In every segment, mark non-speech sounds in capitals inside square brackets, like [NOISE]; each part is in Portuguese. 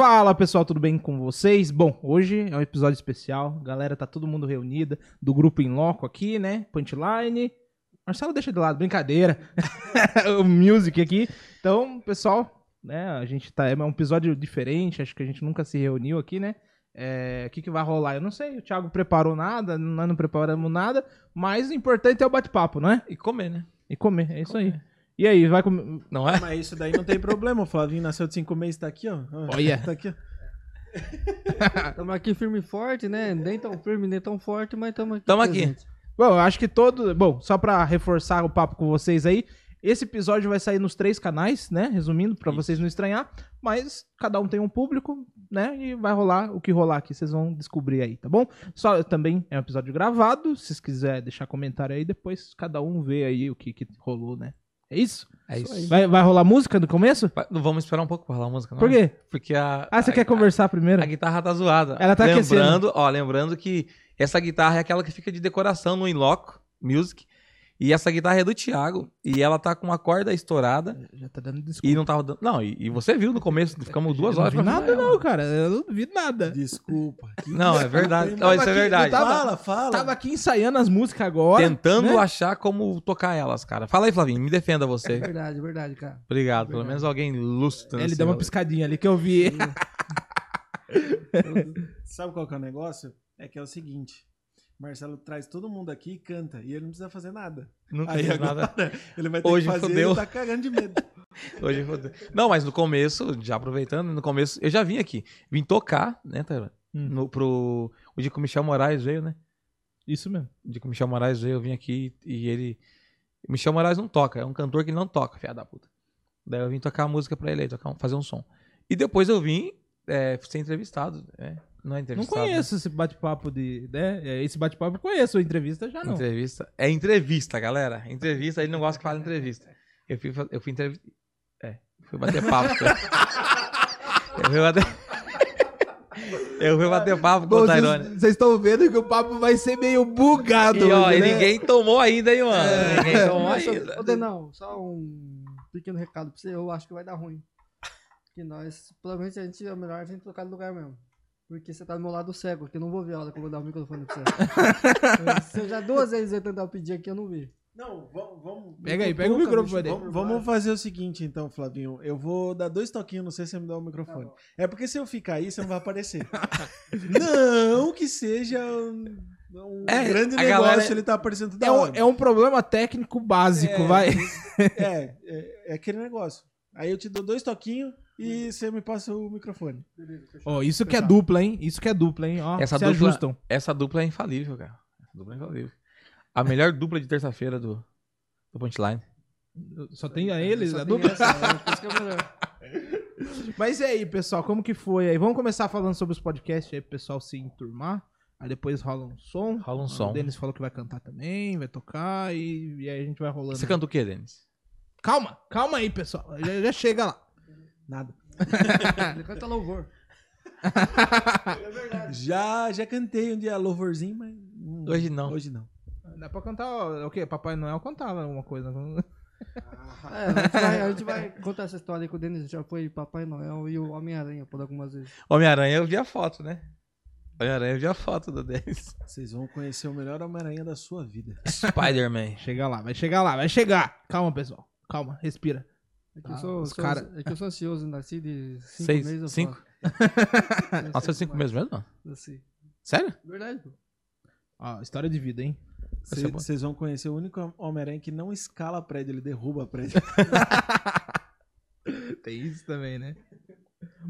Fala pessoal, tudo bem com vocês? Bom, hoje é um episódio especial. Galera, tá todo mundo reunida do grupo em loco aqui, né? Punchline. Marcelo deixa de lado, brincadeira. [LAUGHS] o music aqui. Então, pessoal, né? A gente tá. É um episódio diferente. Acho que a gente nunca se reuniu aqui, né? É, o que, que vai rolar? Eu não sei. O Thiago preparou nada, nós não preparamos nada. Mas o importante é o bate-papo, não é? E comer, né? E comer, é isso aí. E aí, vai comer. Não é? Mas isso daí não tem problema. O Flavinho nasceu de cinco meses, tá aqui, ó. Olha. Tá aqui, ó. [LAUGHS] Estamos aqui firme e forte, né? Nem tão firme, nem tão forte, mas estamos aqui. Tamo aqui. Bom, eu acho que todo. Bom, só pra reforçar o papo com vocês aí, esse episódio vai sair nos três canais, né? Resumindo, pra vocês não estranhar. Mas cada um tem um público, né? E vai rolar o que rolar aqui, vocês vão descobrir aí, tá bom? Só também é um episódio gravado. Se vocês quiserem deixar comentário aí, depois cada um vê aí o que, que rolou, né? É isso? É isso. Vai, vai rolar música no começo? Vai- Não vamos esperar um pouco pra rolar a música, não? Por quê? Porque a. Ah, você a- quer conversar primeiro? A, a guitarra tá zoada. Ela tá lembrando, ó, lembrando que essa guitarra é aquela que fica de decoração no Inloco Music. E essa guitarra é do Thiago. E ela tá com uma corda estourada. Já tá dando desculpa. E não tava dando. Não, e, e você viu no começo, ficamos duas horas não vi nada, não, cara. Eu não vi nada. Desculpa. [LAUGHS] Não, é verdade. Hein? isso é aqui, verdade. eu tava- Fala, fala. Tava aqui ensaiando as músicas agora. Tentando né? achar como tocar elas, cara. Fala aí, Flavinho, me defenda É você. verdade, é verdade, cara. Obrigado. Pelo Verdade. menos alguém lustro. Ele deu uma piscadinha ali que eu vi. [LAUGHS] Sabe qual que é o negócio? É que é o seguinte. Marcelo traz todo mundo aqui e canta. E ele não precisa fazer nada. Nunca Aí agora nada. ele vai ter Hoje que fazer fudeu. ele tá cagando de medo. [LAUGHS] Hoje fodeu. Não, mas no começo, já aproveitando, no começo, eu já vim aqui. Vim tocar, né, Taylor? Hum. No, pro. O dia que o Michel Moraes veio, né? Isso mesmo. O dia que o Michel Moraes veio, eu vim aqui e ele. O Michel Moraes não toca, é um cantor que não toca, fiada da puta. Daí eu vim tocar a música pra ele, aí, tocar, um- fazer um som. E depois eu vim é, ser entrevistado. né? Não é Não entrevistado. conheço esse bate-papo de. Né? É, Esse bate-papo eu conheço, a entrevista já né? não. Entrevista. É entrevista, galera. Entrevista, ele não gosta que fale entrevista. Eu fui, eu fui entrevistar. É, fui bater papo. eu fui bater. [LAUGHS] eu fui bater papo com Bom, o Vocês Tyrone. vocês estão vendo que o papo vai ser meio bugado. E ó, hoje, e né? ninguém tomou ainda, hein, mano? É. Ninguém tomou Nossa, ainda. ô, Denão, só um pequeno recado pra você. Eu acho que vai dar ruim. Que nós, provavelmente a gente é melhor a gente trocar de lugar mesmo. Porque você tá do meu lado cego, que eu não vou ver a hora que eu vou dar o microfone pra você. [LAUGHS] Se eu já duas vezes eu tentar pedir aqui, eu não vi. Não, vamos. vamos Pega aí, pega o microfone aí. Vamos, vamos fazer o seguinte, então, Flavinho. Eu vou dar dois toquinhos, não sei se você me dá o microfone. É porque se eu ficar aí, você não vai aparecer. [LAUGHS] não que seja um, um É, grande negócio, galera- ele tá aparecendo toda É um, hora. é um problema técnico básico, É, vai. É, é, é aquele negócio. Aí eu te dou dois toquinhos e você me passa o microfone. Ó, isso que é dupla, hein? Isso que é dupla, hein? Ó, Essa se dupla- ajustam. Essa dupla é infalível, cara. Essa dupla é infalível. A melhor dupla de terça-feira do, do Punchline. Só tem a eles, a dupla. essa, é, que é. [LAUGHS] Mas e aí, pessoal, como que foi aí? Vamos começar falando sobre os podcasts aí pro pessoal se enturmar. Aí depois rola um som. Rola um O som. Denis falou que vai cantar também, vai tocar e, e aí a gente vai rolando. Você canta o quê, Denis? Calma, calma aí, pessoal. Já, já chega lá. Nada. Ele canta louvor. Já, já cantei um dia louvorzinho, mas. hum, Hoje não. Hoje não. Dá pra cantar ó, o quê? Papai Noel cantava alguma coisa. É, a, gente vai, a gente vai contar essa história aí que o Denis já foi Papai Noel e o Homem-Aranha por algumas vezes. Homem-Aranha, eu vi a foto, né? Homem-Aranha, eu vi a foto do Denis. Vocês vão conhecer o melhor Homem-Aranha da sua vida. Spider-Man. Chega lá, vai chegar lá, vai chegar. Calma, pessoal. Calma, respira. É que, Ah, eu, sou, os sou- cara- é que eu sou ansioso, nasci de cinco Seis- meses. cinco? É, [LAUGHS] Nossa, cinco meses mesmo? Nasci. Sério? Verdade, pô. Ó, história de vida, hein? Vocês vão conhecer o único Homem-Aranha que não escala prédio, ele derruba prédio. [LAUGHS] Tem isso também, né?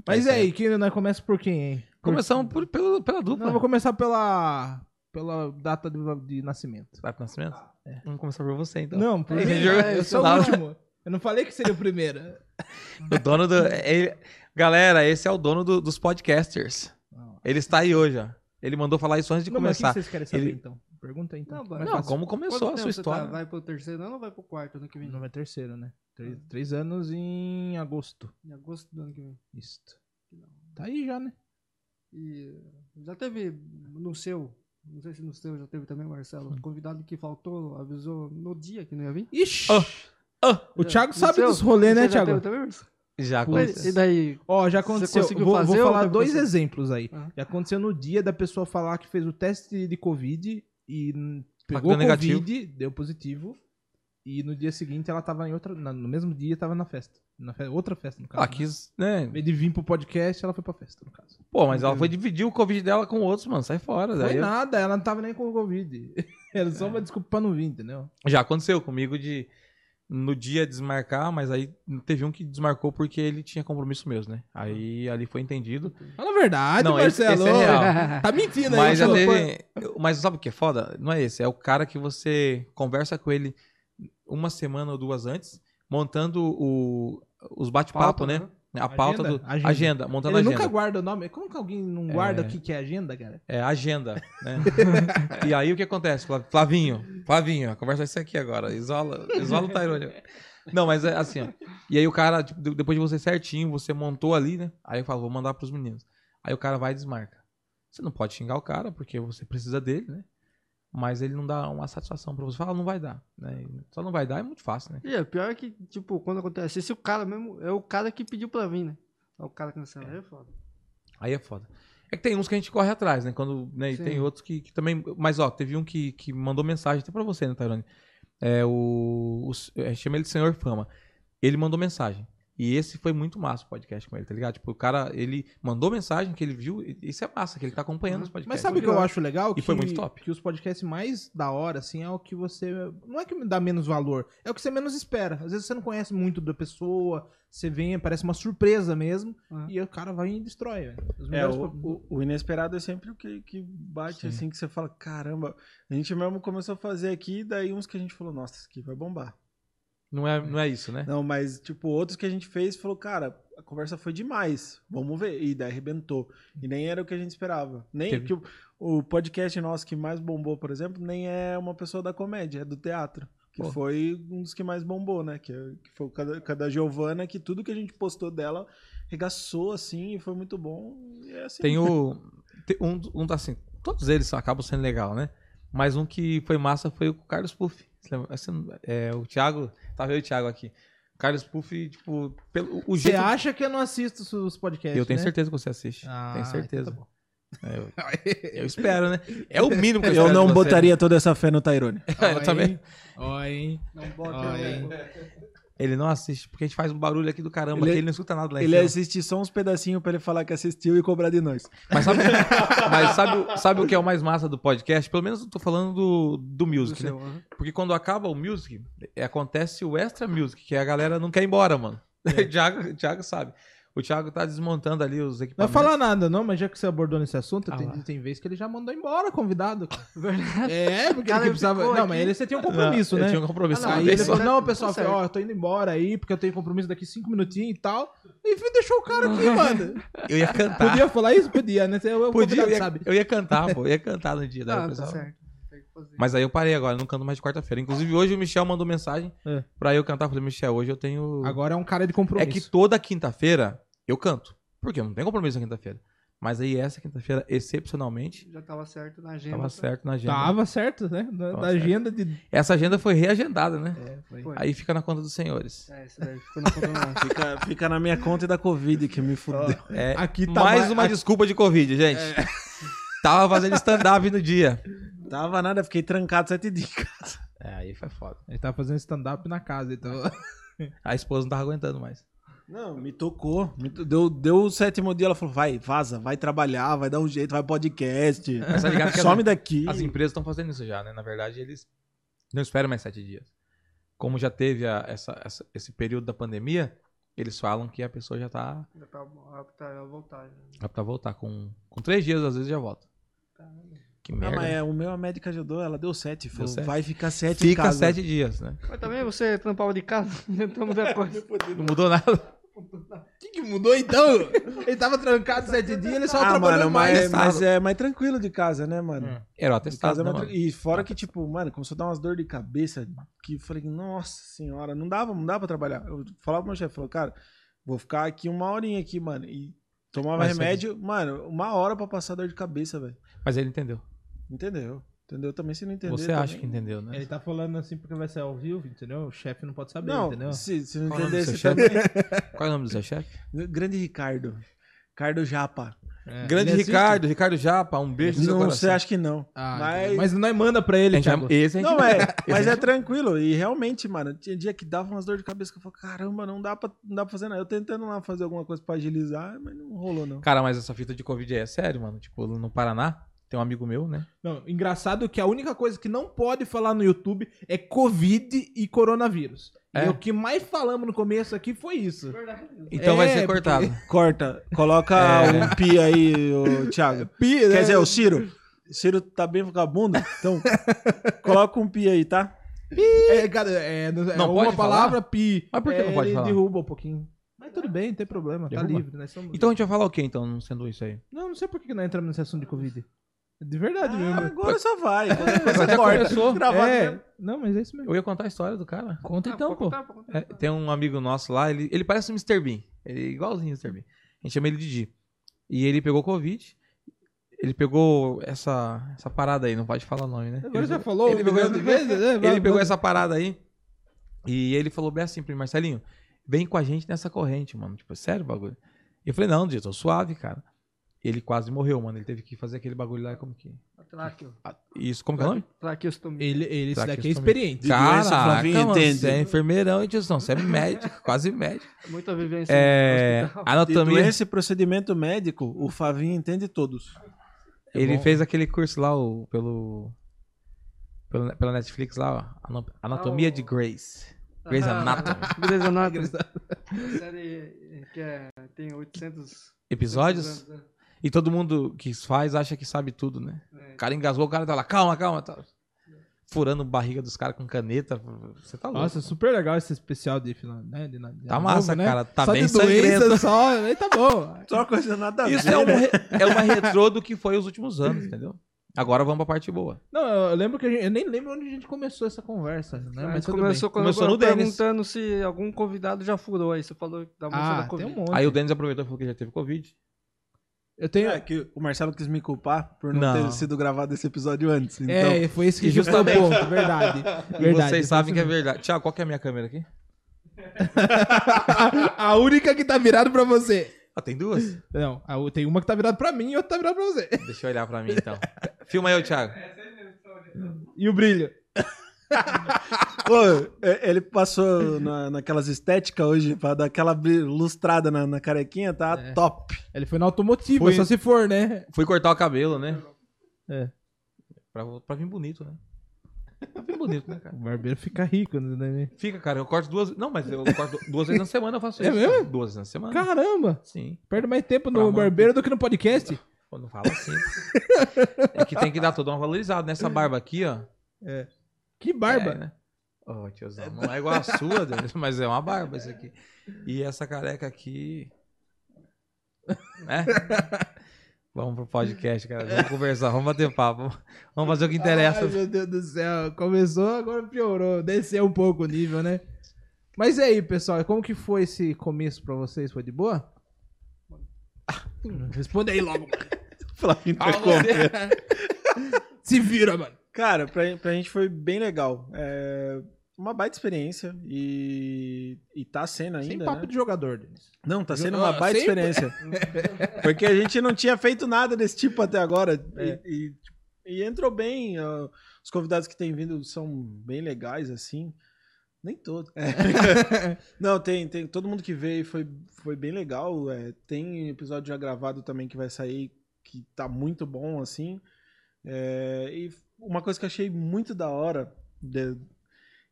Mas É e aí, que nós começa por quem, hein? Por- Começamos por, pelo, pela Não, dupla. eu vou começar pela pela data de, de nascimento. Data de nascimento? Vamos começar por você, então. Não, por É, é, eu sou o não. último. Eu não falei que seria o primeiro. O dono do... ele- Galera, esse é o dono do- dos podcasters. Ele está aí hoje, ó. Ele mandou falar isso antes de Não, mas o que começar. vocês querem saber, Ele- então? Pergunta aí, então. Não, Mais Não, como começou a sua você história? Tá? Vai pro terceiro ano ou vai pro quarto ano que vem? Não é terceiro, né? Três, três anos em agosto. Em agosto do ano que vem. Isso. Tá aí já, né? E já teve no seu, não sei se no seu já teve também, Marcelo, um convidado que faltou, avisou no dia que não ia vir. Ixi! Oh, oh. O Thiago sabe seu? dos rolês, né, Thiago? Já aconteceu. E daí? Ó, já aconteceu. Vou, vou fazer ou falar não dois conseguiu? exemplos aí. Ah. Já aconteceu no dia da pessoa falar que fez o teste de Covid e pegou deu negativo. Covid, deu positivo. E no dia seguinte ela tava em outra. na- no mesmo dia tava na festa. Na fe- outra festa, no caso. Ah, quis, né? Em vez de vir pro podcast, ela foi pra festa, no caso. Pô, mas ela foi dividir o Covid dela com outros, mano. Sai fora. Foi Daí eu- nada, ela não tava nem com o Covid. [LAUGHS] Era só É. uma desculpa pra não vir, entendeu? Já aconteceu comigo de no dia desmarcar, mas aí teve um que desmarcou porque ele tinha compromisso mesmo, né? Aí ali foi entendido. Fala a verdade, Não, esse- Marcelo. esse é real. [LAUGHS] Tá mentindo Mas já Marcelo. teve. Mas sabe o que é foda? Não é esse, é o cara que você conversa com ele uma semana ou duas antes, montando o, os bate-papo, né? né? A pauta Agenda? do. Agenda. Agenda, montando Ele a nunca agenda. guarda o nome. Como que alguém não guarda É. o que que é agenda, cara? É, agenda, né? [LAUGHS] e aí o que acontece? Fla- Flavinho, Flavinho, a conversa isso aqui agora. Isola, isola o Tyrone. Não, mas é assim, ó. E aí o cara, tipo, de- depois de você certinho, você montou ali, né? Aí eu falo, vou mandar pros meninos. Aí o cara vai e desmarca. Você não pode xingar o cara, porque você precisa dele, né? Mas ele não dá uma satisfação pra você. Fala, não vai dar. Né? Só não vai dar é muito fácil, né? E é, pior é que, tipo, quando acontece isso, o cara mesmo é o cara que pediu pra vir, né? É o cara cancela. Aí é foda. Aí é foda. É que tem uns que a gente corre atrás, né? Quando, né? E Sim. tem outros que, que também. Mas, ó, teve um que, que mandou mensagem até pra você, né, Tairone? É o. o é, chama ele de Senhor Fama. Ele mandou mensagem. E esse foi muito massa o podcast com ele, tá ligado? Tipo, o cara, ele mandou mensagem que ele viu. e Isso é massa, que ele tá acompanhando os podcasts. Mas sabe o que eu acho legal? E que, foi muito top. Que os podcasts mais da hora, assim, é o que você. Não é que me dá menos valor, é o que você menos espera. Às vezes você não conhece muito da pessoa, você vem, parece uma surpresa mesmo, Ah. e o cara vai e destrói, É, o- o inesperado é sempre o que, que bate, Sim. assim, que você fala, caramba, a gente mesmo começou a fazer aqui, daí uns que a gente falou, nossa, isso aqui vai bombar. Não é, não é isso, né? Não, mas, tipo, outros que a gente fez, falou, cara, a conversa foi demais, vamos ver. E daí arrebentou. E nem era o que a gente esperava. Nem Teve- que o, o podcast nosso que mais bombou, por exemplo, nem é uma pessoa da comédia, é do teatro. Que Pô. foi um dos que mais bombou, né? Que, que foi o cada, cada Giovana, que tudo que a gente postou dela regaçou, assim, e foi muito bom. E é assim. Tem o. [LAUGHS] tem um, um assim, todos eles acabam sendo legal, né? Mas um que foi massa foi o Carlos Puff. Você? Você É, o Thiago. Tava eu e o Thiago aqui. O Carlos Puff, tipo, pelo, o Você jeito. acha que eu não assisto os- podcasts? eu tenho né? certeza que você assiste. Ah, tenho certeza. então tá bom. É, eu, [LAUGHS] eu espero, né? É o mínimo que eu Eu não você, botaria toda essa fé no Tyrone. né? [LAUGHS] eu também. Ó, hein? Não bota Ó, né? hein? [LAUGHS] Ele não assiste, porque a gente faz um barulho aqui do caramba, Ele- que ele não escuta nada lá em Ele cima. assiste só uns pedacinhos pra ele falar que assistiu e cobrar de nós. Mas, sabe, [LAUGHS] mas sabe, o- sabe o que é o mais massa do podcast? Pelo menos eu tô falando do, do Do music, né? seu. Porque quando acaba o music, é, acontece o extra music, que a galera não quer ir embora, mano. O [LAUGHS] Thiago, o Thiago sabe. O Thiago tá desmontando ali os Não vai equipamentos. falar nada, não, mas já que você abordou nesse assunto, Ah tem, lá. tem vezes que ele já mandou embora convidado. cara. [LAUGHS] Verdade. É, porque Cara, ele precisava. ficou Não, aqui. mas ele você tinha um compromisso, Não, né? Eu tinha um compromisso. Ah, não, Aí vez ele falou, não, Tá pessoal, certo. ó, eu tô indo embora aí, porque eu tenho compromisso daqui cinco minutinhos e tal. E deixou o cara aqui, [LAUGHS] mano. Eu ia cantar. Podia falar isso? Podia, né? Eu, eu Podia, eu convidado, ia, sabe? eu ia cantar, pô. Eu ia cantar no dia. daí o Não, tá pessoal- certo. Tem. Mas aí eu parei agora, não canto mais de quarta-feira. Inclusive, hoje o Michel mandou mensagem É. pra eu cantar. Eu falei, Michel, hoje eu tenho. Agora é um cara de É compromisso. que toda quinta-feira eu canto. Porque eu não tenho compromisso na quinta-feira. Mas aí essa quinta-feira, excepcionalmente, Já tava certo na agenda. tava certo na agenda. Tava certo, né? Na, certo. agenda de. Essa agenda foi reagendada, né? foi. Foi. Aí fica na conta dos senhores. É, isso daí ficou na conta. [LAUGHS] Fica, fica na minha conta e da Covid que me fudeu. É, Aqui tá mais mais- uma aqui- desculpa de Covid, gente. Tava fazendo stand-up no dia. Tava nada, fiquei trancado sete dias. É, aí foi foda. Ele tava fazendo stand-up na casa, então. [LAUGHS] A esposa não tava aguentando mais. Não, me tocou. Me to- Deu, deu o sétimo dia, ela falou: vai, vaza, vai trabalhar, vai dar um jeito, vai podcast. Mas tá ligado que Some as, daqui. as empresas estão fazendo isso já, né? Na verdade, eles não esperam mais sete dias. Como já teve a- essa- essa- esse período da pandemia, eles falam que a pessoa já tá Já tá apta a voltar. já. apta a voltar. Com, com três dias, às vezes, já volta. Que Ah, merda. mas é, o meu a médica ajudou, ela deu sete. Falou, sete. vai ficar sete em Fica casa. sete dias, né? Mas também você trampava de casa, ver a coisa. Não mudou nada. O que, que mudou então? ele tava trancado sete dias, ele só Ah, trabalhou mano, mais. mas, mas é mais tranquilo de casa, né, mano? Era o atestado, é né, mano? E fora que, tipo, mano, começou a dar umas dor de cabeça que eu falei, nossa senhora, não dava, não dava pra trabalhar. Eu falava pro meu chefe, falou, cara, vou ficar aqui uma horinha aqui, mano. E tomava Mas remédio, mano, uma hora pra passar dor de cabeça, velho. Mas ele entendeu. Entendeu? Entendeu? Também se não entender. Você acha também- que entendeu, né? Ele tá falando assim porque vai ser ao vivo, entendeu? O chefe não pode saber, Não, entendeu? se, se não Qual entender, você também. Qual é o nome do seu chefe? [LAUGHS] Grande Ricardo. Ricardo Japa. É, Grande? Ricardo, Ricardo Japa, um beijo Não sei, acho que não. Ah, Mas- mas... nós manda pra ele, Thiago. esse a gente Não, é, [LAUGHS] mas é tranquilo. E realmente, mano, tinha dia que dava umas dores de cabeça que eu falei, caramba, não dá pra, não dá pra fazer nada. Eu tentando lá fazer alguma coisa pra agilizar, mas não rolou, não. Cara, mas essa fita de Covid aí é sério, mano. Tipo, no Paraná, tem um amigo meu, né? Não, engraçado que a única coisa que não pode falar no YouTube é Covid e coronavírus. É? E o que mais falamos no começo aqui foi isso. Então É, vai ser porque- cortado. [LAUGHS] Corta, coloca É. um pi aí, ô, Thiago. [LAUGHS] Pi, Quer né? dizer, o Ciro. O Ciro tá bem vagabundo, então [LAUGHS] coloca um pi aí, tá? É, cara, é, não, é Não uma pode palavra pi. Mas por que É, não pode ele falar? derruba um pouquinho. Mas tudo bem, não tem problema, tá Derruba? livre. Nós somos... Então a gente vai falar o quê, então, sendo isso aí? Não, não sei por que que nós entramos nesse assunto de Covid. De verdade mesmo. Agora só vai. [LAUGHS] Coisa já corta. começou. [LAUGHS] Gravado É, não, mas é isso mesmo. Eu ia contar a história do cara. Conta então, pô. É, tem um amigo nosso lá, ele, ele parece o Mr. Bean. Ele é igualzinho o Mr. Bean. A gente chama ele de Di. E ele pegou Covid. Ele pegou essa, essa parada aí, não pode falar o nome, né? Agora ele, já falou ele pegou- vezes, né? [LAUGHS] Ele pegou essa parada aí. E ele falou bem assim pra mim, Marcelinho, vem com a gente nessa corrente, mano. Tipo, sério o bagulho? E eu falei, não, Di, eu tô suave, cara. Ele quase morreu, mano. Ele teve que fazer aquele bagulho lá, como que... Tráqueo. Isso, como que é o nome? Traqueostomia. Ele, ele, esse daqui é experiente. Caraca, Flavinho, mano, entende? você é enfermeirão, hein, tiozão? Você é médico, [LAUGHS] quase médico. Muita vivência É, anatomia. doença e procedimento médico, o Favinho entende todos. Ele bom. fez aquele curso lá o, pelo, pelo pela Netflix lá, ó, Anatomia Ah, o- de [LAUGHS] Grace. [LAUGHS] Grey's Anatomy. Grey's Anatomy. Série que é, tem 800 Episódios? anos, né? E todo mundo que faz acha que sabe tudo, né? É. O cara engasgou, o cara tá lá, calma, calma. Tá furando barriga dos caras com caneta. Você tá louco. Nossa, super legal esse especial de final, né? De, de Tá massa, cara, tá só bem de doença, sangrento. [LAUGHS] só, aí tá bom. Só coisa nada a Isso é, um né? é uma retrô do que foi os últimos anos, entendeu? Agora vamos pra parte boa. Não, eu lembro que a gente, eu nem lembro onde a gente começou essa conversa, né? A Mas começou, bem. quando Começou eu no Denis. perguntando se algum convidado já furou aí. Você falou da música Ah, da tem Covid. um monte. Aí o Denis aproveitou e falou que já teve Covid. Eu tenho... É que o Marcelo quis me culpar por não, Não. ter sido gravado esse episódio antes. Então, É, foi esse que E justamente. justamente- ponto, verdade. E verdade. vocês sabem que é verdade. Tiago, qual que é a minha câmera aqui? [LAUGHS] a única que tá virada pra você. Ah, tem duas? Não, a tem uma que tá virada pra mim e outra tá virada pra você. Deixa eu olhar pra mim então. Filma aí, ô, Thiago. E o brilho? Pô, é, ele passou na- naquelas estéticas hoje pra dar aquela lustrada na, na carequinha, tá É. top. Ele foi na automotiva, Fui- só se for, né? Fui cortar o cabelo, né? É. Pra, pra vir bonito, né? [LAUGHS] Pra vir bonito, né, O cara? barbeiro fica rico, né? Fica, cara, eu corto duas. Não, mas eu corto [LAUGHS] duas vezes na semana, eu faço É isso. mesmo? cara. Duas vezes na semana. Caramba! Sim. Perde mais tempo Pra no barbeiro do que no podcast. Pô, não fala assim. [LAUGHS] é que tem que dar toda uma valorizada. Nessa barba aqui, ó. Que barba! É, né? Ô, tiozão, [LAUGHS] não é igual a sua, Denis, mas é uma barba isso aqui. E essa careca aqui. Né? [LAUGHS] Vamos pro podcast, cara. Vamos conversar, vamos bater papo. Vamos- fazer o que interessa. Ai, meu Deus do céu. Começou, agora piorou. Desceu um pouco o nível, né? Mas e aí, pessoal? Como que foi esse começo pra vocês? Foi de boa? Responde aí logo. Flavinho Ah, trocou. você- [LAUGHS] Se vira, mano. Cara, pra, pra gente foi bem legal. É uma baita experiência e, e tá sendo ainda, Sem né? papo de jogador, Denis. Não, tá sendo uma baita sempre. experiência. [LAUGHS] Porque a gente não tinha feito nada desse tipo até agora. É. E, e- e entrou bem. ó, os convidados que têm vindo são bem legais, assim. Nem todos. É. [LAUGHS] não, tem, tem. Todo mundo que veio foi, foi bem legal. é, tem episódio já gravado também que vai sair que tá muito bom, assim. É, e uma coisa que eu achei muito da hora. de-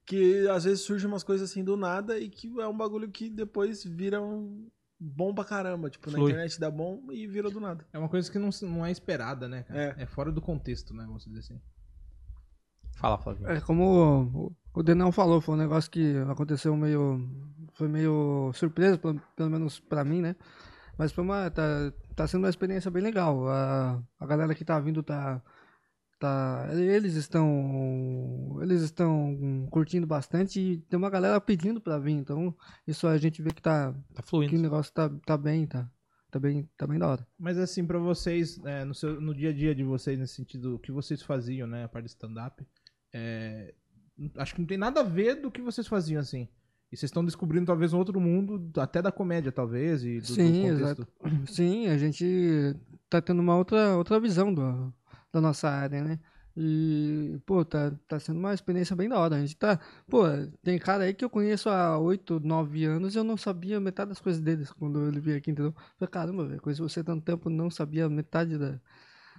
que às vezes surgem umas coisas assim do nada e que é um bagulho que depois vira um bom pra caramba. Tipo, na Flui. internet dá bom e vira do nada. É uma coisa que não, não é esperada, né, cara? É. É. fora do contexto, né? Vamos dizer assim. Fala, Flavinho. É como o- o Denão falou, foi um negócio que aconteceu meio. Foi meio surpresa, pelo, pelo menos pra mim, né? Mas foi uma. Tá, tá sendo uma experiência bem legal. A, a galera que tá vindo tá. Tá eles estão. Eles estão curtindo bastante e tem uma galera pedindo pra vir. Então, isso a gente vê que tá. Tá Que o fluindo. negócio tá, tá bem, tá? Tá bem, tá bem da hora. Mas assim, pra vocês, é, no, seu, no dia a dia de vocês, nesse sentido, o que vocês faziam, né, a parte de stand-up, é, acho que não tem nada a ver do que vocês faziam, assim. E vocês estão descobrindo talvez um outro mundo, até da comédia, talvez, e do, do Sim, contexto. exato. Sim, a gente tá tendo uma outra, outra visão do, da nossa área, né? E, pô, tá, tá sendo uma experiência bem da hora. A gente tá. Pô, tem cara aí que eu conheço há 8, 9 anos e eu não sabia metade das coisas deles quando ele veio aqui, entendeu? Falei, caramba, velho, conheço você tanto tempo, não sabia metade da.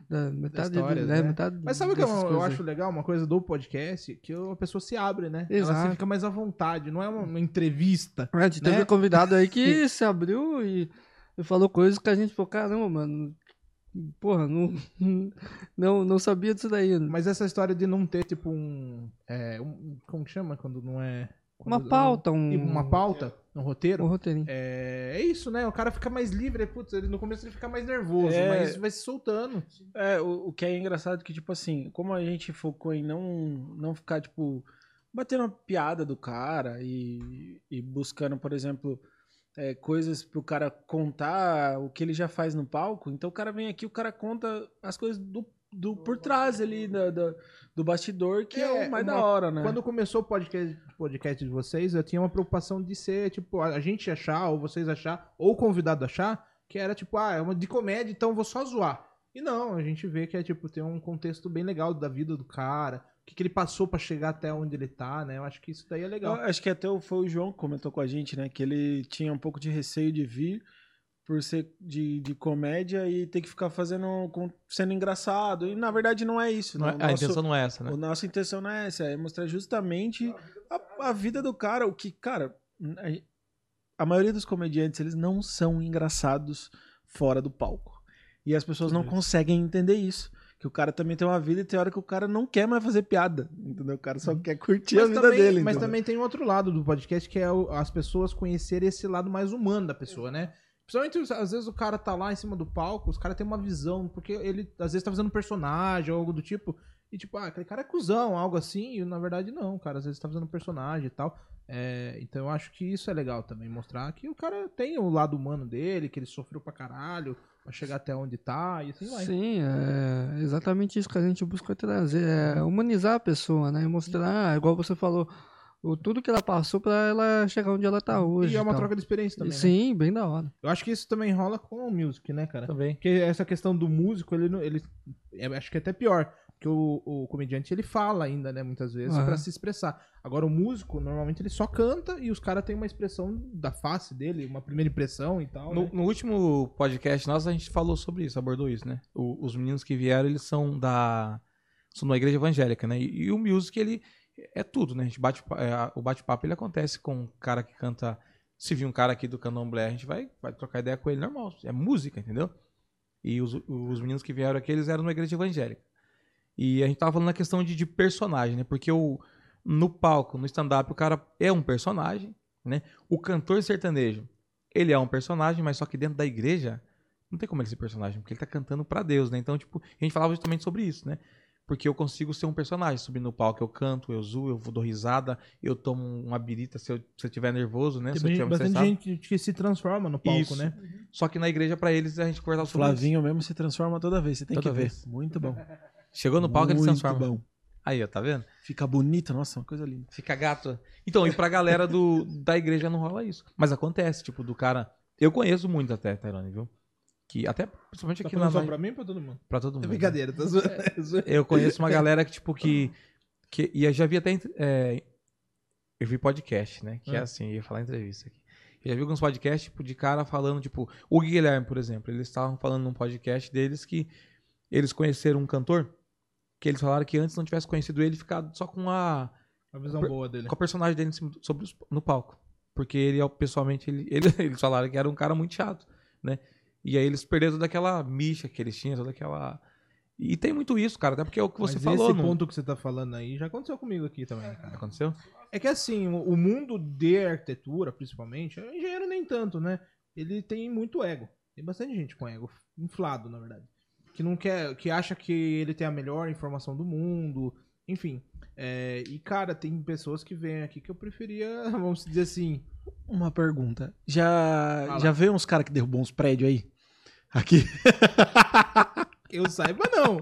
da metade história, do, né? é, metade Mas sabe o que eu, eu acho legal? Uma coisa do podcast, que a pessoa se abre, né? Ela Exato. se fica mais à vontade, não é uma, uma entrevista. aí. A gente teve né? um convidado aí que [LAUGHS] se abriu e, e falou coisas que a gente falou, caramba, mano. Porra, não, [LAUGHS] não, não sabia disso daí. Mas essa história de não ter, tipo, um. é, um- como que chama quando não é. Uma quando- pauta, um. Uma pauta, um roteiro. Um roteirinho. É, é isso, né? O cara fica mais livre. Putz, ele, no começo ele fica mais nervoso, É. mas vai se soltando. É, o, o que é engraçado é que, tipo assim, como a gente focou em não, não ficar, tipo, batendo uma piada do cara e, e buscando, por exemplo, é, coisas pro cara contar o que ele já faz no palco, então o cara vem aqui, o cara conta as coisas do, do por trás ali da, da- do bastidor, que é, É, o mais uma- da hora, né? Quando começou o podcast, podcast de vocês, eu tinha uma preocupação de ser, tipo, a gente achar, ou vocês achar, ou o convidado achar, que era tipo, ah, é uma de comédia, então eu vou só zoar. E não, a gente vê que é tipo, tem um contexto bem legal da vida do cara, que, que ele passou pra chegar até onde ele tá, né? Eu acho que isso daí é Eu legal. acho que até o- foi o João que comentou com a gente, né? Que ele tinha um pouco de receio de vir por ser de, de comédia e ter que ficar fazendo, com- sendo engraçado. E na verdade não é isso. Não né? é- O a nosso- intenção não é essa, né? O nossa intenção não é essa, é mostrar justamente a, a vida do cara, o que, cara, a, a maioria dos comediantes, eles não são engraçados fora do palco. E as pessoas não conseguem entender isso. Que o cara também tem uma vida e tem hora que o cara não quer mais fazer piada, entendeu? O cara só quer curtir a vida também, dele. mas entendeu? também tem um outro lado do podcast, que é o- as pessoas conhecerem esse lado mais humano da pessoa, né? Principalmente, às vezes, o cara tá lá em cima do palco, os caras têm uma visão, porque ele, às vezes, tá fazendo um personagem ou algo do tipo, e tipo, ah, aquele cara é cuzão, algo assim, e na verdade não, cara, às vezes tá fazendo um personagem e tal. É, então eu acho que isso é legal também, mostrar que o cara tem o lado humano dele, que ele sofreu pra caralho, pra chegar até onde tá, e assim vai. Sim, é exatamente isso que a gente busca trazer, é humanizar a pessoa, né? Mostrar, igual você falou, o, tudo que ela passou pra ela chegar onde ela tá hoje. E é uma tal. troca de experiência também, né? Sim, bem da hora. Eu acho que isso também rola com o music, né, cara? Também. Porque essa questão do músico, ele, não- ele eu acho que é até pior. Porque o, o comediante ele fala ainda, né, muitas vezes, Aham. pra se expressar. Agora, o músico, normalmente, ele só canta e os caras têm uma expressão da face dele, uma primeira impressão e tal. No, né? no último podcast nosso, a gente falou sobre isso, abordou isso, né? O- os meninos que vieram, eles são da. são da igreja evangélica, né? E, e o music, ele é tudo, né? A gente bate, é, o bate-papo ele acontece com um cara que canta. Se vir um cara aqui do candomblé, a gente vai, vai trocar ideia com ele normal. É música, entendeu? E os, os meninos que vieram aqui, eles eram na igreja evangélica. E a gente tava falando na questão de, de personagem, né? Porque o, no palco, no stand-up, o cara é um personagem, né? O cantor sertanejo, ele é um personagem, mas só que dentro da igreja, não tem como ele ser personagem, porque ele tá cantando pra Deus, né? Então, tipo, a gente falava justamente sobre isso, né? Porque eu consigo ser um personagem, subir no palco, eu canto, eu zoo, eu dou risada, eu tomo uma birita se eu, se eu tiver nervoso, né? Tem se eu tiver bastante estressado. gente que se transforma no palco, Isso. né? Só que na igreja, pra eles, a gente conversava sobre isso. Flavinho mesmo se transforma toda vez, você tem Toda que ver. vez. Muito bom. [LAUGHS] Chegou no palco, ele se Muito transforma. bom. Aí, ó, tá vendo? Fica bonito, nossa, uma coisa linda. Fica gato. Então, e pra galera do, da igreja não rola isso. Mas acontece, tipo, do cara. Eu conheço muito até, Tairone, viu? Que até, principalmente Tá aqui falando na. só pra mim ou pra todo mundo? pra todo mundo. É né? brincadeira, tá zoando. é. [LAUGHS] Eu conheço uma galera que, tipo, que. que e eu já vi até. é, eu vi podcast, né? Que é Ah. assim, eu ia falar entrevista aqui. Eu já vi alguns podcasts, tipo, de cara falando, tipo, o Guilherme, por exemplo, eles estavam falando num podcast deles que eles conheceram um cantor que eles falaram que antes não tivesse conhecido ele, ficado só com a. Uma visão Per- boa dele. com a personagem dele sobre os- no palco. Porque ele, pessoalmente, ele, [LAUGHS] ele- eles falaram que era um cara muito chato, né? E aí eles perderam toda aquela micha que eles tinham, toda aquela. E tem muito isso, cara, até porque é o que você Mas falou, esse não ponto que você tá falando aí já aconteceu comigo aqui também, cara. aconteceu? É que assim, o o mundo de arquitetura, principalmente, o engenheiro nem tanto, né? Ele tem muito ego. Tem bastante gente com ego inflado, na verdade. Que não quer, que acha que ele tem a melhor informação do mundo, enfim. É, e cara, tem pessoas que vêm aqui que eu preferia, [LAUGHS] vamos dizer assim, Uma pergunta. Já, Fala. já veio uns caras que derrubou uns prédios aí? Aqui. [LAUGHS] Eu saiba, não.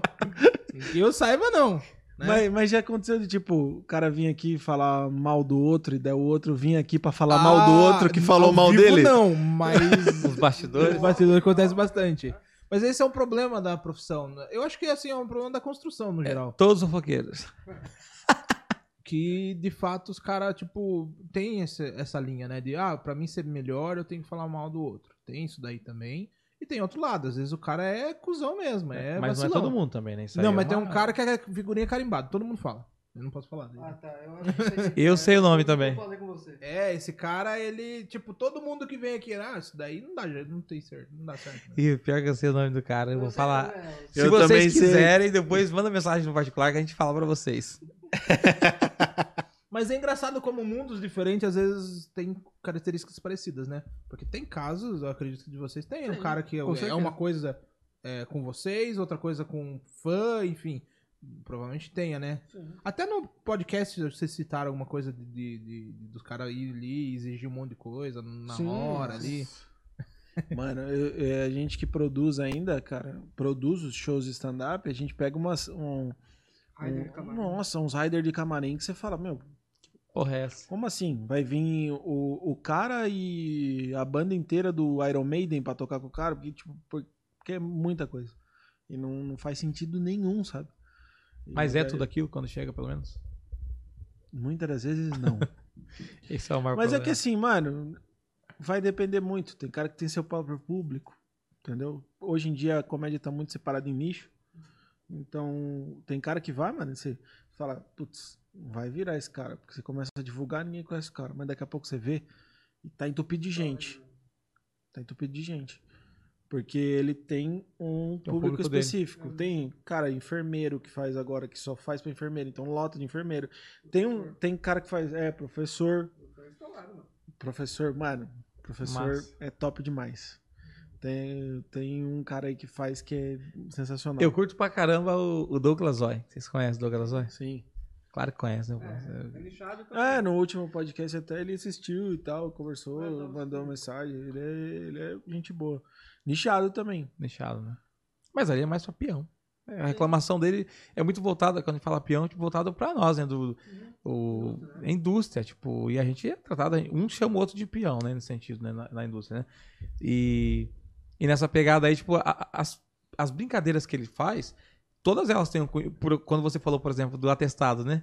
Eu saiba, não. né? Mas, mas já aconteceu de, tipo, o cara vir aqui falar mal do outro e daí o outro vir aqui pra falar mal do Ah, outro que falou mal dele? Não, mas [LAUGHS] Os bastidores. Os bastidores acontece bastante. Mas esse é um problema da profissão. né? Eu acho que assim é um problema da construção no geral. Todos os fofoqueiros. [LAUGHS] Que de fato os caras, tipo, tem esse- essa linha, né? De ah, pra mim ser melhor, eu tenho que falar mal do outro. Tem isso daí também. E tem outro lado, às vezes o cara é cuzão mesmo. É mas não é vacilão. todo mundo também, né? Não, é mas tem uma- um cara que é figurinha carimbada, todo mundo fala. Eu não posso falar dele. Ah, tá. Eu, acho que sei quem [LAUGHS] Eu é. sei o nome Eu também. falei com você. É, esse cara, ele, tipo, todo mundo que vem aqui, ah, isso daí não dá jeito, não tem certo, não dá certo. né? Ih, pior que eu sei o nome do cara, eu vou sei falar. é. Se Eu vocês também sei. quiserem, depois manda mensagem no particular que a gente fala pra vocês. [LAUGHS] Mas é engraçado como mundos diferentes às vezes têm características parecidas, né? Porque tem casos, eu acredito que de vocês tem, um Sim, cara que é, é uma coisa é, com vocês, outra coisa com fã, enfim. Provavelmente tenha, né? Sim. Até no podcast vocês citaram alguma coisa de, de- de- dos caras ir ali e exigir um monte de coisa na Sim. hora ali. [LAUGHS] Mano, eu- eu- a gente que produz ainda, cara, produz os shows de stand-up, a gente pega umas. Um, um- nossa, uns rider de camarim que você fala, meu, Porra, é essa. como assim? Vai vir o, o cara e a banda inteira do Iron Maiden pra tocar com o cara? Porque, tipo, porque é muita coisa. E não, não faz sentido nenhum, sabe? Mas é tudo aquilo quando chega, pelo menos? Muitas das vezes não. [LAUGHS] Esse é o maior Mas é problema. que assim, mano, vai depender muito. Tem cara que tem seu próprio público, entendeu? Hoje em dia a comédia tá muito separada em nicho. Então, tem cara que vai, mano, você fala, putz, vai virar esse cara. Porque você começa a divulgar, ninguém conhece o cara. Mas daqui a pouco você vê e tá entupido de gente. Tá entupido de gente. Porque ele tem um Tem um público, público dele. específico. Tem, cara, enfermeiro que faz agora, que só faz pra enfermeiro. Então, lota de enfermeiro. Tem, um, tem cara que faz, é, professor. Professor, mano, professor Massa. é top demais. Tem, tem um cara aí que faz que é sensacional. Eu curto pra caramba o, o Douglas Zoy. Vocês conhecem o Douglas Zoy? Sim. Claro que conhecem, né? É nichado também. É, no último podcast até ele assistiu e tal, conversou, mandou uma mensagem. Ele é, ele é gente boa. Nichado também. Nichado, né? Mas ali é mais pra peão. É, A reclamação dele é muito voltada, quando a gente fala peão, tipo, voltada pra nós, né? Do, o, a indústria, tipo, e a gente é tratado, um chama o outro de peão, né? Nesse sentido, né? Na, na indústria, né? E, e nessa pegada aí, tipo, a- a- as, as brincadeiras que ele faz, todas elas têm um cunho. por- quando você falou, por exemplo, do atestado, né?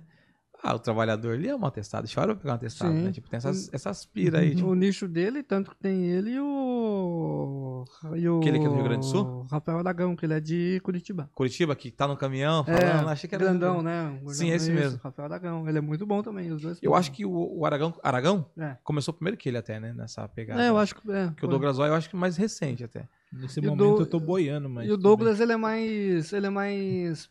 Ah, o trabalhador, ele é um atestado, chora pra pegar um atestado, Sim. né? Tipo, tem essas, essas pira aí, tipo, O nicho dele, tanto que tem ele e o. E o Aquele que é do Rio Grande do Sul? Rafael Aragão, que ele é de Curitiba. Curitiba, que tá no caminhão, É, falando, achei que era grandão, né? Um Sim, esse Isso, mesmo. Rafael Aragão. Ele é muito bom também, os dois. Eu acho que o, o Aragão, Aragão É. começou primeiro que ele até, né? Nessa pegada. É, eu acho que. É, Que o foi. Douglas Zoy eu acho que mais recente até. Nesse E momento eu tô boiando, mas. E o Douglas, ele é mais. Ele é mais.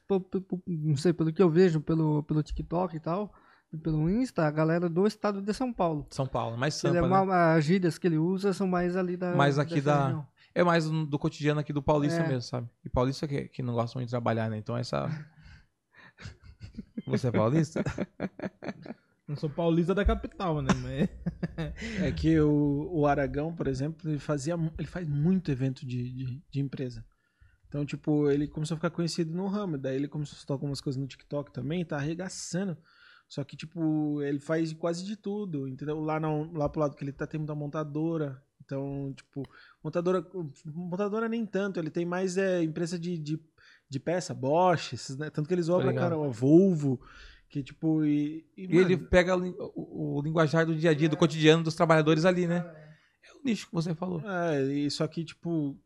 Não sei, pelo que eu vejo pelo, pelo TikTok e tal, e pelo Insta, a galera do estado de São Paulo. São Paulo, mais Ele sampa, é né? as gírias que ele usa são mais ali da. Mais aqui da- região. É mais do do cotidiano aqui do paulista É. mesmo, sabe? E paulista que, que não gosta muito de trabalhar, né? Então essa... [LAUGHS] Você é paulista? [LAUGHS] Não sou paulista da capital, né? Mas... [LAUGHS] É que o, o Aragão, por exemplo, ele fazia, ele faz muito evento de, de, de empresa. Então, tipo, ele começou a ficar conhecido no ramo. Daí ele começou a soltar algumas coisas no TikTok também, tá arregaçando. Só que, tipo, ele faz quase de tudo, entendeu? Lá, não, lá pro lado que ele tá, tem muita montadora. Então, tipo, montadora. Montadora nem tanto, ele tem mais é, empresa de, de, de peça, Bosch, esses, né? tanto que eles ligado. caramba, Volvo, que tipo. E, e, E ele mano, pega o, o- linguajar do dia a dia, do cotidiano dos trabalhadores ali, né? É o nicho que você falou. É, e só que, tipo,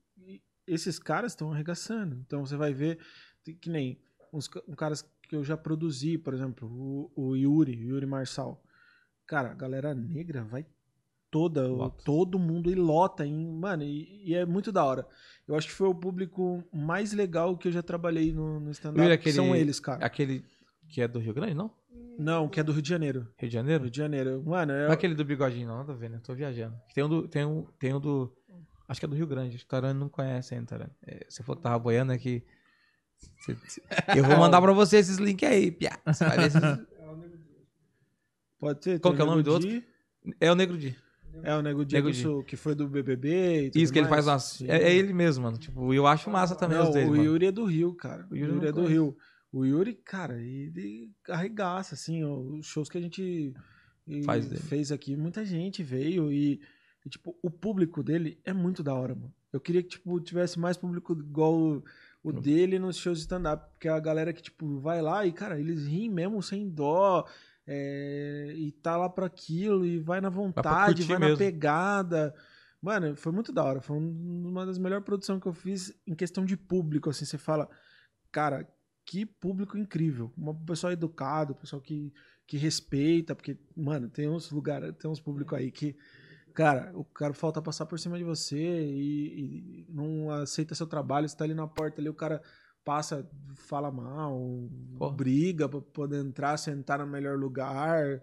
esses caras estão arregaçando. Então você vai ver, que nem uns, ca- caras que eu já produzi, por exemplo, o, o Yuri, Yuri Marçal. Cara, a galera negra vai toda, Lota. todo mundo e lota, em, mano, e, e é muito da hora. Eu acho que foi o público mais legal que eu já trabalhei no, no stand-up. É São eles, cara. Aquele que é do Rio Grande, não? Não, que é do Rio de Janeiro. Rio de Janeiro? Rio de Janeiro. Mano, Não é, é aquele do bigodinho, não, nada a ver, né? Tô viajando. Tem um do. Tem um, tem um do. Acho que é do Rio Grande. Acho que o Tarano não conhece ainda, Tarano. É, você falou que tava boiando aqui. Eu vou [LAUGHS] mandar pra você esses links aí, piá. Você vai ver esses- [LAUGHS] pode ser. Qual que é o nome do outro? É o Negro Di. É, o Nego Di. Sul, que foi do BBB e tudo Isso que ele faz umas. É, é ele mesmo, mano. Tipo, eu acho massa também Não, os dele. o mano. Yuri é do Rio, cara. O O Yuri, Yuri eu é do Rio. O Yuri, cara, ele arregaça, assim, os shows que a gente fez aqui, muita gente veio e, e, tipo, o público dele é muito da hora, mano. Eu queria que, tipo, tivesse mais público igual o, o dele nos shows de stand-up, porque a galera que, tipo, vai lá e, cara, eles riem mesmo sem dó, é, e tá lá pra aquilo, e vai na vontade, curtir vai na pegada. Mano, foi muito da hora. Foi um- uma das melhores produções que eu fiz em questão de público. Assim, você fala, cara, que público incrível. Um pessoal educado, pessoal que, que respeita, porque, mano, tem uns lugares, tem uns públicos aí que, cara, o cara falta passar por cima de você e, e não aceita seu trabalho, você tá ali na porta ali, o cara passa, fala mal, Porra. briga pra poder entrar, sentar no melhor lugar.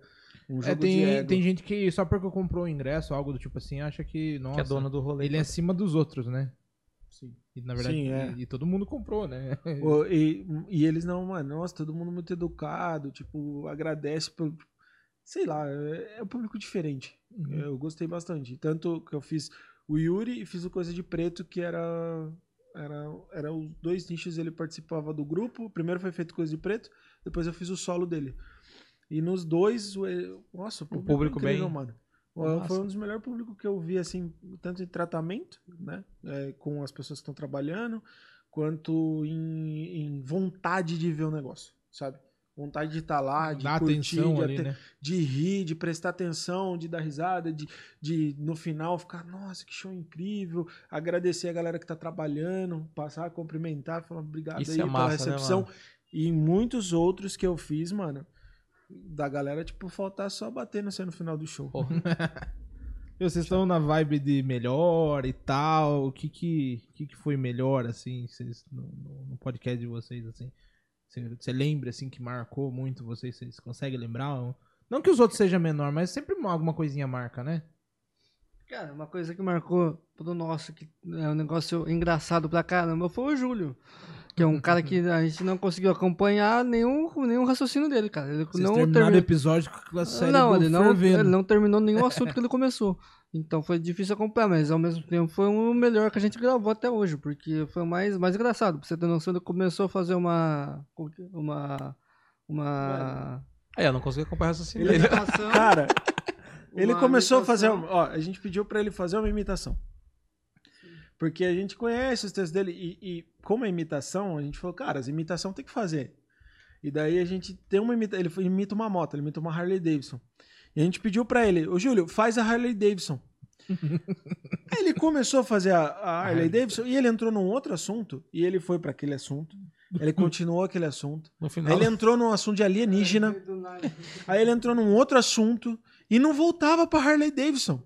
Um jogo É, de tem, ego. tem gente que só porque comprou o ingresso, algo do tipo assim, acha que, nossa, Que é dono do rolê. ele é acima dos outros, né? Sim. E na verdade, Sim, é. e, e todo mundo comprou, né? O- E, e eles não, mano, nossa, todo mundo muito educado, tipo, agradece pelo. Sei lá, é, é um público diferente. Uhum. Eu gostei bastante. Tanto que eu fiz o Yuri e fiz o Coisa de Preto, que era. Era, era os dois nichos, ele participava do grupo. Primeiro foi feito Coisa de Preto, depois eu fiz o solo dele. E nos dois, o, nossa, o público, público incrível, bem- mano. Massa. Foi um dos melhores públicos que eu vi, assim, tanto em tratamento, né? é, com as pessoas que estão trabalhando, quanto em, em vontade de ver o negócio, sabe? Vontade de estar lá, de curtir, de, ali, né? de rir, de prestar atenção, de dar risada, de, de no final ficar, nossa, que show incrível, agradecer a galera que tá trabalhando, passar a cumprimentar, falar obrigado Isso aí é pela massa, né, recepção. mano? e muitos outros que eu fiz, mano, da galera, tipo, faltar só bater no no final do show. [LAUGHS] E vocês estão na vibe de melhor e tal. O que que, que, que foi melhor, assim, vocês, no, no- podcast de vocês, assim? Você, você lembra, assim, que marcou muito vocês? Vocês conseguem lembrar? Não que os outros sejam menor, mas sempre alguma coisinha marca, né? Cara, uma coisa que marcou pro nosso, que é um negócio engraçado pra caramba, foi o Júlio. Que é um cara que a gente não conseguiu acompanhar nenhum, nenhum raciocínio dele, cara. Ele Vocês não terminaram o terminou. episódio com a série Não, ele não, fervendo. ele não terminou nenhum assunto que ele começou. Então foi difícil acompanhar, mas ao mesmo tempo foi o melhor que a gente gravou até hoje, porque foi o mais, mais engraçado. Pra você ter noção, ele começou a fazer uma. Uma. Uma. É, eu não consegui acompanhar essa cena Ele- dele. [LAUGHS] imitação, Cara, ele começou a fazer. imitação. Ó, a gente pediu pra ele fazer uma imitação. Porque a gente conhece os textos dele e, e como é imitação, a gente falou, cara, as imitação tem que fazer. E daí a gente tem uma imitação. Ele imita uma moto, ele imita uma Harley Davidson. E a gente pediu pra ele, ô Júlio, faz a Harley Davidson. [LAUGHS] Aí ele começou a fazer a, a Harley Davidson e ele entrou num outro assunto. E ele foi pra aquele assunto. Ele [LAUGHS] continuou aquele assunto. No Aí final. ele entrou num assunto de alienígena. Aí ele entrou num outro assunto e não voltava pra Harley Davidson.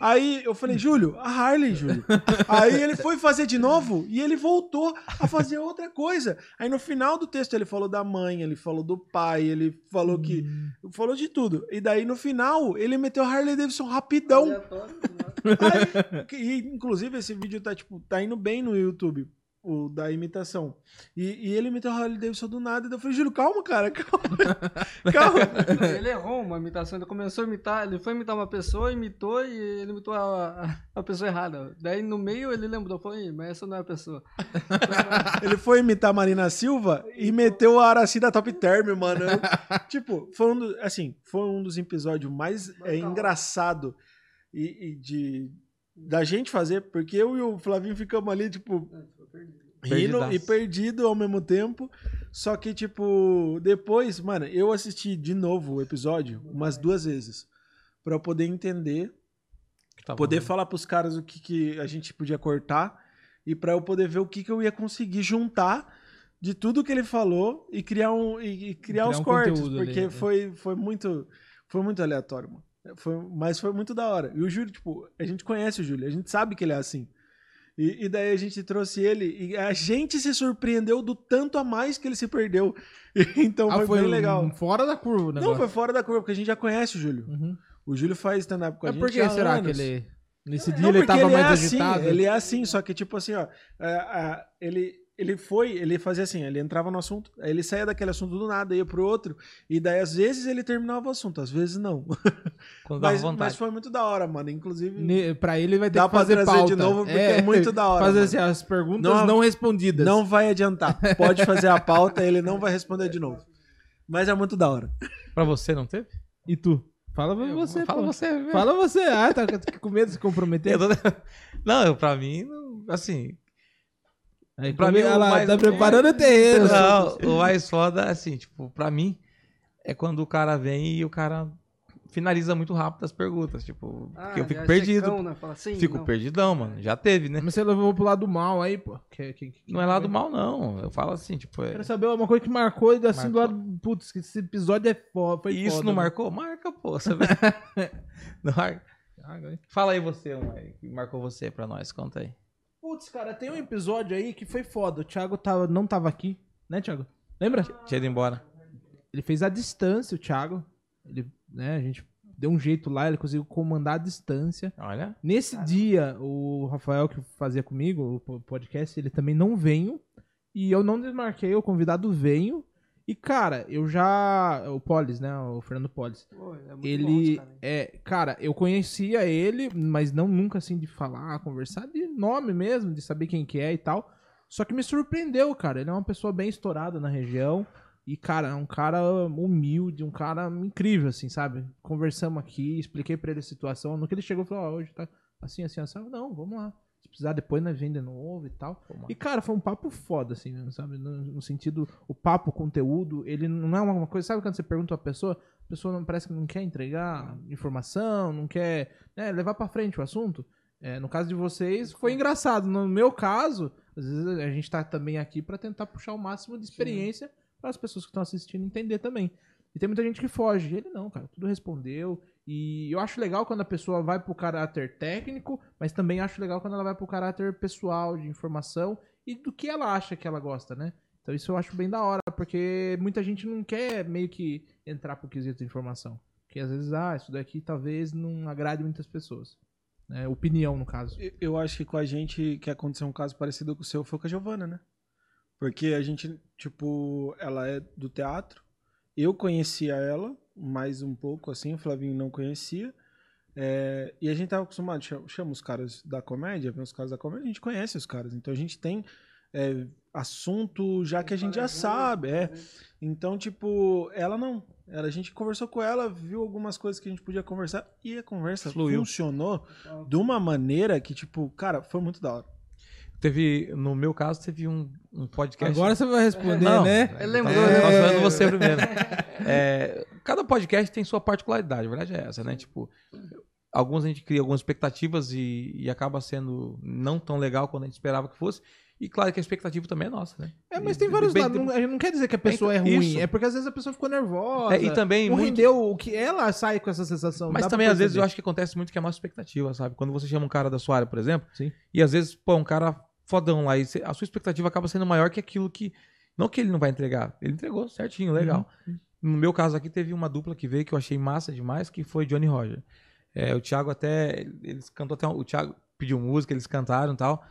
Aí eu falei, Júlio, a Harley, Júlio. Aí ele foi fazer de novo e ele voltou a fazer outra coisa. Aí no final do texto ele falou da mãe, ele falou do pai, ele falou que. Falou de tudo. E daí no final ele meteu a Harley Davidson rapidão. Aí, que- e, inclusive, esse vídeo tá, tipo, tá indo bem no YouTube, o da imitação. E, e ele imitou a Harley Davidson do nada. E eu falei, Júlio, calma, cara, calma. [LAUGHS] calma. Ele errou uma imitação, ele começou a imitar, ele foi imitar uma pessoa, imitou e ele imitou a, a, pessoa errada. Daí no meio ele lembrou, falou, "Ih, mas essa não é a pessoa. [LAUGHS] Ele foi imitar a Marina Silva e meteu a Araci da Top Term, mano. [LAUGHS] Tipo, foi um, do- assim, foi um dos episódios mais é, engraçado e, e de da gente fazer, porque eu e o Flavinho ficamos ali, tipo, rindo Perdidaço. e perdido ao mesmo tempo. Só que, tipo, depois, mano, eu assisti de novo o episódio umas duas vezes. Pra eu poder entender Tá poder bom. falar pros caras o que, que a gente podia cortar e pra eu poder ver o que, que eu ia conseguir juntar de tudo que ele falou e criar um e, e criar, Criar os um cortes, porque ali, né? foi, foi muito foi muito aleatório, mano. Foi, mas foi muito da hora. E o Júlio, tipo, a gente conhece o Júlio, a gente sabe que ele é assim. E, e daí a gente trouxe ele e a gente se surpreendeu do tanto a mais que ele se perdeu. [LAUGHS] então Ah, foi, bem legal. fora da curva o Não, foi fora da curva, porque a gente já conhece o Júlio. Uhum. O Júlio faz stand-up com a Mas gente. por que há será anos. que ele... Nesse dia Não, ele tava ele mais é agitado? Assim, ele é assim, só que tipo assim, ó, é, é, ele, ele foi, ele fazia assim, ele entrava no assunto, aí ele saía daquele assunto do nada, ia pro outro, e daí às vezes ele terminava o assunto, às vezes não. [LAUGHS] Quando dava Mas, vontade. mas foi muito da hora, mano. Inclusive, Ne- Pra ele vai ter Dá que pra fazer trazer pauta. de novo, porque é muito da hora, Fazer assim, as perguntas não, Não- respondidas. não vai adiantar. Pode fazer a [LAUGHS] pauta, ele não vai responder de novo. Mas é muito da hora. Pra você não teve? E tu? Fala você, Fala pô. você. velho. Fala você. Ah, tá com medo de se comprometer? Eu tô- [LAUGHS] Não, eu, pra mim, assim. Aí, pra come- mim, o ela mais- tá preparando o terreno. Não, o mais foda, assim, tipo, pra mim, é quando o cara vem e o cara finaliza muito rápido as perguntas. Tipo, Ah, que eu fico é perdido. secão, né? Fala assim, fico não. perdidão, mano. Já teve, né? Mas você levou pro lado mal aí, pô. Que, que- que- Não é lado mal, não. Eu falo assim, tipo, é- Quero saber uma coisa que marcou e assim do Marcou. lado. Putz, que esse episódio é foda. Foi isso foda, não né? marcou? Marca, pô. Vê. [LAUGHS] não marca. Fala aí você, um aí, que marcou você pra nós. Conta aí. Putz, cara, tem um episódio aí que foi foda. O Thiago tava, não tava aqui, né, Thiago? Lembra? Tinha ido embora. Ele fez a distância, o Thiago. Ele, né, a gente deu um jeito lá, ele conseguiu comandar a distância. Olha. Nesse dia, o Rafael que fazia comigo o po- podcast, ele também não veio. E eu não desmarquei, o convidado veio. E, cara, eu já. O Polis, né? O Fernando Polis. Pô, é muito bom Ele. cara, é, cara, eu conhecia ele, mas não nunca assim de falar, conversar, de nome mesmo, de saber quem que é e tal. Só que me surpreendeu, cara. Ele é uma pessoa bem estourada na região. E, cara, é um cara humilde, um cara incrível, assim, sabe? Conversamos aqui, expliquei pra ele a situação. No que ele chegou, falou, ó, hoje tá assim, assim, assim. Não, vamos lá. Se precisar, depois nós vem de novo e tal. E, cara, foi um papo foda, assim, sabe? No, no sentido, o papo, o conteúdo, ele não é uma coisa. Sabe quando você pergunta a pessoa, a pessoa não parece que não quer entregar informação, não quer né, levar pra frente o assunto? É, no caso de vocês, foi engraçado. No meu caso, às vezes a gente tá também aqui pra tentar puxar o máximo de experiência para as pessoas que estão assistindo entender também. E tem muita gente que foge. Ele não, cara, tudo respondeu. E eu acho legal quando a pessoa vai pro caráter técnico, mas também acho legal quando ela vai pro caráter pessoal, de informação e do que ela acha que ela gosta, né? Então isso eu acho bem da hora, porque muita gente não quer meio que entrar pro quesito de informação. Porque às vezes, ah, isso daqui talvez não agrade muitas pessoas. Né? Opinião, no caso. Eu acho que com a gente que aconteceu um caso parecido com o seu foi com a Giovana, né? Porque a gente, tipo, ela é do teatro. Eu conhecia ela mais um pouco, assim, o Flavinho não conhecia. É, e a gente tava acostumado, chama, chama os caras da comédia, vem os caras da comédia, a gente conhece os caras. Então a gente tem é, assunto já que a gente já sabe. É. Então, tipo, ela não. Ela, a gente conversou com ela, viu algumas coisas que a gente podia conversar e a conversa Fluiu. funcionou de uma maneira que, tipo, cara, foi muito da hora. Teve, no meu caso, teve um, um podcast. Agora você vai responder, Não, né? Ele lembrou, Tava né? falando você [LAUGHS] primeiro. É, cada podcast tem sua particularidade, a verdade é essa, né? Tipo, alguns a gente cria algumas expectativas e, e acaba sendo não tão legal quando a gente esperava que fosse. E claro que a expectativa também é nossa, né? É, mas E- tem vários bem- lados. Não, a gente não quer dizer que a pessoa é Então, ruim. isso. É porque às vezes a pessoa ficou nervosa. É, e também não muito- rendeu o que ela sai com essa sensação. Mas também, às vezes, eu acho que acontece muito que é a nossa expectativa, sabe? Quando você chama um cara da sua área, por exemplo, Sim. e às vezes, pô, um cara fodão lá, e a sua expectativa acaba sendo maior que aquilo que. Não que ele não vai entregar, ele entregou certinho, legal. Uhum. No meu caso aqui, teve uma dupla que veio que eu achei massa demais, que foi Johnny Roger. É, o Thiago até. Eles cantou até. O Thiago pediu música, eles cantaram e tal.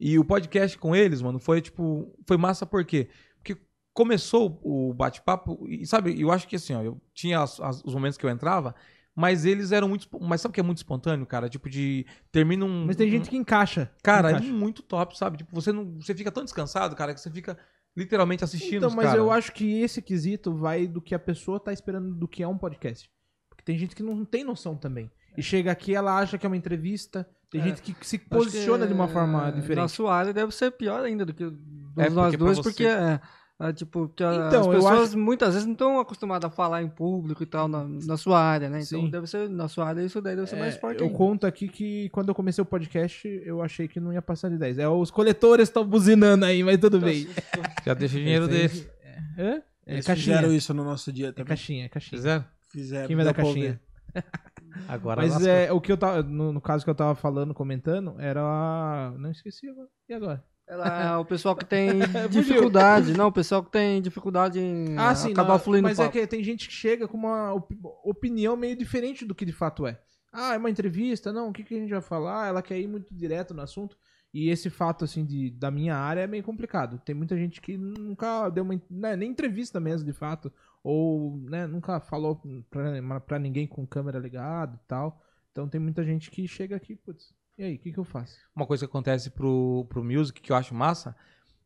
E o podcast com eles, mano, foi tipo. Foi massa por quê? Porque começou o bate-papo, e sabe, eu acho que assim, ó, eu tinha as- as- os momentos que eu entrava, mas eles eram muito. Mas sabe o que é muito espontâneo, cara? Tipo, de. Termina um. Mas tem um- gente que encaixa. Cara, é encaixa. muito top, sabe? Tipo, você não. Você fica tão descansado, cara, que você fica literalmente assistindo Então, os mas cara. eu acho que esse quesito vai do que a pessoa tá esperando do que é um podcast. Porque tem gente que não tem noção também. E chega aqui, ela acha que é uma entrevista. Tem É. gente que se posiciona que, de uma forma é, diferente. Na sua área deve ser pior ainda do que É, nós porque dois, você- porque é, é, tipo, que a- Então, as eu pessoas acho- muitas vezes não estão acostumadas a falar em público e tal na, na sua área, né? Então Sim. deve ser, na sua área, isso daí deve ser mais É, forte eu ainda. conto aqui que quando eu comecei o podcast, eu achei que não ia passar de 10. É, os coletores estão buzinando aí, mas tudo bem. [LAUGHS] Já deixa o dinheiro Esse aí- dele. É, é Eles caixinha. fizeram isso no nosso dia É também. caixinha, é caixinha. Fizeram? Fizeram. Quem vai dar caixinha? [LAUGHS] Agora Mas é, o que eu tava. No, no caso que eu tava falando, comentando, era. Não esqueci agora. E agora? Ela, o pessoal que tem [LAUGHS] Fugiu. dificuldade, não, o pessoal que tem dificuldade em Ah, sim, acabar não, fluindo Mas é que tem gente que chega com uma op- opinião meio diferente do que de fato é. Ah, é uma entrevista? Não, o que, que a gente vai falar? Ela quer ir muito direto no assunto. E esse fato, assim, de, da minha área é meio complicado. Tem muita gente que nunca deu uma. né, nem entrevista mesmo, de fato. Ou né, nunca falou pra, pra ninguém com câmera ligada e tal. Então tem muita gente que chega aqui, putz, e aí, o que, que eu faço? Uma coisa que acontece pro, pro music que eu acho massa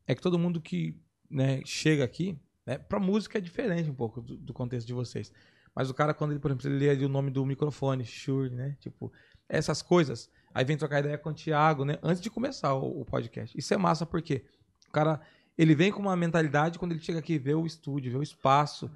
é que todo mundo que né, chega aqui, né, pra música é diferente um pouco do, do contexto de vocês. Mas o cara, quando ele, por exemplo, ele lê ali o nome do microfone, Shure, né? Tipo, essas coisas. Aí vem trocar ideia com o Thiago, né? Antes de começar o, o podcast. Isso é massa porque o cara, ele vem com uma mentalidade quando ele chega aqui vê o estúdio, vê o espaço.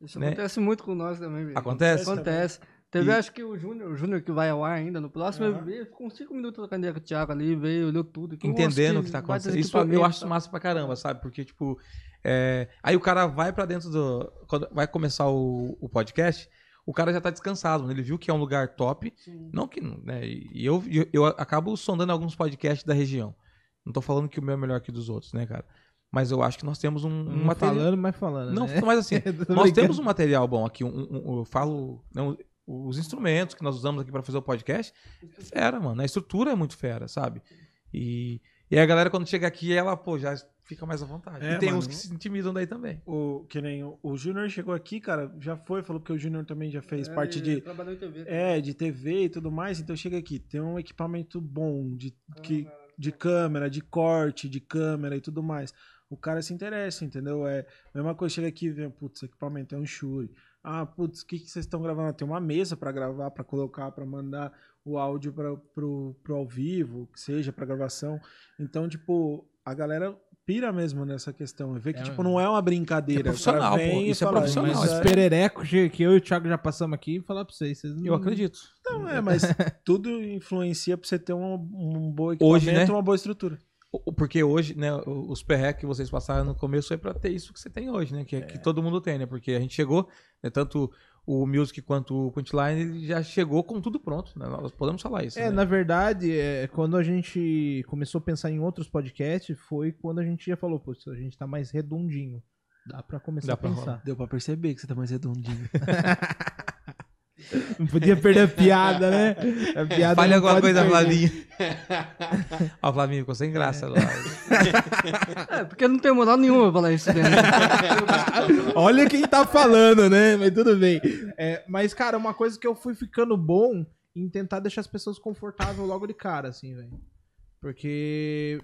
Isso Né? acontece muito com nós também, velho. Acontece? Acontece. Teve, E- acho que o Júnior, o Júnior que vai ao ar ainda no próximo, ele veio, ficou uns 5 minutos trocando ideia com o Thiago ali, veio, olhou tudo. que, entendendo o que tá baita acontecendo. Isso eu acho tá? massa pra caramba, sabe? Porque, tipo, é, aí o cara vai pra dentro do. Quando vai começar o, o podcast, o cara já tá descansado, né? ele viu que é um lugar top. Sim. Não que. Né, e eu, eu, eu acabo sondando alguns podcasts da região. Não tô falando que o meu é melhor que dos outros, né, cara? Mas eu acho que nós temos um, um material. falando, mas falando. Não, né? mas assim, [LAUGHS] nós brincando. temos um material bom aqui. Um, um- um- eu falo. né, os instrumentos que nós usamos aqui pra fazer o podcast. É fera, mano. A estrutura é muito fera, sabe? E, e a galera, quando chega aqui, ela, pô, já fica mais à vontade. É, e tem mano. uns que se intimidam daí também. O, que nem o, o Júnior chegou aqui, cara, já foi, falou que o Júnior também já fez É, parte ele de. trabalhou em TV. É, de TV e tudo mais, então chega aqui, tem um equipamento bom de, que, de câmera, de corte, de câmera e tudo mais. O cara se interessa, entendeu? É a mesma coisa, chega aqui e vê, putz, equipamento é um Shure. Ah, putz, o que, que vocês estão gravando? Tem uma mesa pra gravar, pra colocar, pra mandar o áudio pra, pro, pro ao vivo, que seja pra gravação. Então, tipo, a galera pira mesmo nessa questão. Vê que, É, tipo, não é uma brincadeira. é profissional, pô, isso é fala, profissional, "Isso Mas é- pererecos que eu e o Thiago já passamos aqui e falar pra vocês. vocês não- Eu acredito. Não, é, mas [LAUGHS] tudo influencia pra você ter um, um bom equipamento Hoje, né? e uma boa estrutura. O- Porque hoje, né, o- os perreques que vocês passaram no começo foi pra ter isso que você tem hoje, né? Que, que todo mundo tem, né? Porque a gente chegou, né, tanto o Music quanto o Punchline, ele já chegou com tudo pronto, né? Nós podemos falar isso. É, né? na verdade, é, quando a gente começou a pensar em outros podcasts, foi quando a gente já falou, pô, a gente tá mais redondinho. Dá pra começar Dá a pra pensar. Deu pra perceber que você tá mais redondinho. [LAUGHS] Não podia perder a piada, né? A piada Fale alguma coisa. Flavinho. [LAUGHS] Ó, o Flavinho ficou sem graça lá. [LAUGHS] É, porque não tem moral nenhuma pra falar isso dentro. [LAUGHS] Olha quem tá falando, né? Mas tudo bem. É, mas, cara, uma coisa que eu fui ficando bom em tentar deixar as pessoas confortáveis logo de cara, assim, velho. Porque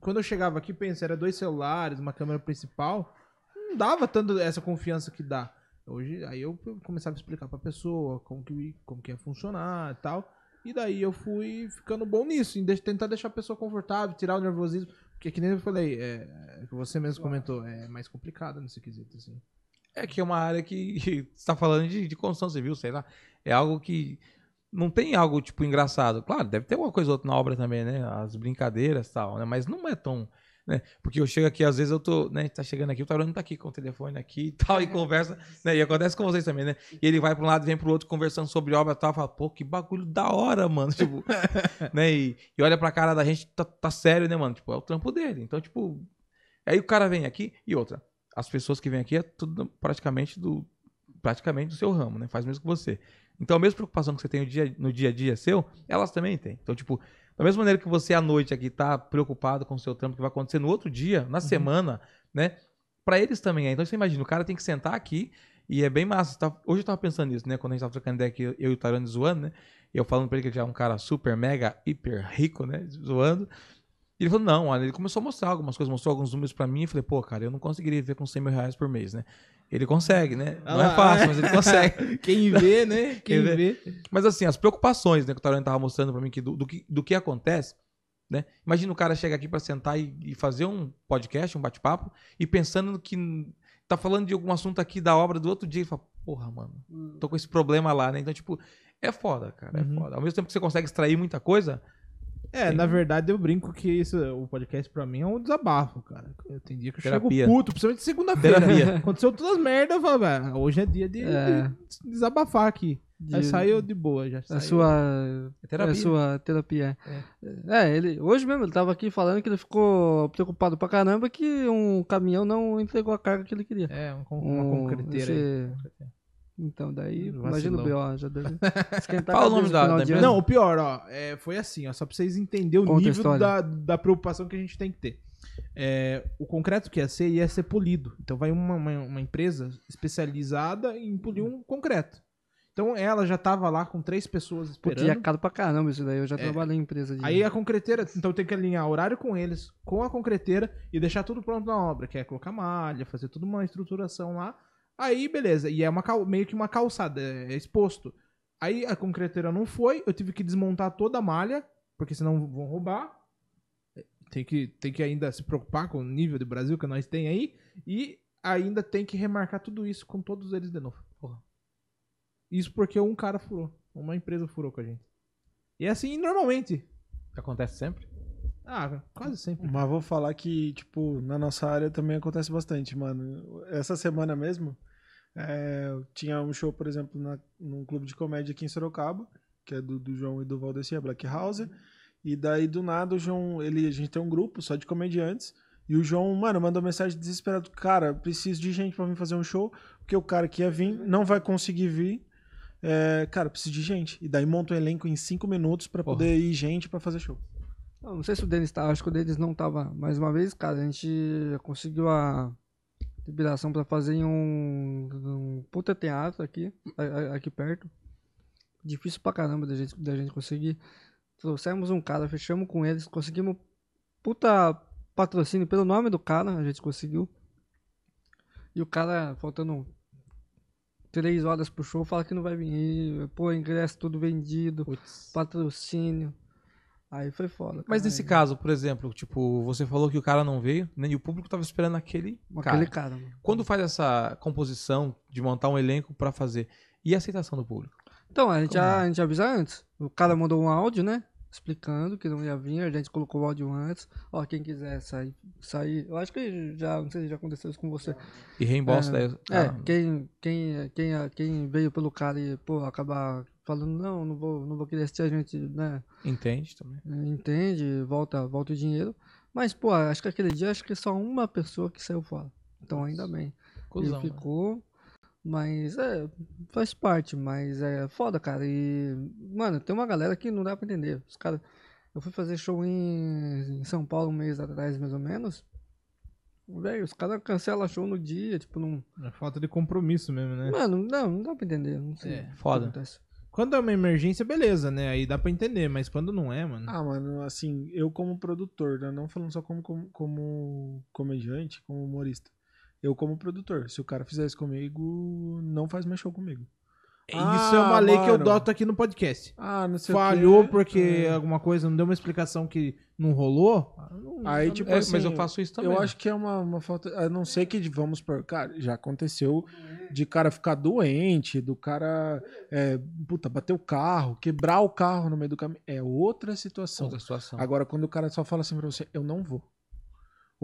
quando eu chegava aqui, pensei, era dois celulares, uma câmera principal, não dava tanto essa confiança que dá. Hoje, aí eu começava a explicar pra pessoa como que, como que ia funcionar e tal. E daí eu fui ficando bom nisso, em de- tentar deixar a pessoa confortável, tirar o nervosismo. Porque que nem eu falei, é, é, que você mesmo comentou, é mais complicado nesse quesito, assim. É que é uma área [LAUGHS] que você tá falando de, de construção civil, sei lá. É algo que não tem algo, tipo, engraçado. Claro, deve ter uma coisa ou outra na obra também, né? As brincadeiras e tal, né? Mas não é tão. Né? Porque eu chego aqui, às vezes eu tô, né? Tá chegando aqui, o Tarone tá aqui com o telefone aqui e tal, e conversa, né? E acontece com vocês também, né? E ele vai pra um lado vem pro outro conversando sobre obra e tal, fala, pô, que bagulho da hora, mano. [LAUGHS] Tipo, né? E, e olha pra cara da gente, tá, tá sério, né, mano? Tipo, é o trampo dele. Então, tipo. Aí o cara vem aqui e outra. As pessoas que vêm aqui é tudo praticamente do. Praticamente do seu ramo, né? Faz mesmo que você. Então, a mesma preocupação que você tem no dia, no dia a dia seu, elas também têm. Então, tipo, da mesma maneira que você à noite aqui tá preocupado com o seu trampo que vai acontecer no outro dia, na semana, né? Pra eles também é. Então, você imagina, o cara tem que sentar aqui e é bem massa. Tá- Hoje eu tava pensando nisso, né? Quando a gente tava trocando ideia aqui, eu e o Tarone zoando, né? Eu falando pra ele que ele já é um cara super, mega, hiper rico, né? Zoando. E ele falou, não, olha, ele começou a mostrar algumas coisas, mostrou alguns números pra mim e falei, pô, cara, eu não conseguiria viver com 100 mil reais por mês, né? Ele consegue, né? Não Ah é lá, fácil, é. mas ele consegue. [LAUGHS] Quem vê, né? [LAUGHS] Quem Quem vê. vê. Mas assim, as preocupações, né, que o Tarone tava mostrando pra mim que do, do que, do que acontece, né? Imagina o cara chega aqui pra sentar e, e fazer um podcast, um bate-papo, e pensando que tá falando de algum assunto aqui da obra do outro dia e fala, porra, mano, tô com esse problema lá, né? Então, tipo, é foda, cara, Uhum. é foda. Ao mesmo tempo que você consegue extrair muita coisa, É, Sim. na verdade eu brinco que isso, o podcast pra mim é um desabafo, cara. Tem dia que eu Terapia. chego puto, principalmente segunda-feira. Terapia. [LAUGHS] Aconteceu todas as merdas, eu falo, "Velho, hoje é dia de, É. de desabafar aqui. Aí De- saiu de boa, já A saiu. sua, é terapia. a sua terapia. É. ele, hoje mesmo ele tava aqui falando que ele ficou preocupado pra caramba que um caminhão não entregou a carga que ele queria. É, um, uma Um- concreteira aí. Então, daí, imagina o B.O. Já deve [LAUGHS] esquentar a Fala o nome da- da. Não, o pior, ó, é, foi assim, ó, só pra vocês entenderem o Conta a nível da, da preocupação que a gente tem que ter. É, o concreto que ia ser, ia ser polido. Então vai uma, uma, uma empresa especializada em polir um concreto. Então ela já tava lá com três pessoas Porque esperando. é caro pra caramba isso daí. Eu já trabalhei em empresa de. Aí a concreteira, então tem que alinhar horário com eles, com a concreteira e deixar tudo pronto na obra, que é colocar malha, fazer toda uma estruturação lá. Aí, beleza. E é uma meio que uma calçada, é é exposto. Aí a concreteira não foi, eu tive que desmontar toda a malha, porque senão vão roubar. Tem que, tem que ainda se preocupar com o nível do Brasil que nós tem aí. E ainda tem que remarcar tudo isso com todos eles de novo. Porra. Isso porque um cara furou. Uma empresa furou com a gente. E é assim normalmente. Acontece sempre? Ah, quase sempre. Mas vou falar que, tipo, na nossa área também acontece bastante, mano. Essa semana mesmo, é, eu tinha um show, por exemplo, na, num clube de comédia aqui em Sorocaba, que é do, do João e do Valdeci, a Black House. E daí, do nada, o João, ele, a gente tem um grupo só de comediantes. E o João, mano, mandou mensagem desesperado. Cara, preciso de gente pra vir fazer um show, porque o cara que ia vir não vai conseguir vir. É, cara, preciso de gente. E daí monta um elenco em cinco minutos pra Porra. poder ir gente pra fazer show. Não, não sei se o Denis tá, acho que o Denis não tava. Mais uma vez, cara, a gente conseguiu a liberação pra fazer em um, um puta teatro aqui, aqui perto. Difícil pra caramba da gente, da gente conseguir. Trouxemos um cara, fechamos com eles, conseguimos puta patrocínio pelo nome do cara, a gente conseguiu. E o cara, faltando três horas pro show, fala que não vai vir. Pô, ingresso tudo vendido, Putz. patrocínio. Aí foi foda. Mas cara. nesse caso, por exemplo, tipo, você falou que o cara não veio, né? E o público tava esperando aquele Aquele cara. cara, mano. Quando faz essa composição de montar um elenco pra fazer, e a aceitação do público? Então, a gente, Como já, a gente avisa antes. O cara mandou um áudio, né? Explicando que não ia vir, a gente colocou o áudio antes. Ó, quem quiser sair, sair. Eu acho que já, não sei se já aconteceu isso com você. E reembolsa daí. É, ah, quem, quem, quem, quem veio pelo cara e, pô, acabar falando, não, não vou, não vou querer a gente, né? Entende também. Entende, volta, volta o dinheiro. Mas, pô, acho que aquele dia, acho que só uma pessoa que saiu fora. Então, ainda bem. Cusão, Ele né? ficou. Mas é, faz parte, mas é foda, cara. E, mano, tem uma galera que não dá pra entender. Os caras. Eu fui fazer show em, em São Paulo um mês atrás, mais ou menos. Velho, os caras cancelam show no dia, tipo, não. É falta de compromisso mesmo, né? Mano, não, não dá pra entender. Não sei. É, foda. acontece. Quando é uma emergência, beleza, né? Aí dá pra entender, mas quando não é, mano. Ah, mano, assim, eu como produtor, né? não falando só como, como, como comediante, como humorista. Eu como produtor. Se o cara fizer isso comigo, não faz mais show comigo. Isso é uma Ah, lei que eu mano. adoto aqui no podcast. Ah, não sei o Falhou quê. porque É. alguma coisa não deu uma explicação que não rolou. não- Aí, tipo É, assim, mas eu faço isso também. Eu né? acho que é uma, uma falta. A não ser que vamos por. Cara, já aconteceu de cara ficar doente, do cara. É, puta, bater o carro, quebrar o carro no meio do caminho. É outra situação. outra situação. Agora, quando o cara só fala assim pra você, eu não vou.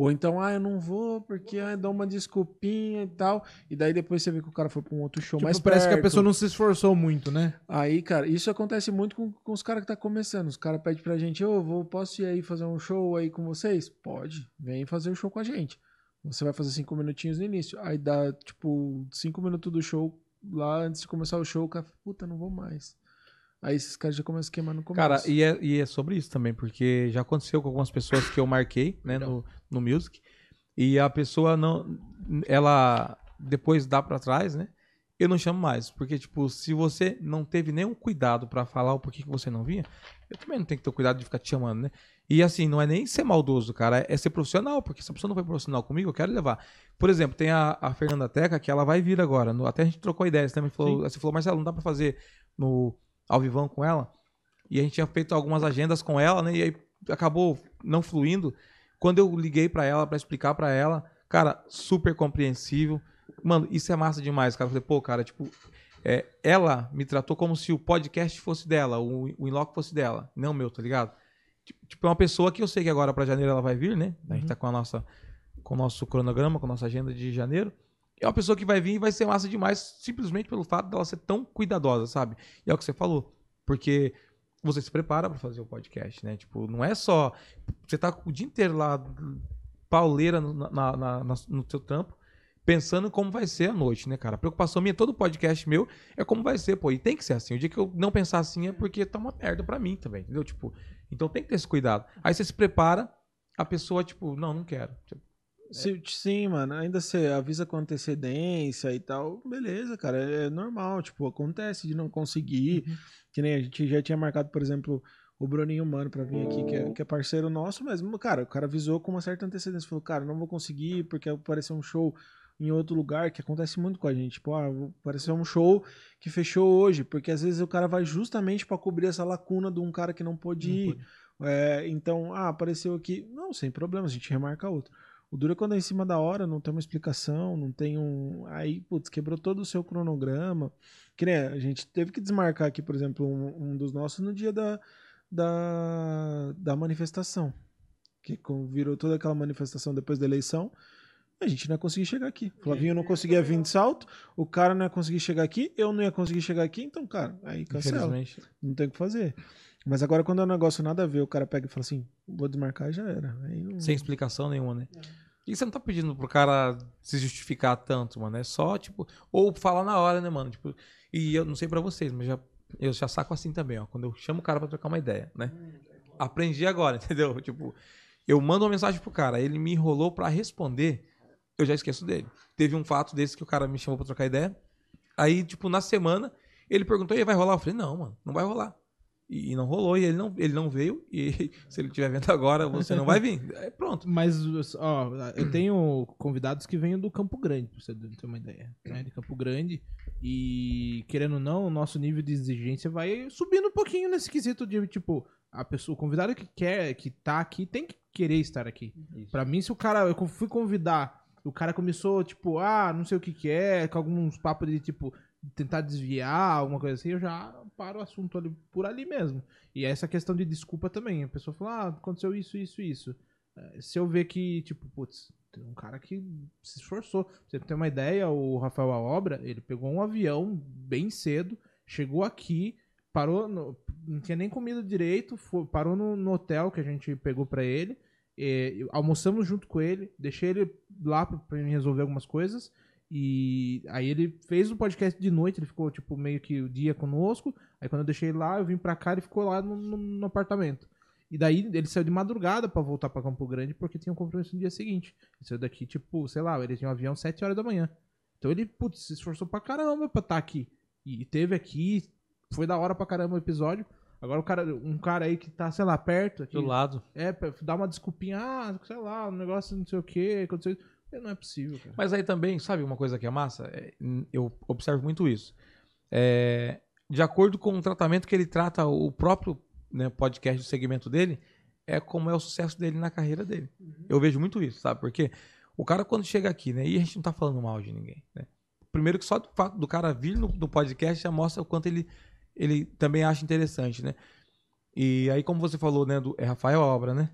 Ou então, ah, eu não vou porque ah, dá uma desculpinha e tal. E daí depois você vê que o cara foi pra um outro show Tipo, mais parece que a pessoa não se esforçou muito, né? Aí, cara, isso acontece muito com, com os caras que tá começando. Os caras pedem pra gente, ô, vou, posso ir aí fazer um show aí com vocês? Pode, vem fazer o show com a gente. Você vai fazer cinco minutinhos no início. Aí dá, tipo, cinco minutos do show lá antes de começar o show, o cara, puta, não vou mais. Aí esses caras já começam a queimar no começo. Cara, e é, e é sobre isso também, porque já aconteceu com algumas pessoas que eu marquei, né, no, no Music, e a pessoa não. Ela depois dá pra trás, né? Eu não chamo mais, porque, tipo, se você não teve nenhum cuidado pra falar o porquê que você não vinha, eu também não tenho que ter cuidado de ficar te chamando, né? E assim, não é nem ser maldoso, cara, é ser profissional, porque se a pessoa não foi profissional comigo, eu quero levar. Por exemplo, tem a, a Fernanda Teca, que ela vai vir agora, no- até a gente trocou ideia, você também falou, você falou, Marcelo, não dá pra fazer no ao vivão com ela? E a gente tinha feito algumas agendas com ela, né? E aí acabou não fluindo. Quando eu liguei pra ela pra explicar pra ela, cara, super compreensível. Mano, isso é massa demais, cara. Eu falei, pô, cara, tipo, é, ela me tratou como se o podcast fosse dela, o, o Inlock fosse dela, não meu, tá ligado? Tipo, é uma pessoa que eu sei que agora pra janeiro ela vai vir, né? A gente tá com a nossa com o nosso cronograma, com a nossa agenda de janeiro. É uma pessoa que vai vir e vai ser massa demais, simplesmente pelo fato dela ser tão cuidadosa, sabe? E é o que você falou. Porque você se prepara pra fazer o podcast, né? Tipo, não é só. Você tá o dia inteiro lá, pauleira no, na, na- no seu trampo, pensando como vai ser a noite, né, cara? A preocupação minha, todo podcast meu, é como vai ser, pô. E tem que ser assim. O dia que eu não pensar assim é porque tá uma merda pra mim também, entendeu? Tipo, então tem que ter esse cuidado. Aí você se prepara, a pessoa, tipo, não, não quero. Tipo, Se- sim, mano, ainda você avisa com antecedência e tal, beleza, cara, é normal, tipo, acontece de não conseguir, que nem a gente já tinha marcado, por exemplo, o Bruninho Mano pra vir aqui, que é, que é parceiro nosso, mas, cara, o cara avisou com uma certa antecedência, falou, cara, não vou conseguir porque apareceu um show em outro lugar, que acontece muito com a gente, tipo, ah, apareceu um show que fechou hoje, porque às vezes o cara vai justamente pra cobrir essa lacuna de um cara que não pôde ir, é, então, ah, apareceu aqui. Não, sem problema, a gente remarca outro. O duro é quando é em cima da hora, não tem uma explicação, não tem um. Aí, putz, quebrou todo o seu cronograma. Que nem a gente teve que desmarcar aqui, por exemplo, um, um dos nossos no dia da, da, da manifestação. Que virou toda aquela manifestação depois da eleição. A gente não ia conseguir chegar aqui. O Flavinho não conseguia vir de salto, o cara não ia conseguir chegar aqui, eu não ia conseguir chegar aqui, então, cara, aí cancela. Não tem o que fazer. Mas agora, quando é um negócio nada a ver, o cara pega e fala assim: vou desmarcar e já era. Aí não... Sem explicação nenhuma, né? E você não tá pedindo pro cara se justificar tanto, mano. É só, tipo, ou falar na hora, né, mano? Tipo, e eu não sei pra vocês, mas já, eu já saco assim também, ó. Quando eu chamo o cara pra trocar uma ideia, né? Aprendi agora, [LAUGHS] entendeu? Tipo, eu mando uma mensagem pro cara, ele me enrolou pra responder, eu já esqueço dele. Teve um fato desse que o cara me chamou pra trocar ideia. Aí, tipo, na semana, ele perguntou, e vai rolar? Eu falei, não, mano, não vai rolar. E, e não rolou, e ele não, ele não veio, e [LAUGHS] se ele estiver vendo agora, você não vai vir. Aí, pronto. Mas, ó, eu tenho convidados que vêm do Campo Grande, pra você ter uma ideia. Né? De Campo Grande. E, querendo ou não, o nosso nível de exigência vai subindo um pouquinho nesse quesito de, tipo, a pessoa, o convidado que quer, que tá aqui, tem que querer estar aqui. Pra mim, se o cara, eu fui convidar, o cara começou, tipo, ah, não sei o que que é, com alguns papos de, tipo, tentar desviar, alguma coisa assim, eu já paro o assunto ali, por ali mesmo. E essa questão de desculpa também. A pessoa fala, ah, aconteceu isso, isso, isso. Eh, Se eu ver que, tipo, putz, tem um cara que se esforçou. Você ter uma ideia, o Rafael Obra, ele pegou um avião bem cedo, chegou aqui, parou, no- não tinha nem comido direito, foi- parou no, no hotel que a gente pegou pra ele, eh, almoçamos junto com ele, deixei ele lá pra mim resolver algumas coisas. E aí ele fez o podcast de noite, ele ficou, tipo, meio que o dia conosco. Aí quando eu deixei ele lá, eu vim pra cá, ele ficou lá no, no- no apartamento. E daí ele saiu de madrugada pra voltar pra Campo Grande, porque tinha um compromisso no dia seguinte. Ele saiu daqui, tipo, sei lá, ele tinha um avião 7 horas da manhã. Então ele, putz, se esforçou pra caramba pra estar aqui. E teve aqui, foi da hora pra caramba o episódio. Agora o cara, um cara aí que tá, sei lá, perto aqui, Do lado. é, dar uma desculpinha, ah, sei lá, um negócio não sei o que, aconteceu isso. Não é possível, cara. Mas aí também, sabe uma coisa que é massa? É, eu observo muito isso. É, de acordo com o tratamento que ele trata o próprio né, podcast, o segmento dele, é como é o sucesso dele na carreira dele. Eu vejo muito isso, sabe? Porque o cara quando chega aqui, né? E a gente não tá falando mal de ninguém, né? Primeiro que só do fato do cara vir no, no podcast já mostra o quanto ele, ele também acha interessante, né? E aí, como você falou, né, do, é Rafael Obra, né?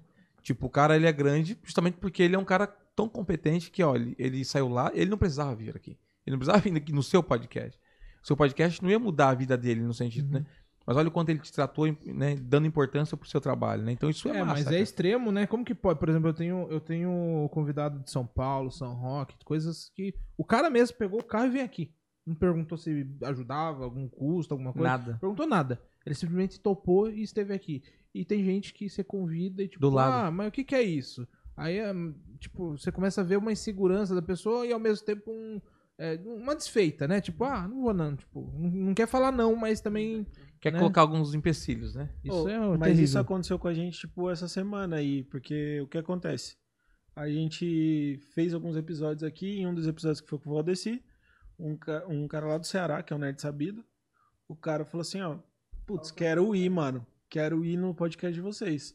Tipo, o cara ele é grande justamente porque ele é um cara tão competente que, ó, ele, ele saiu lá, ele não precisava vir aqui. Ele não precisava [LAUGHS] vir aqui no seu podcast. O seu podcast não ia mudar a vida dele no sentido, né? Mas olha o quanto ele te tratou, né, dando importância pro seu trabalho, né? Então isso é, É, massa. mas cara. é extremo, né? Como que pode? Por exemplo, eu tenho, eu tenho convidado de São Paulo, São Roque, coisas que. O cara mesmo pegou o carro e veio aqui. Não perguntou se ajudava, algum custo, alguma coisa. Nada. Não perguntou nada. Ele simplesmente topou e esteve aqui. E tem gente que você convida e tipo, Do lado. ah, mas o que, que é isso? Aí, é, tipo, você começa a ver uma insegurança da pessoa e ao mesmo tempo um, é, uma desfeita, né? Tipo, ah, não vou não. Tipo, não, não quer falar não, mas também. Quer né? colocar alguns empecilhos, né? Isso Ô, é Mas terrível. isso aconteceu com a gente, tipo, essa semana aí, porque o que acontece? A gente fez alguns episódios aqui, em um dos episódios que foi com o Valdeci, um, um cara lá do Ceará, que é o Nerd Sabido, o cara falou assim, ó, putz, quero ir, mano, quero ir no podcast de vocês.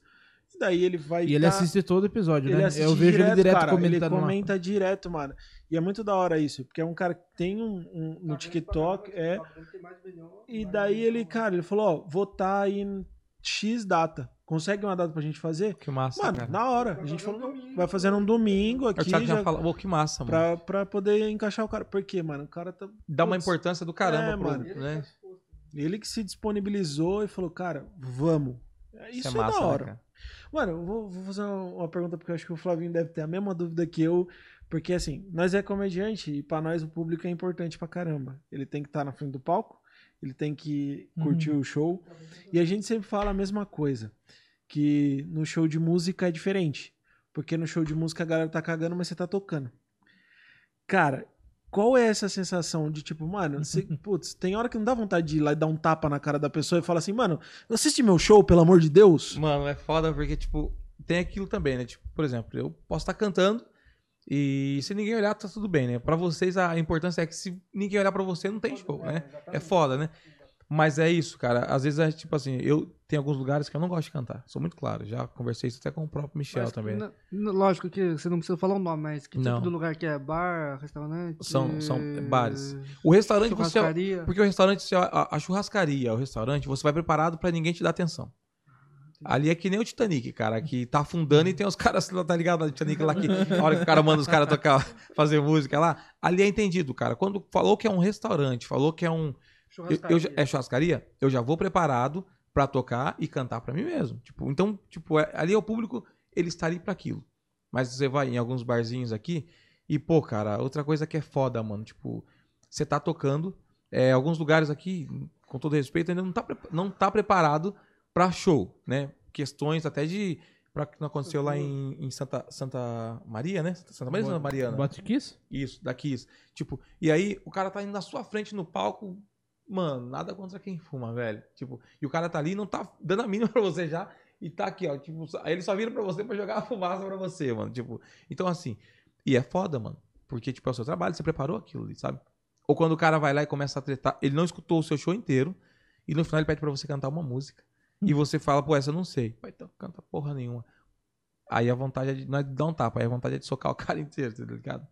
E daí ele vai E ele tá- assiste todo episódio, ele né? assiste Eu vejo ele direto cara, comentando. Ele lá. comenta direto, mano. E é muito da hora isso, porque é um cara que tem um, um- no TikTok, é, e daí ele, cara, ele falou, ó, vou estar aí em X data. Consegue uma data pra gente fazer? Que massa, Mano, cara. na hora. A gente falou, vai fazer num domingo Aí o aqui Thiago já já, fala, pô, que massa, mano. pra, pra poder encaixar o cara. Por quê, mano? O cara tá. Dá uma Putz, importância do caramba É, pro, mano. né? Ele que se disponibilizou e falou, cara, vamos. Isso, é é, massa, da né, hora. cara? Mano, eu vou, vou fazer uma, pergunta porque eu acho que o Flavinho deve ter a mesma dúvida que eu. Porque assim, nós é comediante e pra nós o público é importante pra caramba. Ele tem que estar na frente do palco, ele tem que curtir o show. E a gente sempre fala a mesma coisa, que no show de música é diferente. Porque no show de música a galera tá cagando, mas você tá tocando. Cara, qual é essa sensação de tipo, mano, você, [LAUGHS] putz, tem hora que não dá vontade de ir lá e dar um tapa na cara da pessoa e falar assim, mano, assiste meu show, pelo amor de Deus? Mano, é foda porque, tipo, tem aquilo também, né? Tipo, por exemplo, eu posso estar cantando e se ninguém olhar, tá tudo bem, né? Pra vocês, a importância é que se ninguém olhar pra você, não tem show, né? É foda, né? Mas é isso, cara. Às vezes é tipo assim, eu tenho alguns lugares que eu não gosto de cantar. Sou muito claro. Já conversei isso até com o próprio Michel Mas, também. Lógico que você não precisa falar o nome, mas que Não. tipo de lugar que é? Bar, restaurante? São- são bares. O restaurante, você. Churrascaria? Porque o restaurante, você- a, a churrascaria, o restaurante, você vai preparado pra ninguém te dar atenção. Ali é que nem o Titanic, cara, que tá afundando e tem os [LAUGHS] caras, tá ligado? O Titanic lá que a hora que o cara manda os caras tocar, [LAUGHS] fazer música lá. Ali é entendido, cara. Quando falou que é um restaurante, falou que é um. Eu, eu já- é churrascaria, eu já vou preparado pra tocar e cantar pra mim mesmo. Tipo, então, tipo, é- ali é o público, ele está ali pra aquilo. Mas você vai em alguns barzinhos aqui e, pô, cara, outra coisa que é foda, mano, tipo, você tá tocando, é, alguns lugares aqui, com todo respeito, ainda não tá, não tá preparado pra show, né? Questões até de. Pra que não aconteceu lá em, em Santa, Santa Maria, né? Santa Maria ou Santa Mariana? Botkiss? Isso, daqui isso. Tipo, e aí o cara tá indo na sua frente no palco, mano, nada contra quem fuma, velho. Tipo, e o cara tá ali e não tá dando a mínima [LAUGHS] pra você já e tá aqui, ó, tipo, aí ele só vira pra você pra jogar a fumaça pra você, mano. Tipo, então assim, e é foda, mano, porque tipo, é o seu trabalho, você preparou aquilo ali, sabe? Ou quando o cara vai lá e começa a tretar, ele não escutou o seu show inteiro e no final ele pede pra você cantar uma música. E você fala, pô, essa eu não sei. Vai, então canta porra nenhuma. Aí a vontade é de, não é de dar um tapa, aí a vontade é de socar o [LAUGHS] cara inteiro, tá ligado?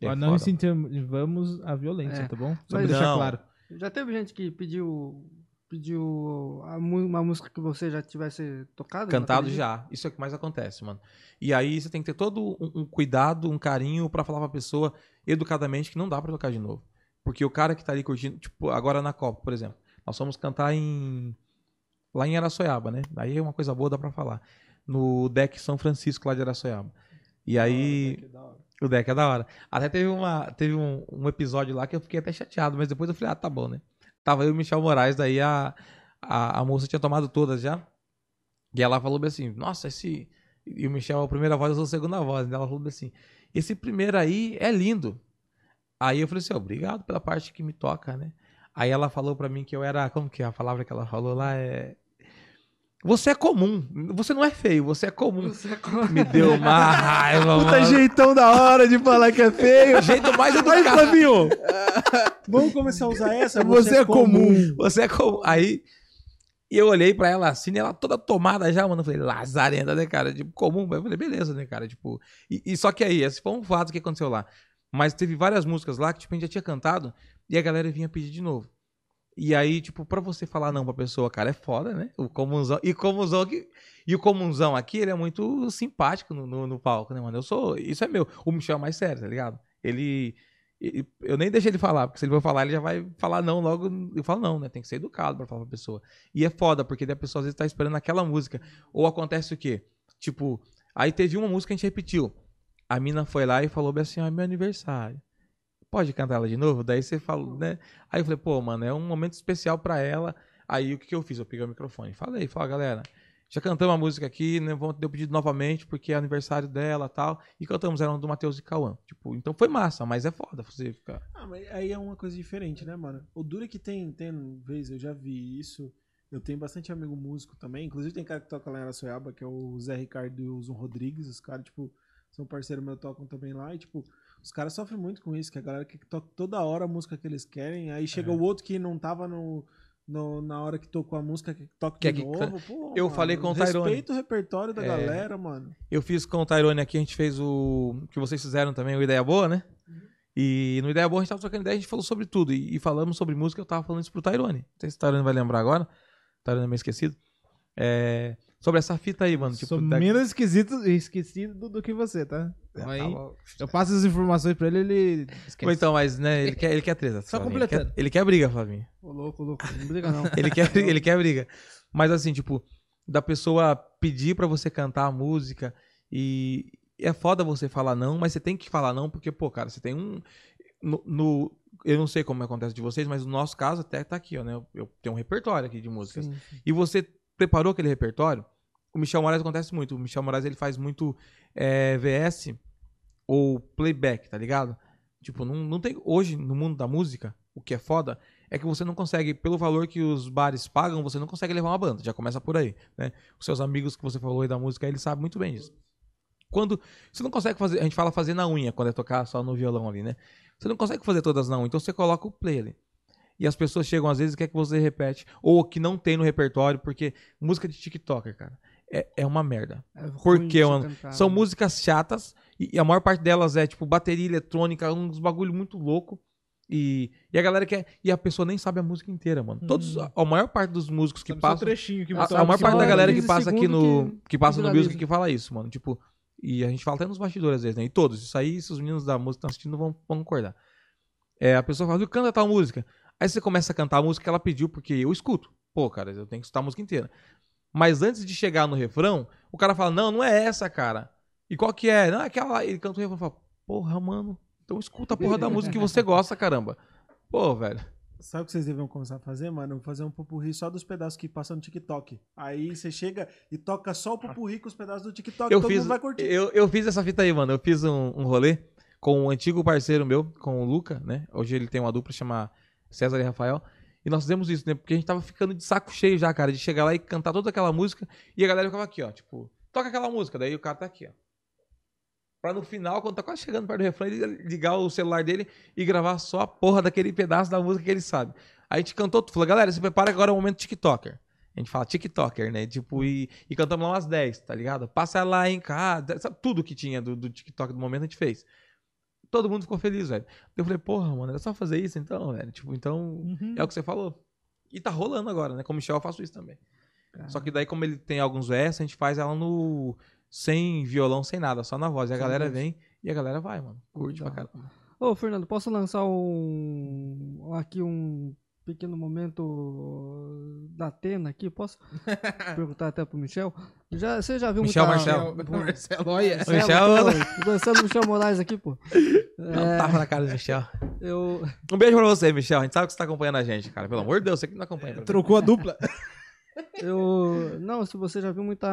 É Ó, não incentivamos a violência, É. tá bom? Só Mas- pra deixar Não. claro. Já teve gente que pediu, pediu uma música que você já tivesse tocado? Cantado já. Isso é o que mais acontece, mano. E aí você tem que ter todo um, um cuidado, um carinho pra falar pra pessoa educadamente que não dá pra tocar de novo. Porque o cara que tá ali curtindo, tipo, agora na Copa, por exemplo, nós fomos cantar em lá em Araçoiaba, né? Aí é uma coisa boa, dá pra falar. No deck São Francisco lá de Araçoiaba. E aí o deck é da hora. Até teve, uma, teve um, um episódio lá que eu fiquei até chateado, mas depois eu falei, ah, tá bom, né? Tava eu e o Michel Moraes, daí a, a, a moça tinha tomado todas já. E ela falou bem assim, nossa, esse. E o Michel, a primeira voz, eu sou a segunda voz. né? Ela falou bem assim, esse primeiro aí é lindo. Aí eu falei assim, obrigado pela parte que me toca, né? Aí ela falou pra mim que eu era. Como que é a palavra que ela falou lá? É. Você é comum. Você não é feio, você é comum. Você é co- Me deu uma raiva, Puta mano. jeitão da hora de falar que é feio. jeito mais Aí, educado. Flavinho, vamos começar a usar essa? Você é comum. Você é comum. Aí e eu olhei pra ela assim, ela toda tomada já, mano. Eu falei, lazarenta, né, cara? Tipo, comum. Eu falei, beleza, né, cara? Tipo, e, e só que aí, esse foi um fato que aconteceu lá. Mas teve várias músicas lá que, tipo, a gente já tinha cantado e a galera vinha pedir de novo. E aí, tipo, pra você falar não pra pessoa, cara, é foda, né? O comunzão. E comunzão aqui. E o comunzão aqui, ele é muito simpático no, no, no palco, né, mano? Eu sou. Isso é meu. O Michel é mais sério, tá ligado? Ele. e- Eu nem deixo ele falar, porque se ele for falar, ele já vai falar não logo. Eu falo não, né? Tem que ser educado pra falar pra pessoa. E é foda, porque a pessoa às vezes tá esperando aquela música. Ou acontece o quê? Tipo, aí teve uma música que a gente repetiu. A mina foi lá e falou bem assim: é meu aniversário. Pode cantar ela de novo? Daí você falou, né? Aí eu falei, pô, mano, é um momento especial pra ela. Aí o que, que eu fiz? Eu peguei o microfone. Falei, falei, galera, já cantamos a música aqui, né? Vamos ter o pedido novamente, porque é aniversário dela tal. E cantamos ela do Matheus e Cauã. Tipo, então foi massa, mas é foda você ficar. Ah, mas aí é uma coisa diferente, né, mano? O duro é que tem, tem vez, eu já vi isso. Eu tenho bastante amigo músico também. Inclusive tem cara que toca lá em Araçoiaba, que é o Zé Ricardo e o Zon Rodrigues. Os caras, tipo, são parceiros meus, tocam também lá. E, tipo, os caras sofrem muito com isso, que a galera que toca toda hora a música que eles querem. Aí chega É. o outro que não tava no, no- na hora que tocou a música, que toca Quer de que novo. Pô, Eu mano, falei com o Tyrone. Respeita o repertório da É. galera, mano. Eu fiz com o Tyrone aqui, a gente fez o. que vocês fizeram também, o Ideia Boa, né? E no Ideia Boa a gente tava trocando ideia, a gente falou sobre tudo. E, e falamos sobre música, eu tava falando isso pro Tyrone. Não sei se o Tyrone vai lembrar agora. O Tyrone é meio esquecido. É, sobre essa fita aí, mano. Tipo, Sou da- menos esquisito, esquecido do, que você, tá? Ah, Aí, tá bom. eu passo as informações pra ele, ele esquece. Ou então, mas, né, ele quer, ele quer treta. Só Flavinho. completando. Ele quer, ele quer briga, Flavinho. Ô, louco, louco. Não briga, não. Ele quer, [LAUGHS] ele quer briga. Mas assim, tipo, da pessoa pedir pra você cantar a música e é foda você falar não, mas você tem que falar não, porque, pô, cara, você tem um. No, no- eu não sei como acontece de vocês, mas no nosso caso até tá aqui, ó, né? Eu, eu tenho um repertório aqui de músicas. Sim. E você preparou aquele repertório. O Michel Moraes acontece muito. O Michel Moraes ele faz muito é, VS ou playback, tá ligado? Tipo, não, não tem. Hoje, no mundo da música, o que é foda é que você não consegue, pelo valor que os bares pagam, você não consegue levar uma banda. Já começa por aí, né? Os seus amigos que você falou aí da música, eles sabem muito bem disso. Quando você não consegue fazer, a gente fala fazer na unha, quando é tocar só no violão ali, né? Você não consegue fazer todas na unha, então você coloca o play ali. E as pessoas chegam às vezes e quer que você repete, ou que não tem no repertório, porque música de TikToker, cara, é, é uma merda. É Por ruim quê, de você mano? cantar, São né? músicas chatas e, e a maior parte delas é tipo bateria eletrônica, uns bagulho muito louco. E, e a galera quer. E a pessoa nem sabe a música inteira, mano. Todos, a, a maior parte dos músicos que Sabe passam. trechinho que A, você a maior que parte da galera que 15 passa aqui no. segundos Que, passa no music que fala isso, mano. Tipo. E a gente fala até nos bastidores às vezes, né? E todos. Isso aí, se os meninos da música estão assistindo, vão, vão concordar. É, a pessoa fala, "Viu, canta tal música. Aí você começa a cantar a música que ela pediu, porque eu escuto. Pô, cara, eu tenho que escutar a música inteira. Mas antes de chegar no refrão, o cara fala, não, não é essa, cara. E qual que é? Não, é aquela. lá." Ele canta o refrão e fala, porra, mano. Então escuta a porra da música que você gosta, caramba. Pô, velho. Sabe o que vocês deviam começar a fazer, mano? Fazer um popurri só dos pedaços que passam no TikTok. Aí você chega e toca só o popurri com os pedaços do TikTok. Eu todo fiz, mundo vai curtir. eu, eu fiz essa fita aí, mano. Eu fiz um, um rolê com um antigo parceiro meu, com o Luca, né? Hoje ele tem uma dupla chama César e Rafael. E nós fizemos isso, né? Porque a gente tava ficando de saco cheio já, cara, de chegar lá e cantar toda aquela música. E a galera ficava aqui, ó, tipo, toca aquela música. Daí o cara tá aqui, ó. Pra no final, quando tá quase chegando perto do refrão, ele ligar o celular dele e gravar só a porra daquele pedaço da música que ele sabe. Aí a gente cantou, tu falou, galera, se prepara agora é o momento TikToker. A gente fala TikToker, né? Tipo, e, e cantamos lá umas 10, tá ligado? Passa lá em casa, sabe, tudo que tinha do, do TikTok do momento a gente fez. Todo mundo ficou feliz, velho. Eu falei, porra, mano, é só fazer isso então, velho. Tipo, então, Uhum. é o que você falou. E tá rolando agora, né? Como o Michel, eu faço isso também. Só que daí, como ele tem alguns versos, a gente faz ela no. Sem violão, sem nada, só na voz. E a galera vem e a galera vai, mano. Curte pra Legal. caramba. Ô, Fernando, posso lançar um. aqui um pequeno momento da Atena aqui? Posso [LAUGHS] perguntar até pro Michel? Já, você já viu Michel muita... Marcelo. [LAUGHS] Marcelo, olha. Marcelo, Michel- pô, Lançando o Michel Moraes aqui, pô. Dá um tapa na cara do Michel. Eu, Um beijo pra você, Michel. A gente sabe que você tá acompanhando a gente, cara. Pelo amor de Deus, você que não acompanha. pra Trocou a dupla. [LAUGHS] eu. Não, se você já viu muita.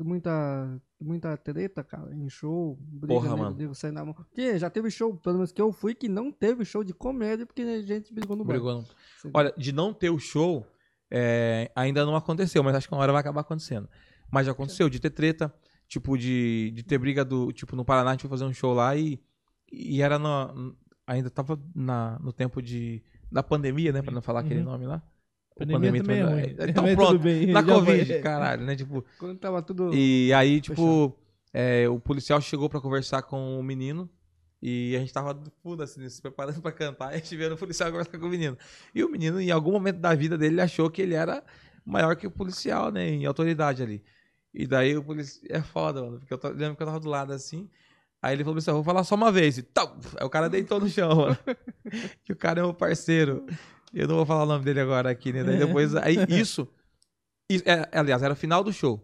Muita. Muita treta, cara, em show. Briga, Porra, nego- mano. nego sair na mão. Porque já teve show, pelo menos que eu fui, que não teve show de comédia, porque a gente brigou no bar. Brigou não. Você- Olha, de não ter o show, é, ainda não aconteceu, mas acho que uma hora vai acabar acontecendo. Mas já aconteceu, de ter treta, tipo, de, de ter briga do. Tipo, no Paraná a gente foi fazer um show lá e, e era no. Ainda tava na, no tempo de. Da pandemia, né? Pra não falar aquele Uhum. nome lá. Ou Pandemia também é também- ruim. Então pronto. bem, Na já Covid, foi. caralho, né? Tipo. Quando tava tudo. E aí, tipo, é, o policial chegou pra conversar com o menino. E a gente tava do fundo, assim, se preparando pra cantar. [LAUGHS] E a gente vendo o policial conversar com o menino. E o menino, em algum momento da vida dele, ele achou que ele era maior que o policial, né? Em autoridade ali. E daí o policial. É foda, mano. Porque eu tô- lembro que eu tava do lado assim. Aí ele falou assim: vou falar só uma vez. E tal. [LAUGHS] Aí o cara deitou no chão, mano. [LAUGHS] que o cara é meu parceiro. Eu não vou falar o nome dele agora aqui, né? Daí depois. Aí [LAUGHS] isso. isso- é, aliás, era o final do show.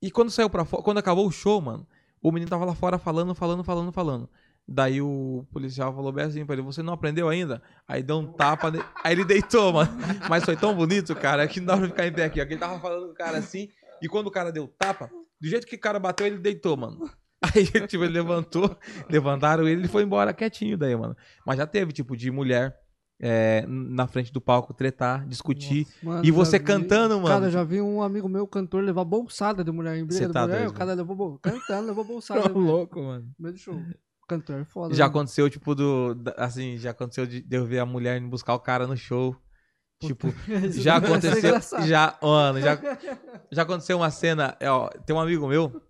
E quando saiu pra fora, quando acabou o show, mano, o menino tava lá fora falando, falando, falando, falando. Daí o policial falou bem assim pra ele, você não aprendeu ainda? Aí deu um tapa, ne- aí ele deitou, mano. Mas foi tão bonito, cara, que não dá pra ficar em pé aqui. ó, Ele tava falando com o cara assim, e quando o cara deu tapa, do jeito que o cara bateu, ele deitou, mano. [LAUGHS] Aí, tipo, ele levantou, levantaram ele e foi embora quietinho daí, mano. Mas já teve, tipo, de mulher é, na frente do palco tretar, discutir. Mano, E você vi- cantando, mano. Cara, já vi um amigo meu, cantor, levar bolsada de mulher em briga tá mulher. doido, o cara levou cantando, levou [LAUGHS] bolsada. Tô louco, mano. No meio show. Cantor é foda. Já né? aconteceu, tipo, do. Assim, já aconteceu de, eu ver a mulher indo buscar o cara no show. Tipo, [LAUGHS] já aconteceu. Já, mano, já, já aconteceu uma cena. é, ó, tem um amigo meu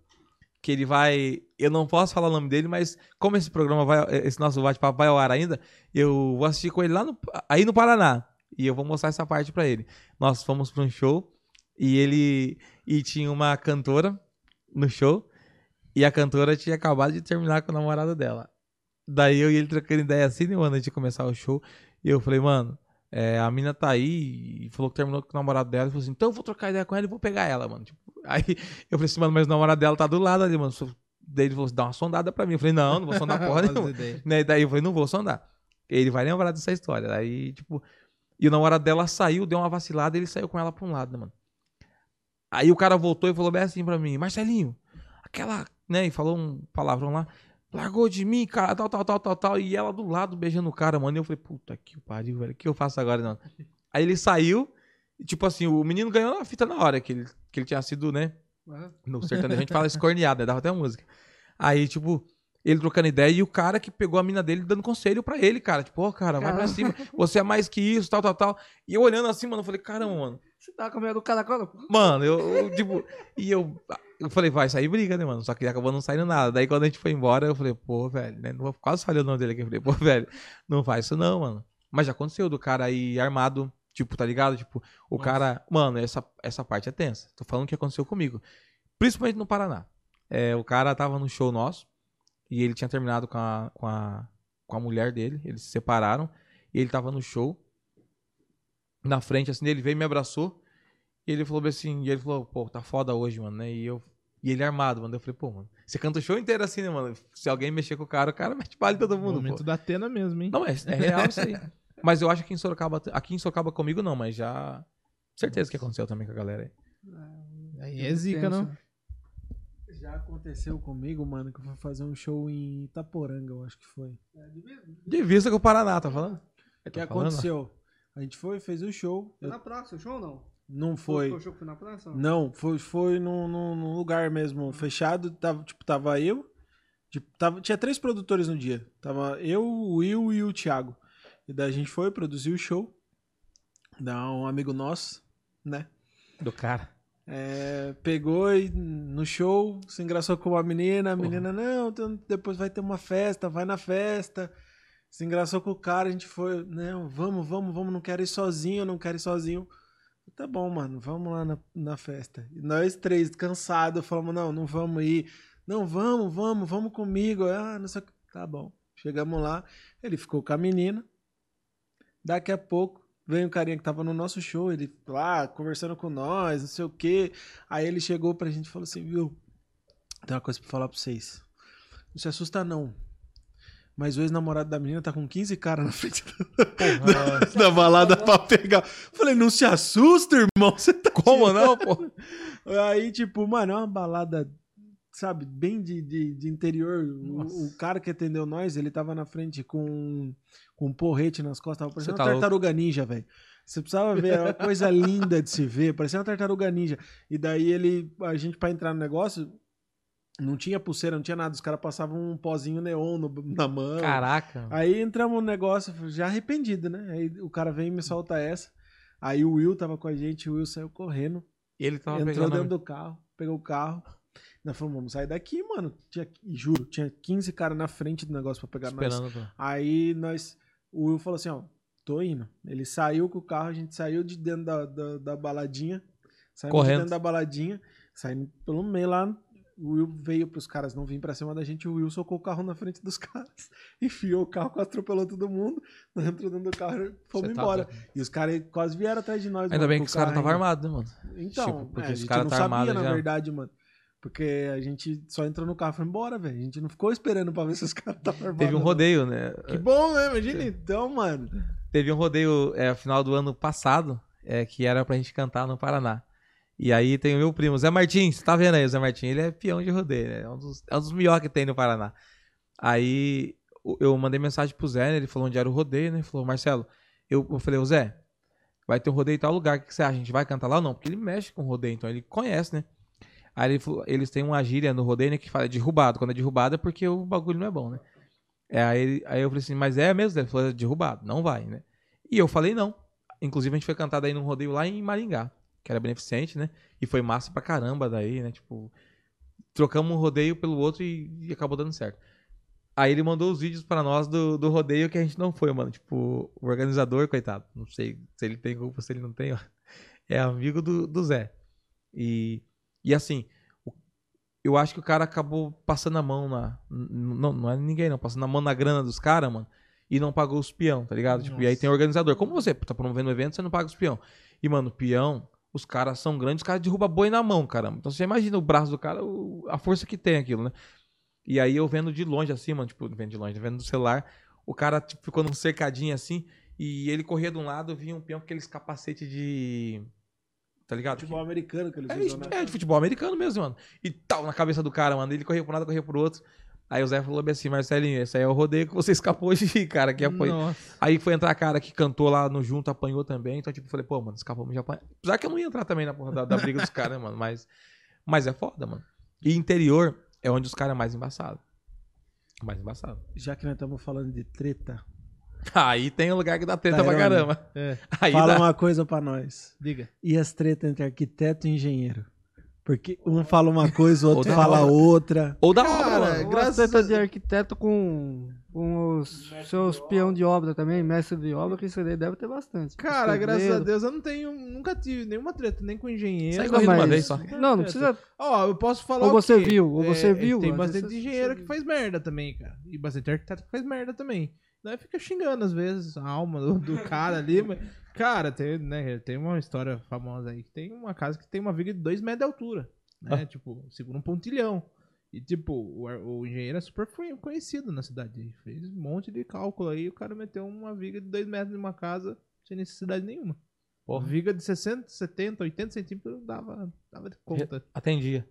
que ele vai. Eu não posso falar o nome dele, mas como esse programa vai. Esse nosso bate-papo vai ao ar ainda, eu vou assistir com ele lá no, aí no Paraná. E eu vou mostrar essa parte pra ele. Nós fomos pra um show e ele. E tinha uma cantora no show. E a cantora tinha acabado de terminar com o namorado dela. Daí eu e ele trocando ideia assim, né, mano, antes de começar o show. E eu falei, mano, é, a mina tá aí e falou que terminou com o namorado dela. E falou assim, então eu vou trocar ideia com ela e vou pegar ela, mano. Tipo, aí eu falei assim, mano, mas o namorado dela tá do lado ali, mano. Daí ele falou, dá uma sondada pra mim. Eu falei, não, não vou sondar [LAUGHS] porra nenhuma. Né? Daí eu falei, não vou sondar. Ele vai lembrar dessa história. Aí, tipo. E na hora dela saiu, deu uma vacilada e ele saiu com ela pra um lado, né, mano? Aí o cara voltou e falou bem assim pra mim, Marcelinho, aquela, né? E falou um palavrão lá. Largou de mim, cara, tal, tal, tal, tal, tal. E ela do lado beijando o cara, mano. E eu falei, puta que pariu, velho. O que eu faço agora, não? Aí ele saiu. Tipo assim, o menino ganhou a fita na hora, que ele, que ele tinha sido, né? Aham. No sertanejo a gente fala escorneado, né? Dava até música. Aí, tipo, ele trocando ideia e o cara que pegou a mina dele dando conselho pra ele, cara. Tipo, ó, cara, vai pra cima. Você é mais que isso, tal, tal, tal. E eu olhando assim, mano, eu falei, caramba, mano. Você tá com medo do cara agora? Mano, eu, eu, tipo, e eu, eu falei, vai sair briga, né, mano? Só que acabou não saindo nada. Daí quando a gente foi embora, eu falei, pô, velho, né? Quase falei o nome dele aqui. Eu falei, pô, velho, não faz isso não, mano. Mas já aconteceu do cara aí armado, tipo, tá ligado? Tipo, o Nossa. cara. Mano, essa, essa parte é tensa. Tô falando o que aconteceu comigo. Principalmente no Paraná. É, o cara tava no show nosso e ele tinha terminado com a, com a, com a mulher dele. Eles se separaram e ele tava no show. Na frente, assim, ele veio e me abraçou. E ele falou assim, e ele falou, pô, tá foda hoje, mano, né? E eu. E ele armado, mano. Eu falei, pô, mano, você canta o show inteiro assim, né, mano? Se alguém mexer com o cara, o cara mete bala em todo mundo. Momento pô. da Atena mesmo, hein? Não, é, é real isso aí. [LAUGHS] Mas eu acho que em Sorocaba. Aqui em Sorocaba comigo não, mas já. Certeza que aconteceu também com a galera aí. Aí é zica, não? Já aconteceu comigo, mano, que eu fui fazer um show em Itaporanga, eu acho que foi. De vista com o Paraná, tá falando? O que Tá aconteceu? A gente foi, fez o show. Foi eu- na praça o show ou não? não foi. O show que foi na praça? Não, foi, foi num, num- num lugar mesmo fechado. Tava, tipo, tava eu. tipo, tava, tinha três produtores no dia. Tava eu, o Will e o Thiago. E daí a gente foi, produziu o show. Da um amigo nosso, né? Do cara. É, pegou e no show se engraçou com uma menina. A Porra. menina, não, tem- depois vai ter uma festa, vai na festa. Se engraçou com o cara, a gente foi, não, vamos, vamos, vamos, não quero ir sozinho, não quero ir sozinho. Tá bom, mano, vamos lá na, na festa. E nós três, cansados, falamos, não, não vamos ir. Não, vamos, vamos, vamos comigo. Ah, não sei o que. Tá bom. Chegamos lá, ele ficou com a menina. Daqui a pouco, veio um carinha que tava no nosso show, ele lá, conversando com nós, não sei o quê. Aí ele chegou pra gente e falou assim, viu, tem uma coisa pra falar pra vocês. Não se assusta não. Mas o ex-namorado da menina tá com 15 caras na frente Porra, [LAUGHS] da balada pra pegar. Falei, não se assusta, irmão. Você tá como não, pô? [LAUGHS] Aí, tipo, mano, é uma balada, sabe, bem de, de, de interior. O, o cara que atendeu nós, ele tava na frente com, com um porrete nas costas, tava parecendo tá uma tartaruga ninja, velho. Você precisava ver, era uma coisa linda de se ver, parecia uma tartaruga ninja. E daí ele, a gente pra entrar no negócio, não tinha pulseira, não tinha nada. Os caras passavam um pozinho neon no- na mão. Caraca. Aí entramos no negócio, já arrependido, né? Aí o cara vem e me solta essa. Aí o Will tava com a gente, o Will saiu correndo. E ele tava Entrou dentro do carro, pegou o carro. Nós falamos, vamos sair daqui, mano. Tinha, juro, tinha 15 caras na frente do negócio pra pegar nós. Esperando. pô. Aí nós. O Will falou assim, ó, tô indo. Ele saiu com o carro, a gente saiu de dentro da, da, da baladinha. Saímos Correndo. de dentro da baladinha, saindo pelo meio lá. O Will veio pros caras não vir pra cima da gente. O Will socou o carro na frente dos [LAUGHS] caras. Enfiou o carro, quase atropelou todo mundo. Nós entrou dentro do carro e fomos tá embora. doido. E os caras quase vieram atrás de nós. Ainda mano, bem que o os caras estavam armados, né, mano? Então, Tipo, porque é, a os gente cara não tá sabia, armado na já. verdade, mano. Porque a gente só entrou no carro e foi embora, velho. A gente não ficou esperando pra ver se os caras estavam armados. Teve um rodeio, né? Que bom, né? Imagina então, mano. Teve um rodeio é, final do ano passado, é, que era pra gente cantar no Paraná. E aí tem o meu primo, Zé Martins, você tá vendo aí o Zé Martins? Ele é peão de rodeio, né? É um dos, é um dos melhores que tem no Paraná. Aí eu mandei mensagem pro Zé, né? ele falou onde era o rodeio, né? Ele falou, Marcelo, eu, eu falei, ô Zé, vai ter um rodeio em tal lugar, o que que você acha? A gente vai cantar lá ou não? Porque ele mexe com rodeio, então ele conhece, né? Aí ele eles têm uma gíria no rodeio, né, que fala derrubado. Quando é derrubado é porque o bagulho não é bom, né? É, aí, aí eu falei assim, mas é mesmo? Ele falou, é derrubado, não vai, né? E eu falei não. Inclusive a gente foi cantar daí num rodeio lá em Maringá, que era beneficente, né? E foi massa pra caramba daí, né? Tipo, trocamos um rodeio pelo outro e, e acabou dando certo. Aí ele mandou os vídeos pra nós do, do rodeio que a gente não foi, mano. Tipo, o organizador, coitado. Não sei se ele tem culpa, se ele não tem, ó. É amigo do, do Zé. E, e assim, eu acho que o cara acabou passando a mão na. Não, não é ninguém, não. Passando a mão na grana dos caras, mano. E não pagou os peão, tá ligado? Tipo, e aí tem organizador. Como você tá promovendo o evento, você não paga os peão. E, mano, peão, os caras são grandes, os caras derrubam boi na mão, caramba. Então você imagina o braço do cara, o- a força que tem aquilo, né? E aí eu vendo de longe assim, mano, tipo, vendo de longe, vendo do celular, o cara tipo, ficou num cercadinho assim, e ele corria de um lado, via um peão com aqueles capacetes de. Tá ligado? Futebol americano que eles É, né? é de futebol americano mesmo, mano. E tal, na cabeça do cara, mano. Ele corria pro lado, corria pro outro. Aí o Zé falou assim, Marcelinho, esse aí é o rodeio que você [LAUGHS] escapou de ir, cara. Que foi. Nossa. Aí foi entrar cara que cantou lá no junto, apanhou também. Então, tipo, eu falei, pô, mano, escapamos de apanhar. Apesar que eu não ia entrar também na porra da, da [LAUGHS] briga dos caras, né, mano? Mas, mas é foda, mano. E interior é onde os caras é mais embaçado. Mais embaçado. Já que nós estamos falando de treta, Aí tem um lugar que dá treta pra Tairone. caramba. É, Aí fala dá. uma coisa pra nós. diga. E as tretas entre arquiteto e engenheiro? Porque um fala uma coisa, o [LAUGHS] outro Ou fala obra. outra. Ou da Cara, obra. Uma graças treta a- de arquiteto com, com os seus peão de obra também, mestre de obra, que isso daí deve ter bastante. Cara, graças a. Deus eu não tenho, nunca tive nenhuma treta, nem com engenheiro. Sai correndo uma mas- vez só. Não, não precisa. Ó, eu posso falar Ou o você quê? viu, ou você viu, Tem bastante engenheiro que faz merda também, cara. E bastante arquiteto que faz merda também. Daí fica xingando às vezes a alma do, do cara ali, mas... Cara, tem, né, tem uma história famosa aí, que tem uma casa que tem uma viga de 2 metros de altura, né, tipo, segura um pontilhão. E, tipo, o, o engenheiro é super conhecido na cidade. Ele Fez um monte de cálculo aí e o cara meteu uma viga de 2 metros numa casa sem necessidade nenhuma. Porra. Viga de 60, 70, 80 centímetros dava, dava de conta. Atendia.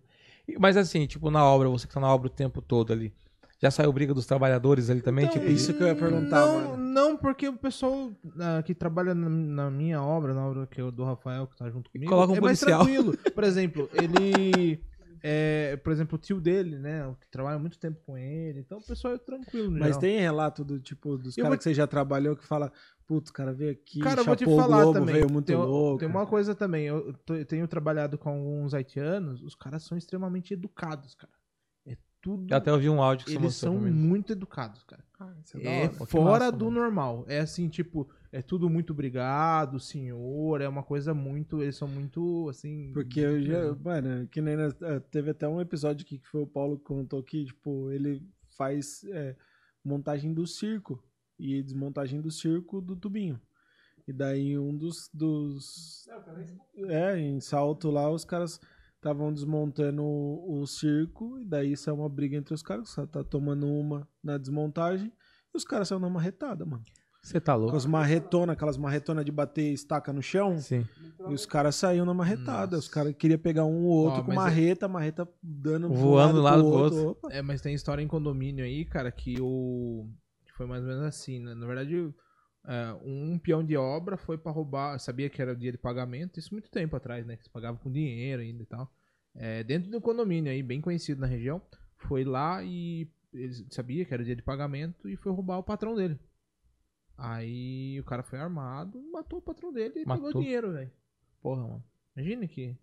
Mas assim, tipo, na obra, você que tá na obra o tempo todo ali. Já saiu briga dos trabalhadores ali também? Então, tipo, isso que eu ia perguntar, não, mano. Não, porque o pessoal ah, que trabalha na, na minha obra, na obra que eu do Rafael, que tá junto comigo, Coloca um é mais policial. tranquilo. [LAUGHS] Por exemplo, ele... É, por exemplo, o tio dele, né? o Que trabalha muito tempo com ele. Então o pessoal é tranquilo, Mas geral. tem relato do tipo dos caras vou- que você já trabalhou que fala, putz, o cara veio aqui, Cara, eu vou te chapou o falar Globo, também. veio muito tem, louco. tem uma coisa também. Eu tô- eu tenho trabalhado com alguns haitianos. Os caras são extremamente educados, cara. É tudo... Eu até ouvi um áudio que você Eles mostrou são muito educados, cara. Isso é É fora massa, do mano. normal. É assim, tipo, é tudo muito obrigado, senhor. É uma coisa muito. Eles são muito, assim. Porque eu já, mano, que nem eh, teve até um episódio aqui que foi o Paulo que contou que, tipo, ele faz é, montagem do circo e desmontagem do circo do tubinho. E daí um dos. dos é, em salto lá, os caras estavam desmontando o, o circo, e daí isso é uma briga entre os caras, você tá tomando uma na desmontagem, e os caras saíram na marretada, mano. Você tá Com louco? as marretonas, aquelas marretonas de bater estaca no chão. Sim. E os caras saíram na marretada. Nossa. Os caras queriam pegar um ou outro Ó, com mas é- marreta, marreta dando um Voando um lado pro outro. Opa. É, mas tem história em condomínio aí, cara, que o. foi mais ou menos assim, né? Na verdade, um peão de obra foi pra roubar. Sabia que era dia de pagamento, isso muito tempo atrás, né? Que se pagava com dinheiro ainda e tal. É, dentro do condomínio aí, bem conhecido na região, foi lá e ele sabia que era dia de pagamento e foi roubar o patrão dele. Aí o cara foi armado, matou o patrão dele e pegou Matou? o dinheiro, velho. Porra, mano. Imagina que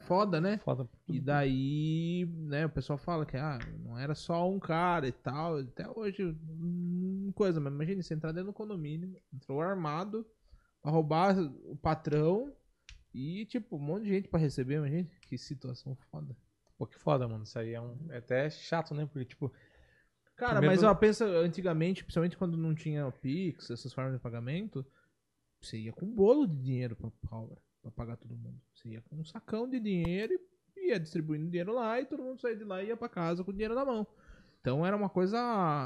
foda, né? Foda. E daí, né, o pessoal fala que ah, não era só um cara e tal. Até hoje, coisa, mas imagina você entrar dentro do condomínio, entrou armado pra roubar o patrão e, tipo, um monte de gente pra receber, imagina. Que situação foda. Pô, que foda, mano. Isso aí é, um... é até chato, né? Porque, tipo, Cara, mas ó, pensa antigamente, principalmente quando não tinha o Pix, essas formas de pagamento, você ia com um bolo de dinheiro pra, pra pra pagar todo mundo. Você ia com um sacão de dinheiro e ia distribuindo dinheiro lá e todo mundo saía de lá e ia pra casa com o dinheiro na mão. Então era uma coisa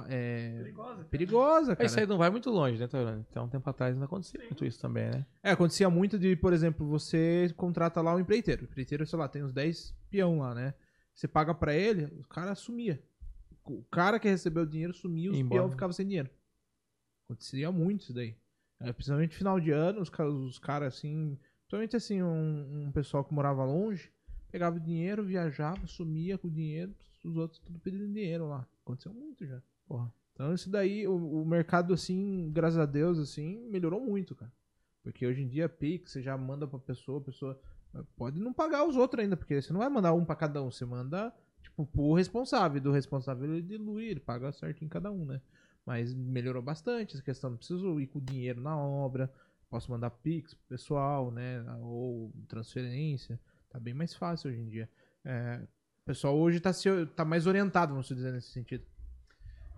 é, Perigosa. perigosa, cara. isso aí não vai muito longe, né, Taurano? Então, um tempo atrás ainda acontecia muito isso também, né? É, acontecia muito de, por exemplo, você contrata lá um empreiteiro. O empreiteiro, sei lá, tem uns 10 peão lá, né? Você paga pra ele, o cara sumia. O cara que recebeu o dinheiro sumia, os embora. peão ficavam sem dinheiro. Acontecia muito isso daí. É, principalmente final de ano, os caras, os caras assim, principalmente assim, um, um pessoal que morava longe, pegava o dinheiro, viajava, sumia com o dinheiro, os outros tudo pedindo dinheiro lá. Aconteceu muito já. Porra. Então isso daí, o, o mercado assim, graças a Deus, assim, melhorou muito, cara. Porque hoje em dia, Pix, você já manda pra pessoa, a pessoa eh, pode não pagar os outros ainda, porque você não vai mandar um pra cada um, você manda, tipo, pro responsável, do responsável ele dilui, ele paga certinho cada um, né? Mas melhorou bastante essa questão, não preciso ir com dinheiro na obra, posso mandar Pix pro pessoal, né? Ou transferência, tá bem mais fácil hoje em dia. É, pessoal hoje tá, se, tá mais orientado, vamos dizer, nesse sentido.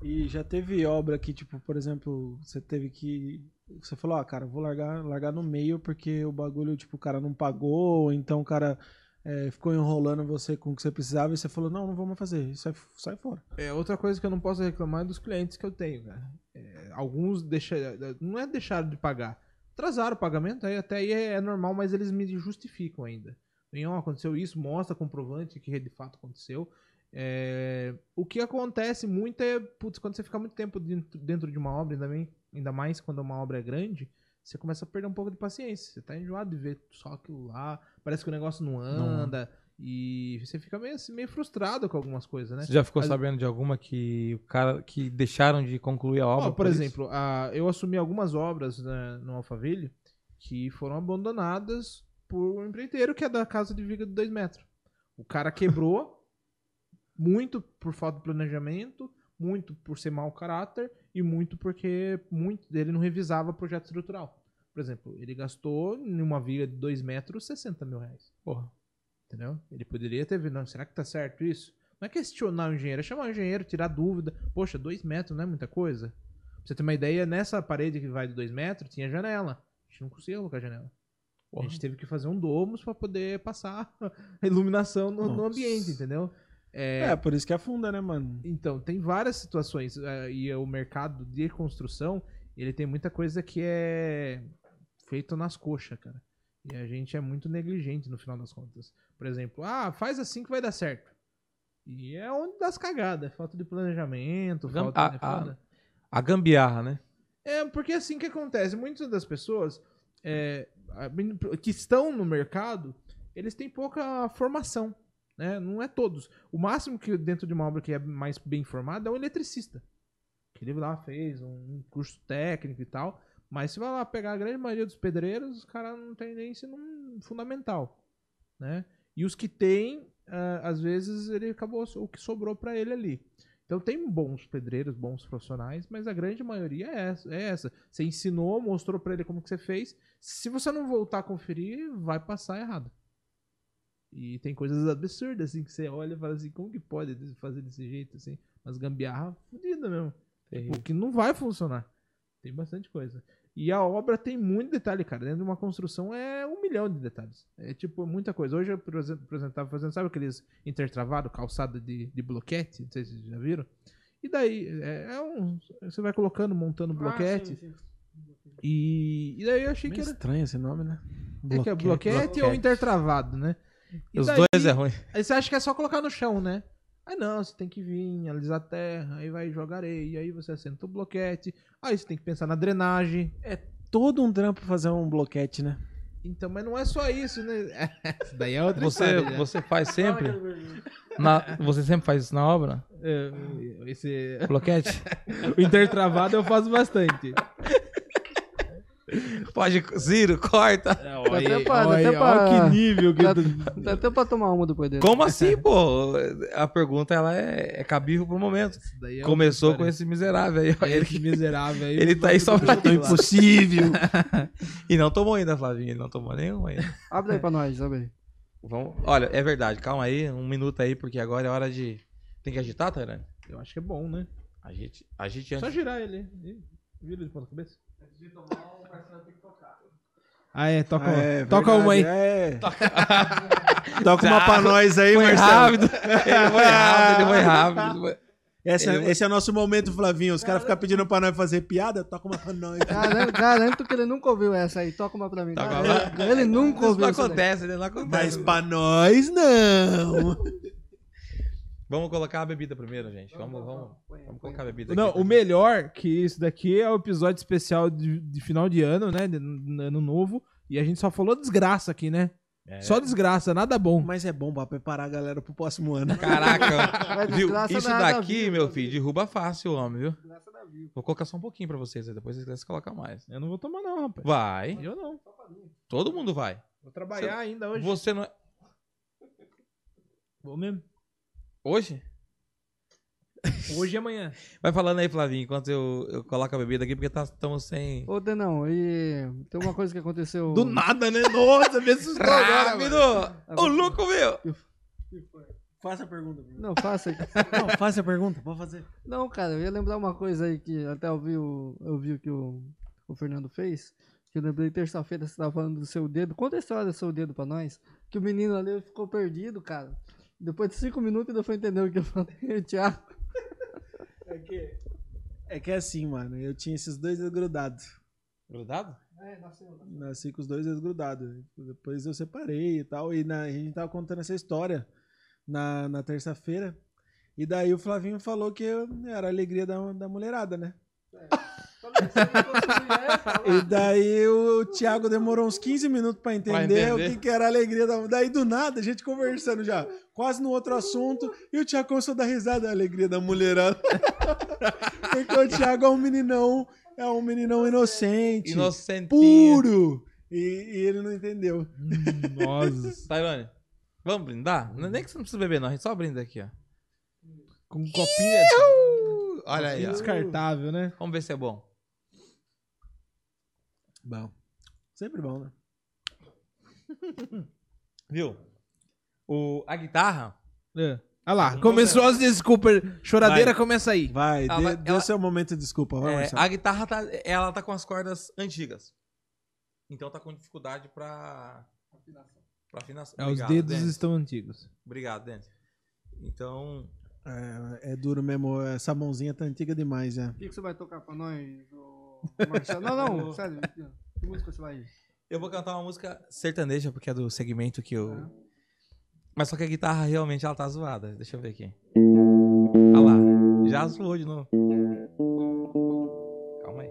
E já teve obra que, tipo, por exemplo, você teve que. Você falou, ah, cara, vou largar, largar no meio porque o bagulho, tipo, o cara não pagou, ou então o cara é, ficou enrolando você com o que você precisava e você falou, não, não vamos fazer, e sai, sai fora. É, outra coisa que eu não posso reclamar é dos clientes que eu tenho, cara. É, alguns deixa, não é deixaram de pagar. Atrasaram o pagamento, aí até aí é normal, mas eles me justificam ainda. Ó, aconteceu isso, mostra comprovante que de fato aconteceu. É, o que acontece muito é, putz, quando você fica muito tempo dentro, dentro de uma obra, ainda, bem, ainda mais quando uma obra é grande, você começa a perder um pouco de paciência. Você tá enjoado de ver só aquilo lá, parece que o negócio não anda. E você fica meio, assim, meio frustrado com algumas coisas, né? Você já ficou Mas- sabendo de alguma que o cara que deixaram de concluir a obra? Ó, por isso? exemplo, a- eu assumi algumas obras né, no Alphaville que foram abandonadas por um empreiteiro que é da casa de viga de 2 metros. O cara quebrou [LAUGHS] muito por falta de planejamento, muito por ser mau caráter e muito porque muito ele não revisava projeto estrutural. Por exemplo, ele gastou em uma viga de 2 metros 60 mil reais. Porra. Entendeu? Ele poderia ter visto, não, será que tá certo isso? Não é questionar o engenheiro, é chamar o engenheiro, tirar dúvida. Poxa, dois metros não é muita coisa? Pra você ter uma ideia, nessa parede que vai de dois metros, tinha janela. A gente não conseguia colocar janela. A Porra. gente teve que fazer um domus pra poder passar a iluminação no, no ambiente, entendeu? É, por isso que afunda, né, mano? Então, tem várias situações. eh, E o mercado de construção, ele tem muita coisa que é feita nas coxas, cara. E a gente é muito negligente no final das contas. Por exemplo, ah, faz assim que vai dar certo. E é onde dá as cagadas. é Falta de planejamento, Gam- falta de... a- a-. A gambiarra, né? É, porque é assim que acontece. Muitas das pessoas é, a- que estão no mercado, eles têm pouca formação. Né? Não é todos. O máximo que dentro de uma obra que é mais bem formado é um eletricista. Que ele lá fez um curso técnico e tal. Mas se vai lá pegar a grande maioria dos pedreiros, os caras não tem nem ensino fundamental. Né? E os que têm, ah, às vezes ele acabou o que sobrou pra ele ali. Então tem bons pedreiros, bons profissionais, mas a grande maioria é essa. É essa. Você ensinou, mostrou pra ele como que você fez. Se você não voltar a conferir, vai passar errado. E tem coisas absurdas assim que você olha e fala assim, como que pode fazer desse jeito assim? Mas gambiarra fodida mesmo. Tipo, que não vai funcionar. Tem bastante coisa. E a obra tem muito detalhe, cara. Dentro de uma construção é um milhão de detalhes. É tipo muita coisa. Hoje eu, por exemplo, por exemplo, tava fazendo, sabe aqueles intertravados, calçada de, de bloquete? Não sei se vocês já viram. E daí, é, é um. Você vai colocando, montando bloquete. E, e daí eu achei que Meio era. estranho esse nome, né? É que é bloquete, ou intertravado, né? E Os daí- dois é ruim. Aí você acha que é só colocar no chão, né? Aí não, você tem que vir, alisar a terra, aí vai jogar areia, aí você assenta o bloquete, aí você tem que pensar na drenagem. Todo um trampo fazer um bloquete, né? Então, mas não é só isso, né? [LAUGHS] Isso daí é outra Você, história, você faz sempre? Na, você sempre faz isso na obra? É, esse, Bloquete? [LAUGHS] o intertravado eu faço bastante. Pode, Ciro, corta. Olha, até pra- olha, até pra- olha que nível que Dá, até pra tomar uma depois dele. Como assim, [LAUGHS] pô? A pergunta ela é, é cabível pro momento. É Começou com esse miserável aí. ó, Ele, Esse miserável aí. ele tá aí só pra Tô Impossível. [LAUGHS] E não tomou ainda, Flavinho. Ele não tomou nenhum ainda. Abre aí pra nós, abre aí. Vamos... Olha, é verdade. Calma aí, um minuto aí, porque agora é hora de. Tem que agitar, Tairane? Eu acho que é bom, né? Agite, agite Só antes. girar ele. Vira de ponta cabeça. Ah, é, toca, É, toca uma aí. É. [LAUGHS] Toca uma pra nós aí, Foi Marcelo. rápido. Ele foi rápido, ele foi rápido. foi- Esse, é- Ele- esse é o nosso momento, Flavinho. Os caras ficam pedindo pra nós fazer piada, toca uma pra nós. Garanto, garanto que ele nunca ouviu essa aí. Toca uma pra mim. Toca uma. Ele nunca ouviu não isso daí. acontece, ele não acontece. Mas pra nós, não. [LAUGHS] Vamos colocar a bebida primeiro, gente. Vamos, vamos, vamos colocar a bebida Não, aqui. o melhor que isso daqui é o episódio especial de, de final de ano, né? De, de ano novo. E a gente só falou desgraça aqui, né? É. Só desgraça, nada bom. Mas é bom pra preparar a galera pro próximo ano. Caraca, [LAUGHS] viu? Isso daqui, meu filho, derruba fácil o homem, viu? Desgraça da vida. Vou colocar só um pouquinho pra vocês, aí depois vocês colocam mais. Eu não vou tomar, não, rapaz. Vai. Eu não. Todo mundo vai. Vou trabalhar ainda hoje. Você não é. Vou mesmo. Hoje? Hoje e amanhã. Vai falando aí, Flavinho, enquanto eu, eu coloco a bebida aqui, porque estamos sem. Ô, Denão, e tem uma coisa que aconteceu. Do nada, né? Nossa, me assustou [LAUGHS] agora, mano. Rápido! Ô, louco, meu! Faça a pergunta. Bruno. Não, faça aí. [LAUGHS] Não, faça a pergunta, pode fazer. Não, cara, eu ia lembrar uma coisa aí que até eu vi o, eu vi o que o, o Fernando fez. Que eu lembrei terça-feira você tava falando do seu dedo. Conta a história do seu dedo pra nós. Que o menino ali ficou perdido, cara. Depois de cinco minutos ele foi entender o que eu falei, [LAUGHS] Thiago. É que, é que é assim, mano. Eu tinha esses dois grudados. Grudado? É, nasceu. Nasci com os dois grudados. Depois eu separei e tal. E na- a gente tava contando essa história na, na terça-feira. E daí o Flavinho falou que eu- era a alegria da, da mulherada, né? E daí o Thiago demorou uns 15 minutos pra entender, o entender. que, que era a alegria da. Daí do nada, a gente conversando já, quase no outro assunto, e o Thiago começou a dar risada, a alegria da mulherada. [LAUGHS] Porque o Thiago é um meninão, é um meninão inocente, Inocentinho. puro. E, e ele não entendeu. Nossa. [LAUGHS] Tairone, vamos brindar? Não é Nem que você não precisa beber, não. A gente só brinda aqui, ó. Com um copinho Olha aí, ó. descartável, né? Vamos ver se é bom. Bom. Sempre bom, né? [LAUGHS] Viu? O, a guitarra, É. Olha lá, começou as desculpas. Choradeira começa aí. Vai, Ela dê, vai- dê ela- o seu momento de desculpa, vai, é, Marcelo. a guitarra tá, ela tá com as cordas antigas. Então tá com dificuldade pra, pra afinação. É, os Obrigado, dedos Denis. estão antigos. Obrigado, Denis. Então, É, é duro mesmo, essa mãozinha tá antiga demais já. O que, que você vai tocar pra nós, ô, Marcelo? Não, não, sério. Que música você vai. eu vou cantar uma música sertaneja, porque é do segmento que eu... Mas só que a guitarra realmente ela tá zoada. Deixa eu ver aqui. Olha lá. Já zoou de novo. Calma aí.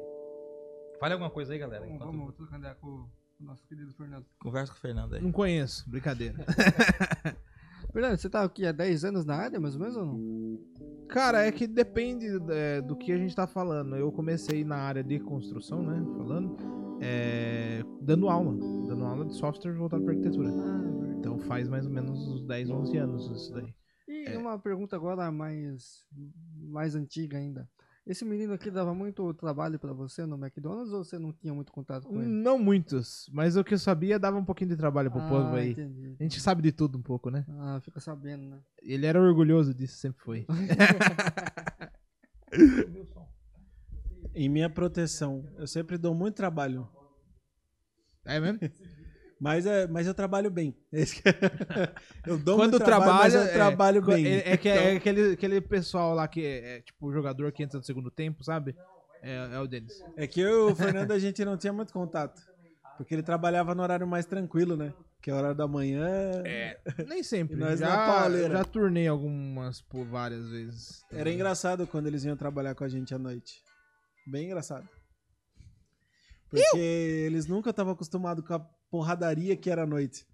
Fale alguma coisa aí, galera. Vamos, enquanto vamos trocar ideia com o nosso querido Fernando. Conversa com o Fernando aí. Não conheço, brincadeira. [LAUGHS] Fernando, você tá aqui há 10 anos na área, mais ou menos, ou não? Cara, é que depende é, do que a gente tá falando. Eu comecei na área de construção, né? Falando. é, dando aula. Dando aula de software voltado para arquitetura. Ah. Então faz mais ou menos uns 10, 11 anos isso daí. E uma pergunta agora mais, mais antiga ainda. Esse menino aqui dava muito trabalho pra você no McDonald's ou você não tinha muito contato com ele? Não muitos, mas o que eu sabia dava um pouquinho de trabalho pro povo Ah, aí. entendi. A gente sabe de tudo um pouco, né? Ah, fica sabendo, né? Ele era orgulhoso disso, sempre foi. [LAUGHS] Em minha proteção, eu sempre dou muito trabalho. É mesmo? [LAUGHS] Mas, é, mas eu trabalho bem. [LAUGHS] É- [LAUGHS] eu dou Quando trabalho, mas trabalha, eu trabalho é, bem. É, é que é aquele, aquele pessoal lá que é, é, tipo o jogador que entra no segundo tempo, sabe? É, é o Denis. É que eu e o Fernando a gente não tinha muito contato. Porque ele trabalhava no horário mais tranquilo, né? Que é o horário da manhã. Nem sempre. [LAUGHS] Nós já, já turnei algumas por várias vezes. Era engraçado quando eles iam trabalhar com a gente à noite. Bem engraçado. Porque eles nunca estavam acostumados com a porradaria que era à noite.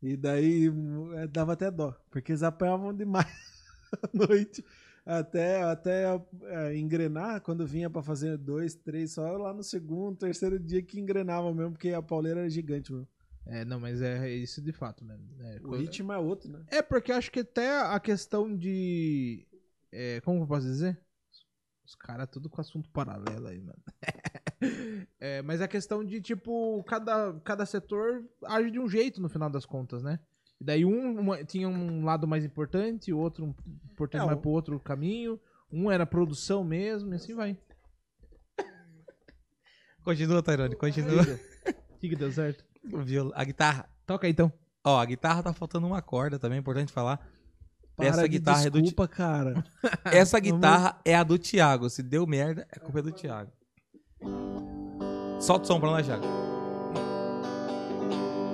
E daí é, dava até dó. Porque eles apanhavam demais [LAUGHS] à noite. Até, até é, engrenar, quando vinha pra fazer dois, três, só lá no segundo, terceiro dia que engrenava mesmo, porque a pauleira era gigante, mano. É, não, mas é isso de fato mesmo. É, O ritmo é outro, né? É, porque acho que até a questão de. é, como eu posso dizer? Os caras tudo com assunto paralelo aí, mano. [LAUGHS] [LAUGHS] É, mas a questão de, tipo, cada, cada setor age de um jeito no final das contas, né? E daí um uma- tinha um lado mais importante, o outro um importante É, mais o- pro outro caminho. Um era produção mesmo, e assim vai. Continua, Tairone, continua. O que, que deu certo? O viol- A guitarra. Toca aí então. Ó, a guitarra tá faltando uma corda também, é importante falar. Para Essa guitarra é do Ti- desculpa, cara. [LAUGHS] Essa guitarra é a do Thiago. Se deu merda, é culpa do Thiago. Solta o som pra nós, Thiago.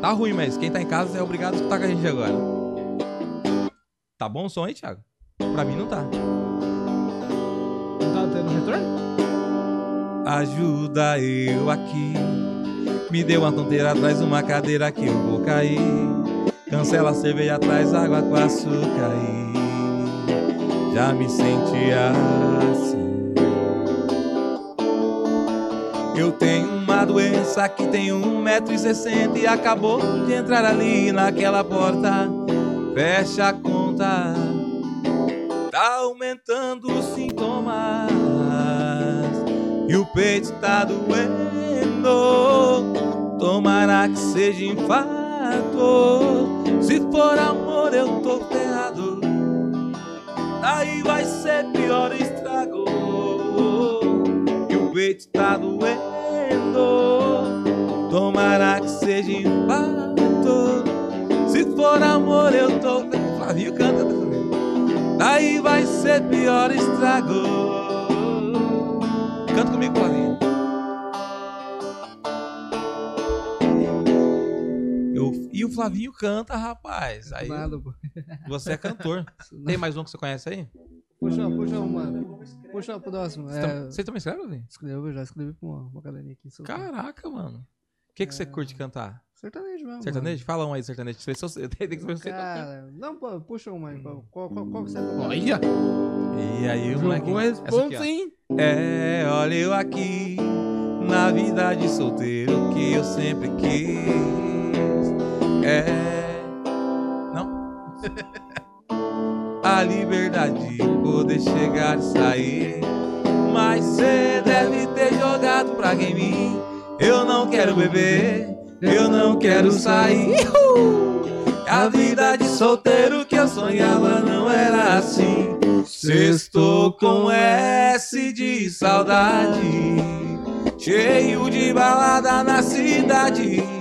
Tá ruim, mas quem tá em casa é obrigado a escutar com a gente agora. Tá bom o som aí, Thiago? Pra mim não tá. Não tá tendo retorno? Ajuda eu aqui. Me deu uma tonteira, traz uma cadeira que eu vou cair. Cancela a cerveja, traz água com açúcar aí. Já me senti assim. Eu tenho uma doença que tem 1,60m e acabou de entrar ali naquela porta. Fecha a conta. Tá aumentando os sintomas e o peito tá doendo. Tomara que seja infarto. Se for amor, eu tô ferrado. Aí vai ser pior. E peito tá doendo. Tomara que seja em fato. Se for amor, eu tô. Flavinho canta vez. Daí vai ser pior estrago. Canta comigo, Flavinho. E o Flavinho canta, rapaz. Aí você é cantor. [LAUGHS] Tem mais um que você conhece aí? Puxa, puxa um, mano. Puxa o próximo. Você É, tam- Você também escreve, Flavinho? escreveu, já escrevi pra uma, uma galerinha aqui. sou- Caraca, mano. O que, que você curte cantar? Sertanejo mesmo. Sertanejo? Fala um aí, sertanejo. [LAUGHS] Tem que saber Mano. se você toca. Cara, não, pô, puxa uma aí. Qual, qual, qual, qual que você? Olha, E aí, o moleque. a ó. hein? É, olha eu aqui na vida de solteiro que eu sempre quis. É. Não? [LAUGHS] A liberdade de poder chegar e sair. Mas cê deve ter jogado praga em mim. Eu não quero beber, eu não quero sair. A vida de solteiro que eu sonhava não era assim. Sextou com S de saudade, cheio de balada na cidade.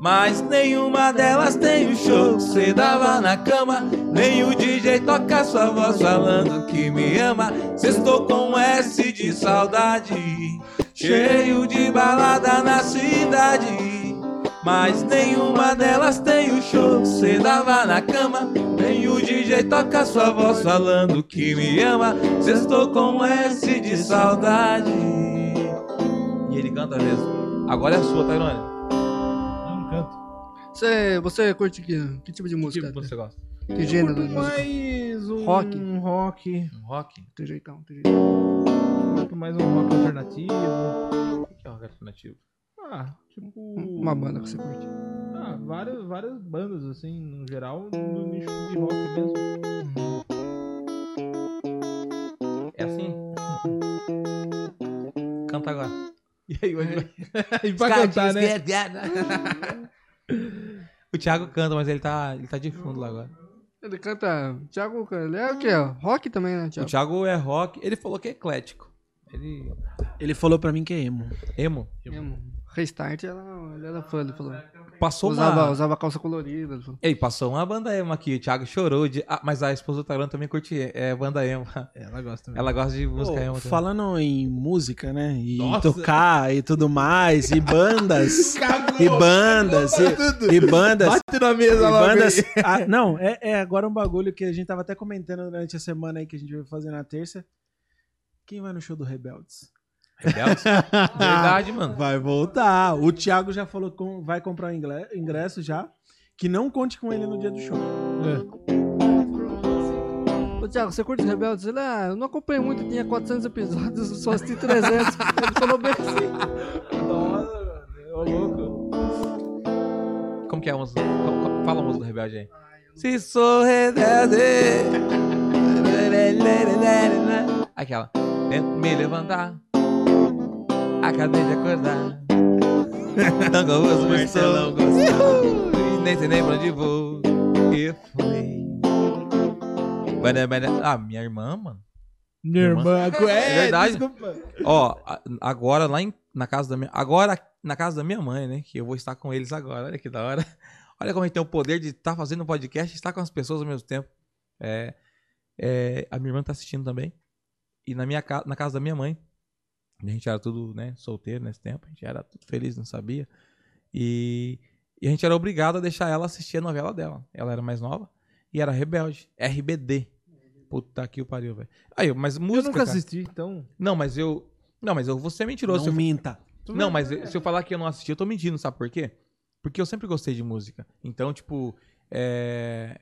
Mas nenhuma delas tem o show que cê dava na cama. Nem o DJ toca sua voz falando que me ama. Sextou com S de saudade, cheio de balada na cidade. Mas nenhuma delas tem o show que cê dava na cama. Nem o DJ toca sua voz falando que me ama. Sextou com S de saudade. E ele canta mesmo. Agora é a sua, Tairone. Você, você curte que, que tipo de música? Que você gosta? Que gênero de música? Mais um Rock. Um rock. Um rock? Tem jeitão, tem jeitão. Muito mais um rock alternativo. O que é rock alternativo? Ah, tipo. Uma banda que você curte. Ah, várias, várias bandas, assim, no geral, no nicho de rock mesmo. É assim? Canta agora. E aí, vai. [LAUGHS] e pra cantar, né? [LAUGHS] O Thiago canta, mas ele tá, ele tá de fundo lá agora. Ele canta. Thiago, ele é o quê? Rock também, né, O Thiago? Thiago é rock, ele falou que é eclético. Ele. Ele falou pra mim que é emo. Emo. Mesmo. Restart, ela, ele era fã, ele falou. Passou Usava, uma. usava calça colorida. Ele falou. Ei, passou uma banda emo aqui. O Thiago chorou de. Ah, mas a esposa do Tairone também curte é, banda emo. Ela gosta também. Ela gosta de música Pô, emo também. falando em música, né? E Nossa. tocar e tudo mais, e bandas. [LAUGHS] E bandas. E, e bandas. Bate na mesa lá, bandas. Ah, não, é, é agora um bagulho que a gente tava até comentando durante a semana aí que a gente vai fazer na terça. Quem vai no show do Rebeldes? Rebeldes? [LAUGHS] Verdade, mano. Vai voltar. O Thiago já falou que vai comprar o ingresso já. Que não conte com ele no dia do show. Ô, Thiago, você curte os Rebeldes? Ele, ah, eu não acompanhei muito, tinha 400 episódios, só assisti 300. [LAUGHS] ele falou bem assim. Nossa, mano. Ô, louco. Como que é a música? Fala a música do Rebelde aí. Se sou rebelde. Aquela. Tento me levantar. Acabei de acordar. [LAUGHS] Confuso, me Marcelão. E Nem sei nem pra onde vou. E fui. Ah, minha irmã, mano. Minha irmã. É, É verdade. Desculpa. Ó, agora lá em- na casa da minha. Agora na casa da minha mãe, né? Que eu vou estar com eles agora. Olha que da hora. Olha como a gente tem o poder de estar fazendo um podcast e estar com as pessoas ao mesmo tempo. É, é, a minha irmã tá assistindo também. E na, minha, na casa da minha mãe. A gente era tudo, né, solteiro nesse tempo. A gente era tudo feliz, não sabia. E, e a gente era obrigado a deixar ela assistir a novela dela. Ela era mais nova e era rebelde. RBD. Puta que o pariu, velho. Aí, mas música. Eu nunca cara- assisti, então. não, mas eu. Não, mas eu vou ser mentiroso. Não eu- minta. Não, mas eu- se eu falar que eu não assisti, eu tô mentindo, sabe por quê? Porque eu sempre gostei de música. Então, tipo, é...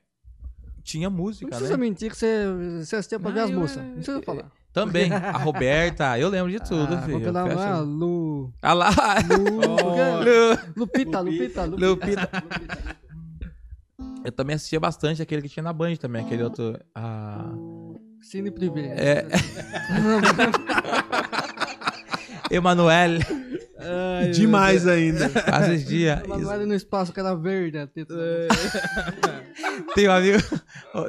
tinha Não música, precisa né? mentir que você, você assistia pra Não, ver as moças. Não precisa falar. Também. A Roberta, eu lembro de tudo, ah, filho. Nome? Fecha- Ah, Lu... Ah lá! Lu... Lu- Lupita, Lupita, Lupita. Lupita. Eu também assistia bastante aquele que tinha na Band também, aquele outro. Ah... Cine Privé. É. [LAUGHS] Emanuel. Ai, Demais ainda. Passa esse dia. Ela vai ali no espaço, que era verde. a teta. Tem um amigo,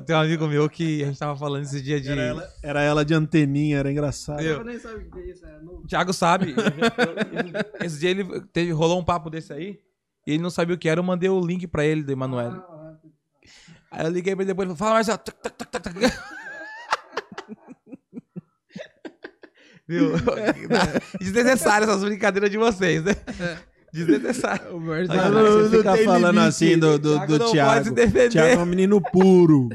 tem um amigo meu que a gente tava falando esse dia de. Era ela, era ela de anteninha, era engraçado. Eu- Eu nem sabe o que é isso, é novo. Thiago sabe. Esse dia ele teve, rolou um papo desse aí. E ele não sabia o que era. Eu mandei o link pra ele do Emanuele. Ah, Aí eu liguei pra ele depois e falei: Fala, tac, tac, Viu? [LAUGHS] Desnecessário essas brincadeiras de vocês, né? Desnecessário. O Mas você não fica tem falando limite. assim do, do, Thiago do não pode se Thiago. defender. Thiago é um menino puro.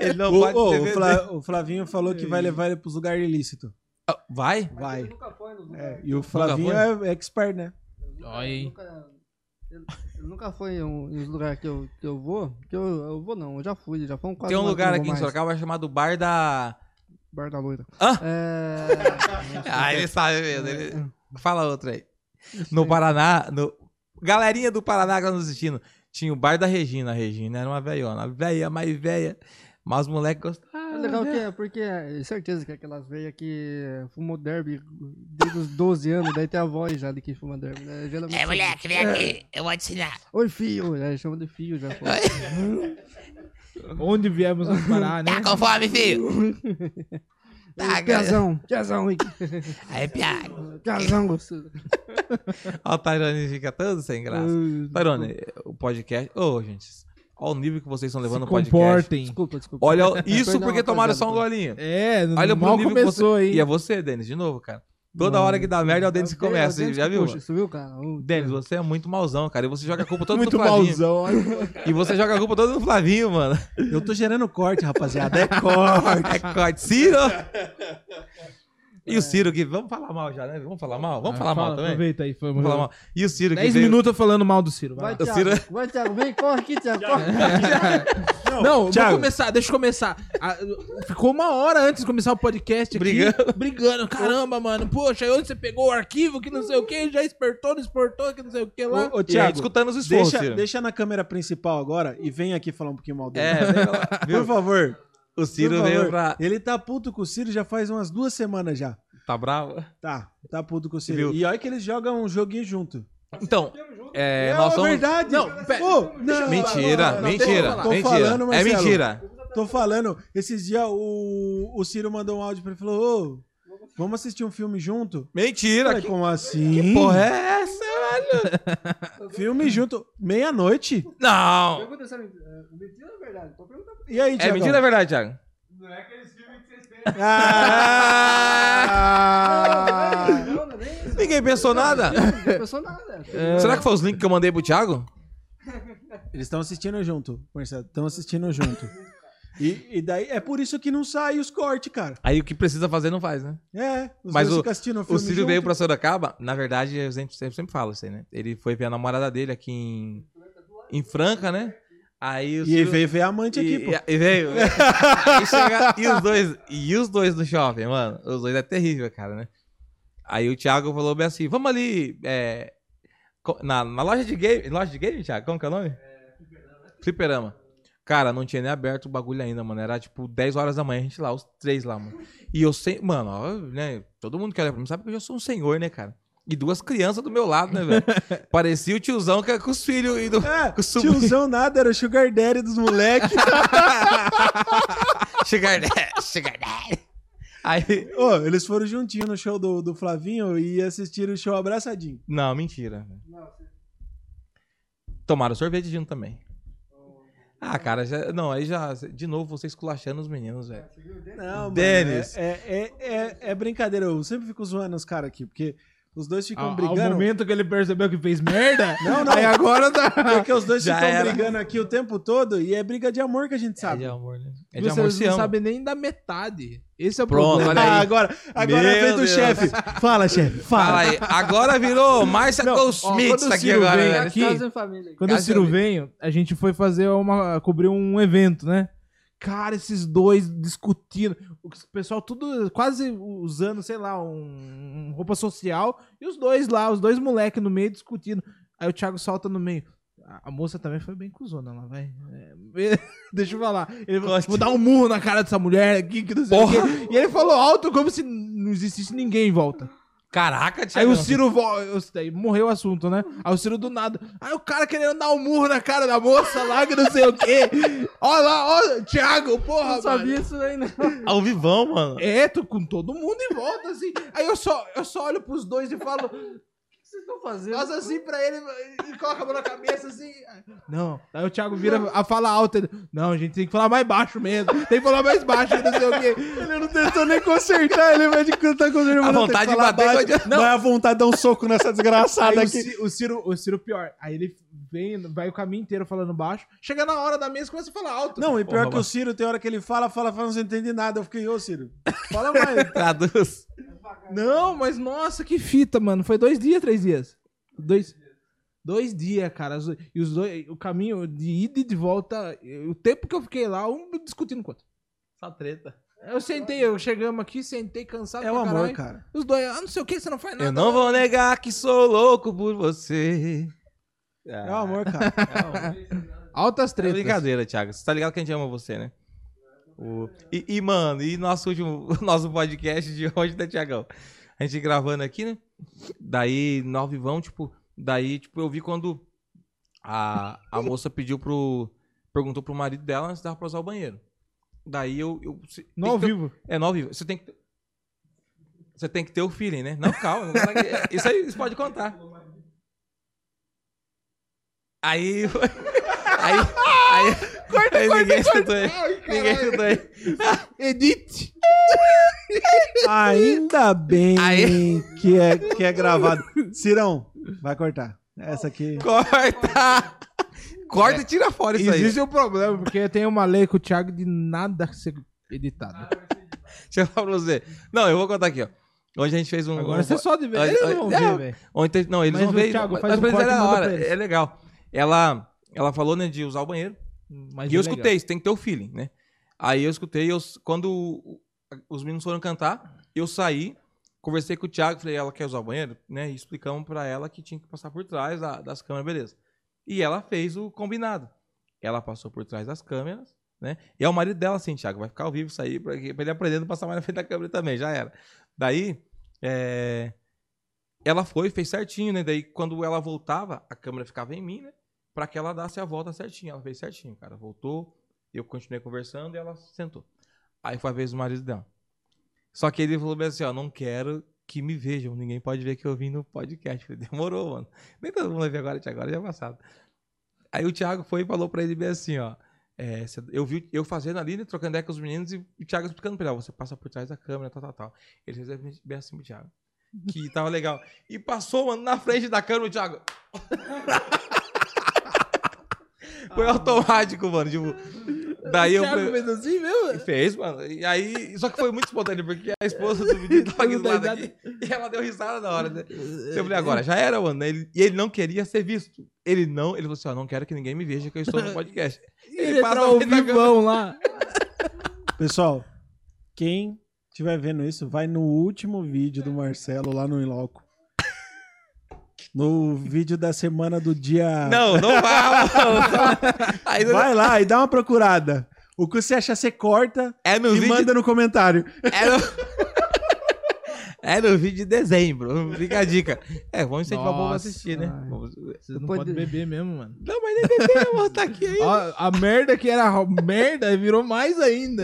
Ele não o, pode se o. Fla- o Flavinho falou que vai levar ele pros lugares ilícitos. Ah, Vai? Vai. Ele nunca foi nos É, e o Flavinho é expert, né? Olha aí. Nunca- Ele, ele nunca foi em um, lugares que eu, que eu vou. Que eu, eu vou não, eu já fui, já fomos quase Tem um lugar aqui em. Sorocaba chamado Bar da. Bar da Loira. Hã? É... [LAUGHS] Ah, ele sabe mesmo. ele- Fala outra aí. No Paraná, no... galerinha do Paraná que tá nos assistindo, tinha o Bar da Regina. A Regina era uma velhona, velha mais velha. Mas os moleques gostavam. É legal que é, porque é certeza que aquelas veias que fumou derby desde os 12 anos, daí tem a voz já de quem fuma derby. Né? Geralmente- É, moleque, vem aqui, eu vou te ensinar. Oi, filho, já chama de filho já. Onde viemos nos parar, né? Tá com fome, filho? [LAUGHS] Tá. Piazão, piazão, hein? Aí, piago. piazão [LAUGHS] gostoso. Ó, o Tyrone fica todo sem graça. Tyrone, o podcast. Ô, gente, olha o nível que vocês estão levando no podcast. comportem. Desculpa, desculpa. Olha, [LAUGHS] isso Perdão, porque tomaram só um rapaziada. golinho. É, Olha mal pro nível começou que você... aí. E é você, Denis, de novo, cara. Toda hora que dá merda é o Denis que É o começa. Já que viu? puxa, Isso viu, cara? Uh, Denis, você é muito mauzão, cara. E você joga a culpa toda Muito no Flavinho. malzão. olha. [LAUGHS] E você joga a culpa toda no Flavinho, mano. Eu tô gerando corte, rapaziada. É corte. [LAUGHS] É corte. Ciro! [LAUGHS] E o Ciro que. Vamos falar mal já, né? Vamos falar mal? Vamos falar Ah, Fala, mal também? Aproveita aí. Foi, Vamos falar mal. E o Ciro que 10 veio- minutos eu falando mal do Ciro. Vai, Vai. Thiago. Ciro- Vai, Thiago. Vem, corre aqui, Thiago. Corre. [LAUGHS] Não, Thiago. vou começar, deixa eu começar. Ah, ficou uma hora antes de começar o podcast aqui. Brigando. Brigando. Caramba, mano. Poxa, onde você pegou o arquivo que não sei o que, já exportou, não exportou, que não sei o que lá. Ô, ô, aí, Thiago, escutando os esforços, deixa, deixa na câmera principal agora e vem aqui falar um pouquinho mal dele. É, vem lá. Por favor. O Ciro veio pra. Ele tá puto com o Ciro já faz umas duas semanas já. Tá bravo? Tá, tá puto com o Ciro. Viu? E olha que eles jogam um joguinho junto. Então, é, É, nós somos. verdade. Não, pera- Pô, não, Mentira, não, não, mentira, tô- tô mentira. falando, é mentira. Tô falando, esses dias o, o Ciro mandou um áudio pra ele e falou: Ô, vamos assistir um filme junto? Mentira. Falei, Que, como assim? que porra é essa, velho? Filme junto, meia-noite? Não. Pergunta se é mentira ou é verdade? Tô perguntando. E aí, É Thiagão? mentira ou é verdade, Thiago? Ah! Não, não é nem [LAUGHS] isso. Ninguém pensou nada. Não pensou nada. Será que foi os links que eu mandei pro Thiago? Eles estão assistindo junto, Marcelo. Estão assistindo junto. E, e daí é por isso que não sai os cortes, cara. Aí o que precisa fazer não faz, né? É, os Mas o- ficam assistindo o O Ciro junto. veio pra Sorocaba, na verdade, a gente sempre, sempre fala isso aí, né? Ele foi ver a namorada dele aqui em, em Franca, né? Aí o E Ciro... veio ver a amante aqui, pô. e, e veio. [LAUGHS] Aí chega- e os dois, e os dois no shopping, mano. Os dois é terrível, cara, né? Aí o Thiago falou bem assim: vamos ali. é, na, na loja de game. Loja de game, Thiago? Como que é o nome? Fliperama. Cara, não tinha nem aberto o bagulho ainda, mano. Era tipo 10 horas da manhã, a gente lá, os três lá, mano. E eu sei, mano, ó, né? Todo mundo que olha pra mim sabe que eu já sou um senhor, né, cara? E duas crianças do meu lado, né, velho? [LAUGHS] Parecia o tiozão que é com os filhos e do. É, com tiozão nada, era o sugar daddy dos moleques. [LAUGHS] Sugar Daddy, Sugar Daddy. Aí. Ô, eles foram juntinho no show do, do Flavinho e assistiram o show abraçadinho. Não, mentira. Tomaram sorvete junto também. Ah, cara, já, não, aí já. De novo, você esculachando os meninos, velho. Não, mano, Denis. É, é, é, é- é brincadeira. Eu sempre fico zoando os caras aqui, porque os dois ficam Ao, brigando. momento que ele percebeu que fez merda, [LAUGHS] Não, não. aí agora tá. Porque os dois Já ficam era. brigando aqui o tempo todo e é briga de amor que a gente É sabe. de amor, né? É de amor, Vocês se não ama. sabem nem da metade. Esse é o Pronto, problema. olha aí. Ah, agora, agora Meu vem do Deus. chefe. Fala, chefe. Fala Fala. aí. Agora virou ó, Goldsmith o aqui Ciro agora, vem velho. aqui-. Quando o Ciro veio, a gente foi fazer uma. cobrir um evento, né? Cara, esses dois discutindo. O pessoal tudo quase usando, sei lá, um, um roupa social. E os dois lá, os dois moleques no meio discutindo. Aí o Thiago solta no meio. A, a moça também foi bem cuzona lá, vai. É, [LAUGHS] deixa eu falar. Ele falou, vou dar um murro na cara dessa mulher aqui, que não sei o quê. E ele falou alto como se não existisse ninguém em volta. Caraca, Aí Thiago. o Ciro vo- daí morreu o assunto, né? Aí o Ciro do nada. Aí o cara querendo dar um murro na cara da moça lá, que não sei o quê. [LAUGHS] Olha lá, ó, Thiago, porra, Não sabia mano. isso aí, não. Ao vivão, mano. É, tô com todo mundo em volta, assim. Aí eu só, eu só olho pros dois e falo, estão fazendo? Faz assim pra ele e coloca a mão na cabeça assim. Não. Aí o Thiago vira a fala alta. Ele, não, a gente tem que falar mais baixo mesmo. Tem que falar mais baixo, não sei o quê. Ele não tentou nem consertar, ele vai de cantar consertando. A vontade de bater de- Não, é a vontade de dar um soco nessa desgraçada Aí aqui. O Ciro, o Ciro pior. Aí ele vem, vai o caminho inteiro falando baixo. Chega na hora da mesa e começa a falar alto. Não, e pior Porra, que o Ciro, tem hora que ele fala, fala, fala, não entende nada. Eu fiquei, ô Ciro, fala [LAUGHS] mais. Traduz. Não, mas nossa, que fita, mano. Foi dois dias, três dias? Dois. Dois dias, cara. E os dois, o caminho de ida e de volta, o tempo que eu fiquei lá, um discutindo com o outro. Só treta. Eu sentei, eu chegamos aqui, sentei cansado É o amor, caralho. cara. Os dois, ah, não sei o que, você não faz nada. Eu não vou negar que sou louco por você. É o amor, cara. Altas É tretas. brincadeira, Thiago. Você tá ligado que a gente ama você, né? O- E, e, mano, e nosso último [LAUGHS] nosso podcast de hoje, né, Thiagão? A gente gravando aqui, né? Daí, nós vivão, tipo, daí, tipo, eu vi quando a, a moça pediu pro. Perguntou pro marido dela se dava pra usar o banheiro. Daí eu. eu se- No ao ter- vivo. É, no ao vivo. Você tem que. Você tem que ter o feeling, né? Não, calma. é, Isso aí você pode contar. Aí. [LAUGHS] Aí. Aí. Corta, aí ninguém escutou aí. Ninguém escutou aí. Edit. Ainda bem Aí- que, é, que é gravado. Cirão, vai cortar. Essa aqui. Corta! Corta e tira fora isso aí. Existe um problema, porque tem uma lei com o Thiago de nada ser editado. Deixa eu falar pra você. Não, eu vou contar aqui, ó. Hoje a gente fez um. Agora um- você só de ver. Eles não vão é, ver, velho. Ontem, não, eles Mas vão o ver. Thiago mas um pra eles corte é e da manda hora, pra eles. é legal. Ela, ela falou, né, de usar o banheiro. Mas e eu é escutei, você tem que ter o feeling, né? Aí eu escutei, eu, quando os meninos foram cantar, eu saí, conversei com o Thiago, falei, ela quer usar o banheiro? Né? E explicamos pra ela que tinha que passar por trás da- das câmeras, beleza. E ela fez o combinado. Ela passou por trás das câmeras, né? E é o marido dela, assim, Thiago, vai ficar ao vivo isso aí, pra, pra ele aprender a passar mais na frente da câmera também, já era. Daí, é, ela foi, fez certinho, né? Daí, quando ela voltava, a câmera ficava em mim, né? Pra que ela desse a volta certinho. Ela fez certinho, cara. Voltou, eu continuei conversando e ela sentou. Aí foi a vez do marido dela. Só que ele falou bem assim, ó, não quero que me vejam, ninguém pode ver que eu vim no podcast. Falei, demorou, mano. Nem todo mundo vai ver agora, agora já é passado. Aí o Thiago foi e falou pra ele bem assim, ó. é, eu vi eu fazendo ali, né, trocando ideia com os meninos e o Thiago explicando pra ele, ó, você passa por trás da câmera, tal, tal, tal. Ele fez bem assim pro Thiago. Que tava legal. E passou, mano, na frente da câmera, o Thiago. [LAUGHS] Foi automático, mano. Tipo, daí eu. Thiago fez assim mesmo? Fez, mano. E aí. Só que foi muito espontâneo, porque a esposa do menino [LAUGHS] tava aqui do lado aqui, e ela deu risada na hora, né? Eu falei, agora, [LAUGHS] já era, mano. Ele- e ele não queria ser visto. Ele não, ele falou assim: ó, não quero que ninguém me veja que eu estou no [LAUGHS] podcast. Ele passa entrou ao na frente da vivão lá. Pessoal, quem estiver vendo isso, vai no último vídeo do Marcelo lá no Inloco. No vídeo da semana do dia. Não, não vai. [LAUGHS] Aí, Vai lá e dá uma procurada. O que você acha, você corta é no e vídeo. manda no comentário. É no... [LAUGHS] é no vídeo de dezembro. Fica a dica. É, vamos incentivar o povo a assistir, né? Vamos- Você não Pode- pode beber mesmo, mano. Não, mas nem bebê, eu vou estar aqui [LAUGHS] aí. Ó, a merda que era merda virou mais ainda.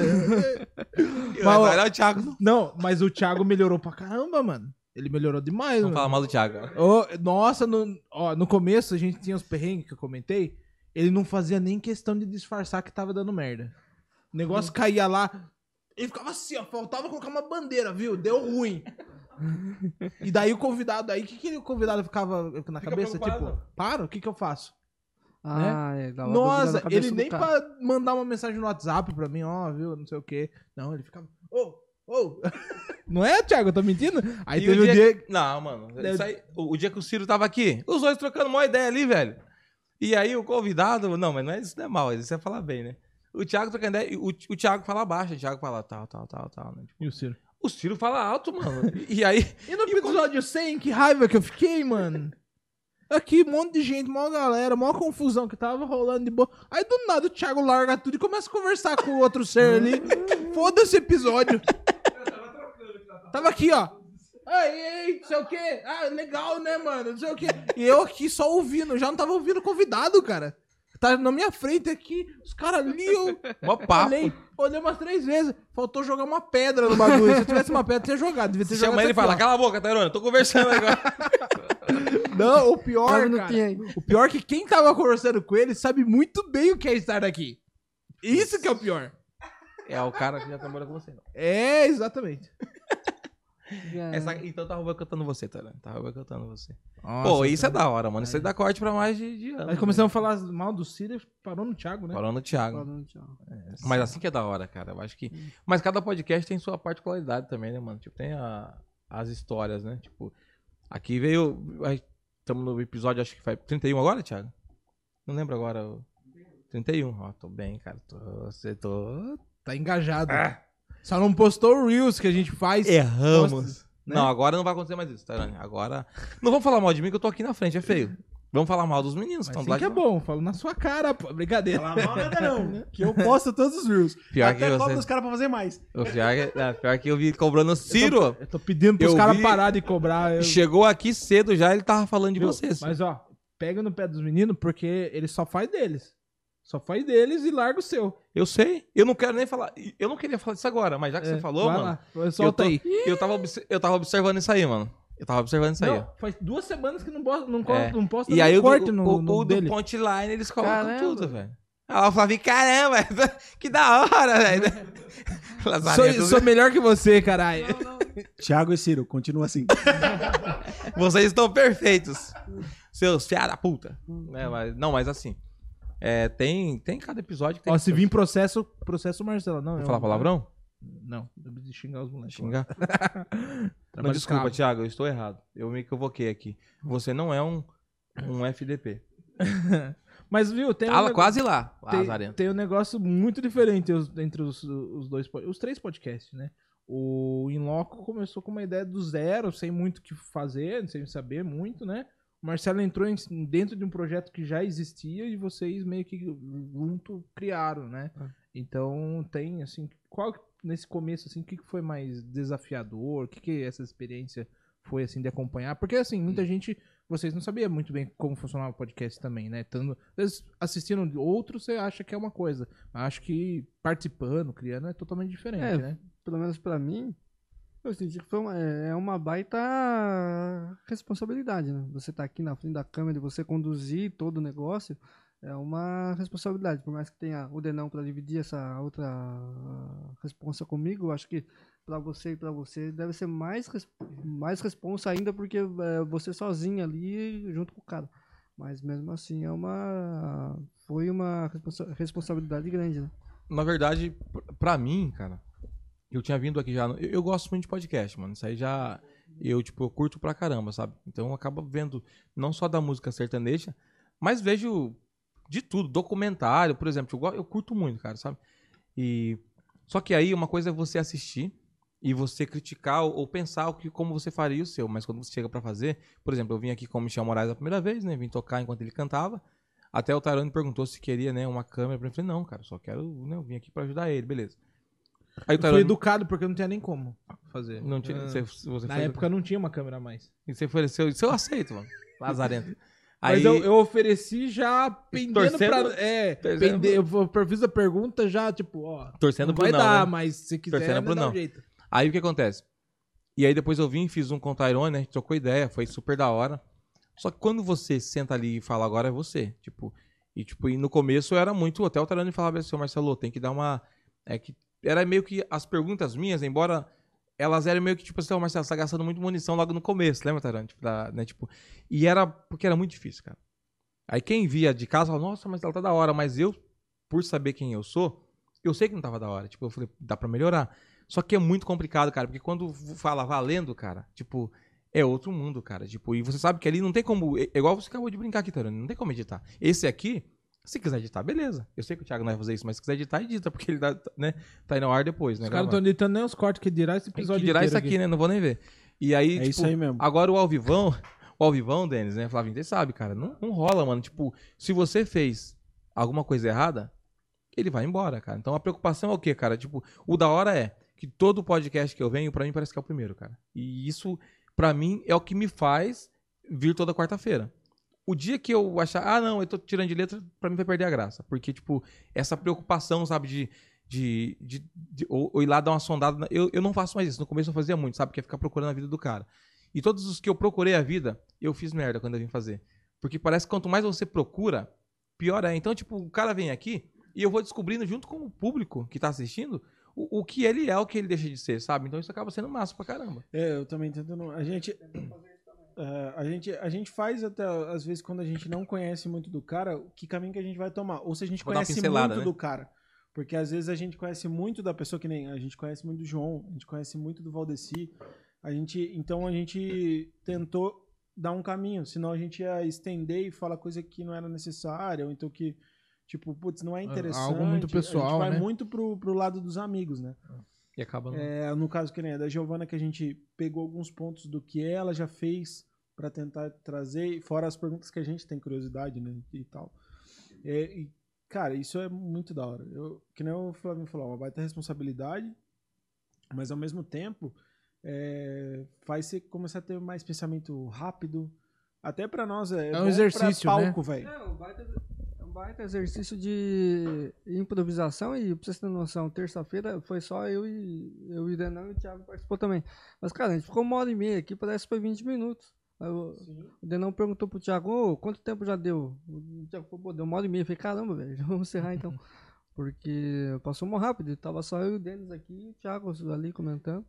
Mas, lá o Thiago. Não, mas o Thiago melhorou pra caramba, mano. Ele melhorou demais, Vamos mano. falar mal do Thiago. Ô, nossa, no, ó, no começo a gente tinha os perrengues que eu comentei. Ele não fazia nem questão de disfarçar que tava dando merda. O negócio caía lá. Ele ficava assim, ó. Faltava colocar uma bandeira, viu? Deu ruim. e daí o convidado aí, o que, que o convidado ficava na Fica cabeça? preocupado. Tipo, para, o que que eu faço? Ah, é. dá uma dúvida na Nossa, ele nem cara. pra mandar uma mensagem no WhatsApp pra mim, ó, viu, não sei o quê. Não, ele ficava, ô, [LAUGHS] Não é, Thiago? Eu tô mentindo? Aí E teve o dia- dia... Não, mano. Aí, o, o dia que o Ciro tava aqui, os dois trocando uma ideia ali, velho. E aí o convidado. Não, mas não é, isso não é mal, isso é falar bem, né? O Thiago trocando ideia. O, o Thiago fala baixo, o Thiago fala tal, tal, tal, tal. Né? E o Ciro? O Ciro fala alto, mano. E aí. [LAUGHS] E no episódio 100, que raiva que eu fiquei, mano. Aqui, um monte de gente, maior galera, maior confusão que tava rolando de boa. Aí do nada o Thiago larga tudo e começa a conversar com o outro ser ali. [LAUGHS] Foda-se episódio. Tava aqui, ó. Ai, ei, não sei o quê. Ah, legal, né, mano? Não sei o quê. E eu aqui só ouvindo, já não tava ouvindo o convidado, cara. Tá na minha frente aqui, os caras ali, eu Mó papo. olhei, olhei umas três vezes. Faltou jogar uma pedra no bagulho. Se eu tivesse uma pedra, eu tinha jogado. Devia ter Chama jogado ele e fala, cala a boca, Tairona, tô conversando agora. [LAUGHS] Não, o pior, Tava no cara, aí? o pior é que quem tava conversando com ele sabe muito bem o que é estar aqui. Isso que é o pior. é o cara que já trabalhou com você. É, exatamente. É, Essa, então tava boicotando você, Tairona. Tava boicotando você. Nossa, Pô, isso é da hora, mano. Isso aí dá corte pra mais de, de anos. Aí começamos a falar mal do Sirius, parou no Thiago, né? Falando no Thiago. falando, tchau. Mas assim que é da hora, cara. Eu acho que. Mas cada podcast tem sua particularidade também, né, mano? Tipo, tem a- as histórias, né? Tipo, aqui veio. Estamos no episódio, acho que foi 31 agora, Thiago? Não lembro agora. o- 31. Ó, tô bem, cara. Tô, você tô. Tá engajado. Só não postou o Reels que a gente faz. Erramos. Posta, né? Não, agora não vai acontecer mais isso, tá? Agora. Não vamos falar mal de mim que eu tô aqui na frente, é feio. Vamos falar mal dos meninos que Mas assim lado que é lá. bom, falo na sua cara, pô. Brincadeira. Falar mal nada não. [LAUGHS] Que eu posto todos os reels. Pior que Até cobro você- os caras pra fazer mais. O pior, que, é, pior que eu vi cobrando o Ciro. Eu tô pedindo pros Eu caras vi- parar de cobrar. eu- Chegou aqui cedo já, ele tava falando de Viu? vocês. Mas ó, pega no pé dos meninos porque ele só faz deles. Só faz deles e larga o seu. Eu sei. Eu não quero nem falar. Eu não queria falar disso agora, mas já que É, você falou, mano. lá, solta eu, tô- aí. eu, tava, eu tava observando isso aí, mano. Eu tava observando isso aí. ó. Não, faz duas semanas que não, bo- não, É. não posta E aí o, corte do- no, o, no o do dele. Ponteline eles colocam Caramba. tudo, velho. Aí eu falei, caramba, [LAUGHS] que da hora, velho. [LAUGHS] Sou, sou melhor que você, caralho. [LAUGHS] Thiago e Ciro, continua assim. Vocês estão perfeitos. Seus fiada da puta. É, mas, não, mas assim. É, tem, tem cada episódio que tem. Ó, se vir processo, processo Marcelo. Não, Vou eu- falar palavrão? Não, eu preciso xingar os moleques. Xingar? [LAUGHS] Não, desculpa. Thiago, eu estou errado. Eu me equivoquei aqui. Você não é um, um FDP. [LAUGHS] Mas viu, tem um, Tava nego- quase lá, tem, tem um negócio muito diferente entre os, os dois, os três podcasts, né? O Inloco começou com uma ideia do zero, sem muito o que fazer, sem saber muito, né? O Marcelo entrou em- dentro de um projeto que já existia e vocês meio que junto criaram, né? Então tem assim, qual nesse começo assim, o que foi mais desafiador? O que que essa experiência foi assim de acompanhar? Porque assim, muita gente vocês não sabiam muito bem como funcionava o podcast também, né? Vezes, assistindo outros, você acha que é uma coisa. Acho que participando, criando, é totalmente diferente, É, né? Pelo menos pra mim, eu senti que foi uma, é é uma baita responsabilidade, né? Você tá aqui na frente da câmera e você conduzir todo o negócio é uma responsabilidade. Por mais que tenha o Denão pra dividir essa outra responsa comigo, eu acho que pra você e pra você deve ser mais, mais responsa ainda porque é você sozinho ali junto com o cara. Mas mesmo assim é uma foi uma responsa- responsabilidade grande, né? Na verdade, pra mim, cara, eu tinha vindo aqui já. Eu, eu gosto muito de podcast, mano. Isso aí já. Eu, tipo, eu curto pra caramba, sabe? Então eu acabo vendo não só da música sertaneja, mas vejo de tudo. Documentário, por exemplo. Eu, eu curto muito, cara, sabe? E. Só que aí uma coisa é você assistir e você criticar ou, pensar o que, como você faria o seu. Mas quando você chega pra fazer, por exemplo, eu vim aqui com o Michel Moraes a primeira vez, né? Vim tocar enquanto ele cantava. Até o Tarano perguntou se queria, né, uma câmera. Eu falei, não, cara, só quero, né, eu vim aqui pra ajudar ele, beleza. Aí Eu fui educado porque não tinha nem como fazer. não tinha, Ah, você, você Na época não tinha uma câmera mais. e você ofereceu, isso eu aceito, mano. Lazarento. Aí, [LAUGHS] Mas eu, eu ofereci já pendendo Torcendo- pra. É, torcendo pende, eu fiz a pergunta já, tipo, ó. torcendo não pro vai não, dar, né? mas se quiser, Torcendo pro dá um não. jeito. Aí o que acontece? E aí depois eu vim, fiz um com o Tyrone, né? A gente trocou ideia, foi super da hora. Só que quando você senta ali e fala agora é você, tipo, e tipo, e no começo eu era muito, até o Tyrone falava assim, "Ô, Marcelo, tem que dar uma é que era meio que as perguntas minhas, embora elas eram meio que tipo assim, "Ô, Marcelo, você tá gastando muito munição logo no começo, lembra, Tyrone? Tipo, da- né, tipo, e era porque era muito difícil, cara. Aí quem via de casa falava, nossa, mas ela tá da hora, mas eu por saber quem eu sou, eu sei que não tava da hora. Tipo, eu falei, dá pra melhorar. Só que é muito complicado, cara, porque quando fala valendo, cara, tipo, é outro mundo, cara. Tipo, e você sabe que ali não tem como. É igual você acabou de brincar aqui, Tarone, não tem como editar. Esse aqui, se quiser editar, beleza. Eu sei que o Thiago não vai fazer isso, mas se quiser editar, edita, porque ele dá, né, tá aí no ar depois, né? Os caras não estão editando nem os cortes que dirá esse episódio. que dirá isso aqui, né? Não vou nem ver. E aí, É tipo, isso aí mesmo. Agora o Alvivão, o Alvivão, Denis, né? Flavinho, você sabe, cara, não, não rola, mano. Tipo, se você fez alguma coisa errada, ele vai embora, cara. Então a preocupação é o quê, cara? Tipo, o da hora é que todo podcast que eu venho, pra mim parece que é o primeiro, cara. E isso, pra mim, é o que me faz vir toda quarta-feira. O dia que eu achar, ah, não, eu tô tirando de letra, pra mim vai perder a graça. Porque, tipo, essa preocupação, sabe, de. de, de, de- ou, ou ir lá dar uma sondada. Eu, eu não faço mais isso. No começo eu fazia muito, sabe? Que é ficar procurando a vida do cara. E todos os que eu procurei a vida, eu fiz merda quando eu vim fazer. Porque parece que quanto mais você procura, pior é. Então, tipo, o cara vem aqui e eu vou descobrindo junto com o público que tá assistindo o, o que ele é, o que ele deixa de ser, sabe? Então isso acaba sendo massa pra caramba. É, eu também tento não. A gente. É, a gente, a gente faz até, às vezes, quando a gente não conhece muito do cara, que caminho que a gente vai tomar. Ou se a gente Vou conhece muito né? do cara. Porque às vezes a gente conhece muito da pessoa, que nem a gente conhece muito do João, a gente conhece muito do Valdeci. A gente, então a gente tentou dar um caminho, senão a gente ia estender e falar coisa que não era necessária, ou então que, tipo, putz, não é interessante. algo muito pessoal, A gente vai né? muito pro, pro lado dos amigos, né? E acaba. É, no caso que nem é da Giovana, que a gente pegou alguns pontos do que ela já fez pra tentar trazer, fora as perguntas que a gente tem curiosidade, né, e tal. É, e, cara, isso é muito da hora. Eu, que nem o Flavinho falou, uma baita responsabilidade, mas ao mesmo tempo é, faz você começar a ter mais pensamento rápido. Até pra nós é, É um bom exercício, pra né? palco, velho. Um baita, exercício de improvisação e pra vocês terem noção, terça-feira foi só eu e eu e o Denão e o Thiago participou também. Mas, cara, a gente ficou uma hora e meia aqui, parece que foi 20 minutos. Aí o, Denão perguntou pro Thiago, ô, quanto tempo já deu? O Thiago falou, pô, deu uma hora e meia. Eu falei, caramba, velho, [LAUGHS] vamos encerrar então. [LAUGHS] Porque passou mó rápido, tava só eu e o Denis aqui e o Thiago ali comentando.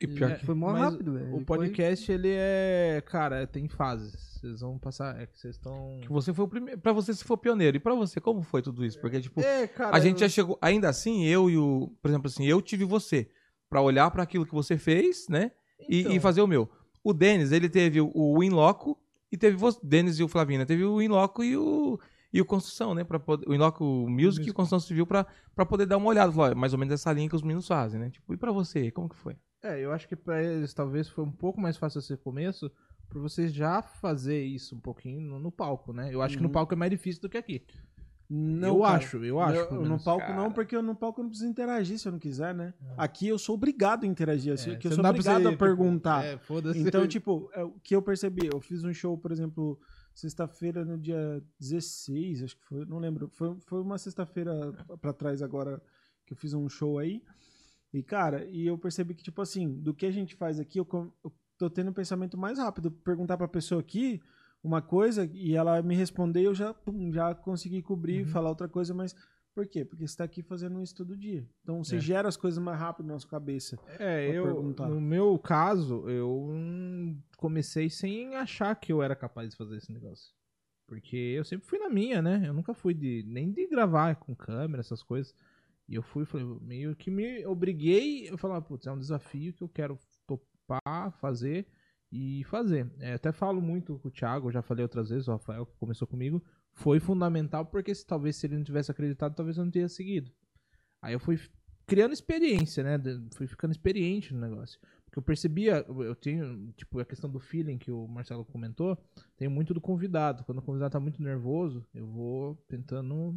E pior E que. foi mó rápido, velho. O E foi- podcast, ele é. Cara, tem fases. Vocês vão passar. É que vocês estão. que Você foi o primeiro. Pra você, foi o pioneiro. E pra você, como foi tudo isso? Porque, tipo, É, cara. a gente já chegou. Ainda assim, eu e o. Por exemplo, assim, eu tive você. Pra olhar pra aquilo que você fez, né? E, Então. e fazer o meu. O Denis, ele teve o, Inloco e teve você. Denis e o Flavinho, né? Teve o Inloco e o. E o Construção, né? Pra poder, o Inloco Music e o Construção Civil pra poder dar uma olhada. Falar, mais ou menos essa linha que os meninos fazem, né? Tipo, e pra você, como que foi? É, eu acho que pra eles talvez foi um pouco mais fácil esse começo, por vocês já fazer isso um pouquinho no, no palco, né? Eu acho que no Uhum. palco é mais difícil do que aqui. Não, eu cara. acho, eu acho. Eu- no palco cara. não, porque eu no palco eu não preciso interagir se eu não quiser, né? Aqui eu sou obrigado a interagir, assim, É, que eu você sou não dá pra obrigado você, a tipo, perguntar. É, foda-se. Então, [LAUGHS] tipo, é o que eu percebi, eu fiz um show, por exemplo, sexta-feira no dia 16, acho que foi, não lembro. Foi, foi uma sexta-feira pra trás agora que eu fiz um show aí. E, cara, e eu percebi que, tipo assim, do que a gente faz aqui, eu, eu tô tendo um pensamento mais rápido. Perguntar pra pessoa aqui uma coisa e ela me responder, eu já, pum, já consegui cobrir, falar outra coisa, mas por quê? Porque você tá aqui fazendo isso todo dia. Então você É. gera as coisas mais rápido na sua cabeça. É, eu, perguntar. no meu caso, eu comecei sem achar que eu era capaz de fazer esse negócio. Porque eu sempre fui na minha, né? Eu nunca fui de nem de gravar com câmera, essas coisas. E eu fui, falei, meio que me obriguei, eu falava, putz, é um desafio que eu quero topar, fazer e fazer. É, até falo muito com o Thiago, já falei outras vezes, o Rafael que começou comigo, foi fundamental porque se, talvez se ele não tivesse acreditado, talvez eu não teria seguido. Aí eu fui criando experiência, né? Fui ficando experiente no negócio. Porque eu percebia, eu tenho, tipo, a questão do feeling que o Marcelo comentou, tem muito do convidado. Quando o convidado tá muito nervoso, eu vou tentando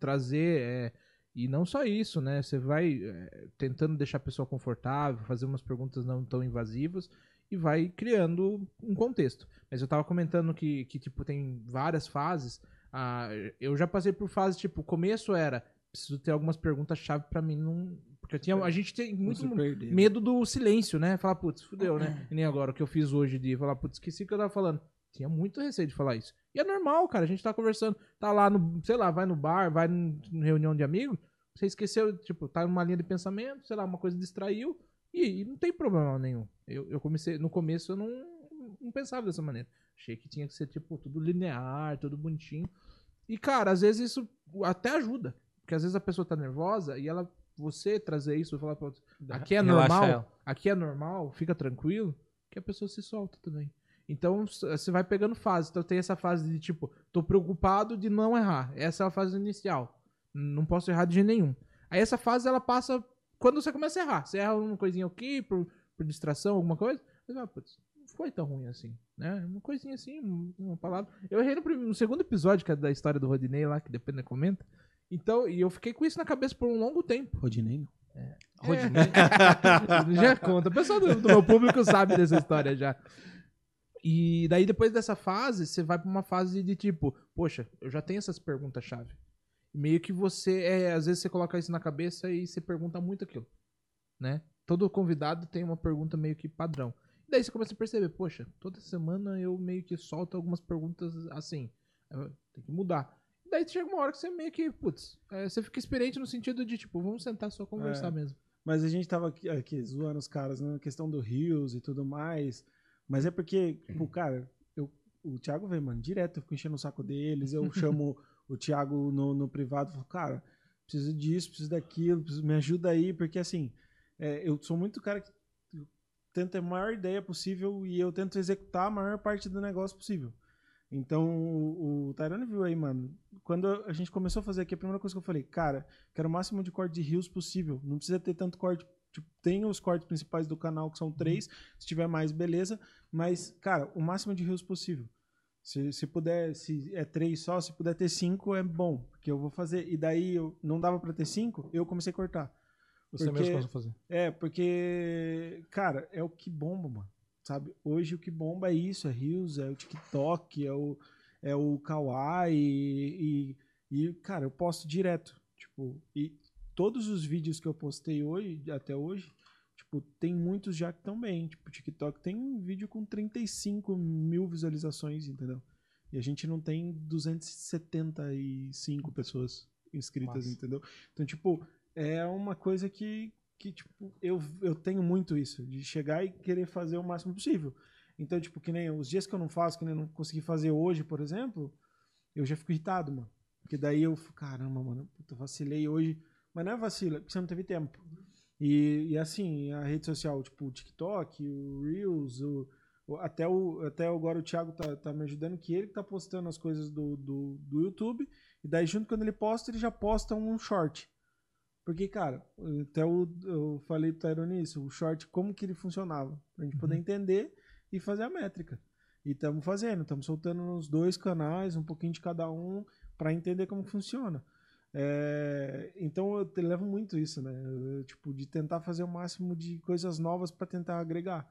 trazer. é, e não só isso, né? Você vai é, tentando deixar a pessoa confortável, fazer umas perguntas não tão invasivas e vai criando um contexto. Mas eu tava comentando que, que tipo, tem várias fases. Ah, eu já passei por fases, tipo, o começo era preciso ter algumas perguntas-chave pra mim não. Porque eu tinha, a gente tem muito perder. medo do silêncio, né? Falar, putz, fudeu, né? E nem agora o que eu fiz hoje de falar, putz, esqueci o que eu tava falando. Tinha muito receio de falar isso. E é normal, cara. A gente tá conversando, tá lá no, sei lá, vai no bar, vai em reunião de amigos. Você esqueceu, tipo, tá numa linha de pensamento, sei lá, uma coisa distraiu. E, e não tem problema nenhum. Eu, eu comecei, no começo eu não, não pensava dessa maneira. Achei que tinha que ser, tipo, tudo linear, tudo bonitinho. E, cara, às vezes isso até ajuda. Porque às vezes a pessoa tá nervosa e ela, você trazer isso, falar pra outra, aqui é Relaxa normal, ela. aqui é normal, fica tranquilo, que a pessoa se solta também. Então você vai pegando fase. Então tem essa fase de tipo, tô preocupado de não errar. Essa é a fase inicial. Não posso errar de jeito nenhum. Aí essa fase ela passa quando você começa a errar. Você erra uma coisinha aqui por, por distração, alguma coisa. Mas, ah, putz, não foi tão ruim assim, né? Uma coisinha assim, um- uma palavra. Eu errei no, prim- no segundo episódio, que é da história do Rodinei lá, que depois ele comenta. Então, e eu fiquei com isso na cabeça por um longo tempo. Rodinei, não. Rodinei. [LAUGHS] já conta. O pessoal do, do meu público sabe dessa história já. E daí, depois dessa fase, você vai pra uma fase de tipo, poxa, eu já tenho essas perguntas-chave. Meio que você, é, às vezes você coloca isso na cabeça e você pergunta muito aquilo, né? Todo convidado tem uma pergunta meio que padrão. E daí você começa a perceber, poxa, toda semana eu meio que solto algumas perguntas assim. eh, Tem que mudar. E daí chega uma hora que você meio que, putz, eh, você fica experiente no sentido de, tipo, vamos sentar só conversar É. mesmo. Mas a gente tava aqui, aqui zoando os caras na questão do Rios e tudo mais. Mas é porque, tipo, cara, eu, o Thiago vem, mano, direto, eu fico enchendo o saco deles, eu [LAUGHS] chamo o Thiago no, no privado falo, cara, preciso disso, preciso daquilo, preciso, me ajuda aí, porque assim, é, eu sou muito cara que tento ter a maior ideia possível e eu tento executar a maior parte do negócio possível. Então, o, o Tyrone viu aí, mano. Quando a gente começou a fazer aqui, a primeira coisa que eu falei, cara, quero o máximo de corte de rios possível. Não precisa ter tanto corte. Tipo, tem os cortes principais do canal, que são três. Se tiver mais, beleza. Mas, cara, o máximo de rios possível. Se, se puder, se é três só, se puder ter cinco, é bom. Porque eu vou fazer. E daí, eu, não dava pra ter cinco, eu comecei a cortar. Você Porque- mesmo fazer. É, porque, cara, é o que bomba, mano. Sabe? Hoje o que bomba é isso, é Reels, é o TikTok, é o, é o Kawaii e, e, cara, eu posto direto. Tipo, e todos os vídeos que eu postei hoje, até hoje, tipo, tem muitos já que estão bem. Tipo, o TikTok tem um vídeo com 35 mil visualizações, entendeu? E a gente não tem 275 pessoas inscritas, Massa. entendeu? Então, tipo, é uma coisa que, que tipo, eu, eu tenho muito isso, de chegar e querer fazer o máximo possível. Então, tipo, que nem os dias que eu não faço, que nem eu não consegui fazer hoje, por exemplo, eu já fico irritado, mano. Porque daí eu fico, caramba, mano, puta, vacilei hoje. Mas não é vacila, porque você não teve tempo. E, e assim, a rede social, tipo, o TikTok, o Reels, o, o- até, o, até agora o Thiago tá, tá me ajudando, que ele tá postando as coisas do, do, do YouTube. E daí, junto quando ele posta, ele já posta um short. Porque, cara, até o, eu falei pro Tyrone isso, o short, como que ele funcionava? Pra gente poder entender e fazer a métrica. E estamos fazendo, estamos soltando nos dois canais, um pouquinho de cada um, para entender como funciona. É, então eu levo muito isso, né? Eu, tipo, de tentar fazer o máximo de coisas novas para tentar agregar.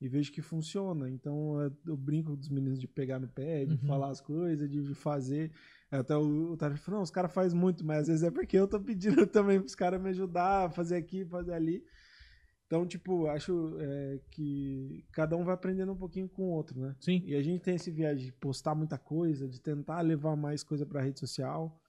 E vejo que funciona. Então eu, eu brinco dos meninos de pegar no pé, de Uhum. falar as coisas, de, de fazer. Até o, o Tarek falou, não, os caras fazem muito, mas às vezes é porque eu tô pedindo [LAUGHS] também pros caras me ajudar, a fazer aqui, fazer ali. Então, tipo, acho é, que cada um vai aprendendo um pouquinho com o outro, né? Sim. E a gente tem esse viagem de postar muita coisa, de tentar levar mais coisa pra rede social,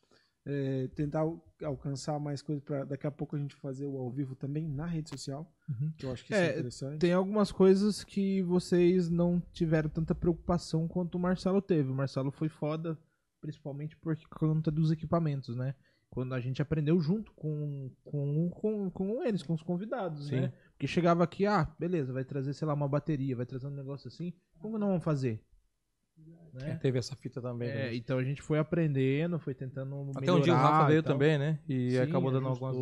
é, tentar al- alcançar mais coisa para daqui a pouco a gente fazer o ao vivo também na rede social, Uhum. que eu acho que isso é, É, interessante. Tem algumas coisas que vocês não tiveram tanta preocupação quanto o Marcelo teve. O Marcelo foi foda, principalmente por conta dos equipamentos, né? Quando a gente aprendeu junto com, com, com, com eles, com os convidados, Sim. né? Porque chegava aqui, ah, beleza, vai trazer, sei lá, uma bateria, vai trazer um negócio assim. Como não vamos fazer? É, Né? teve essa fita também. É, né? então a gente foi aprendendo, foi tentando Até um dia o Rafa melhorar veio também, né? E Sim, acabou dando algumas.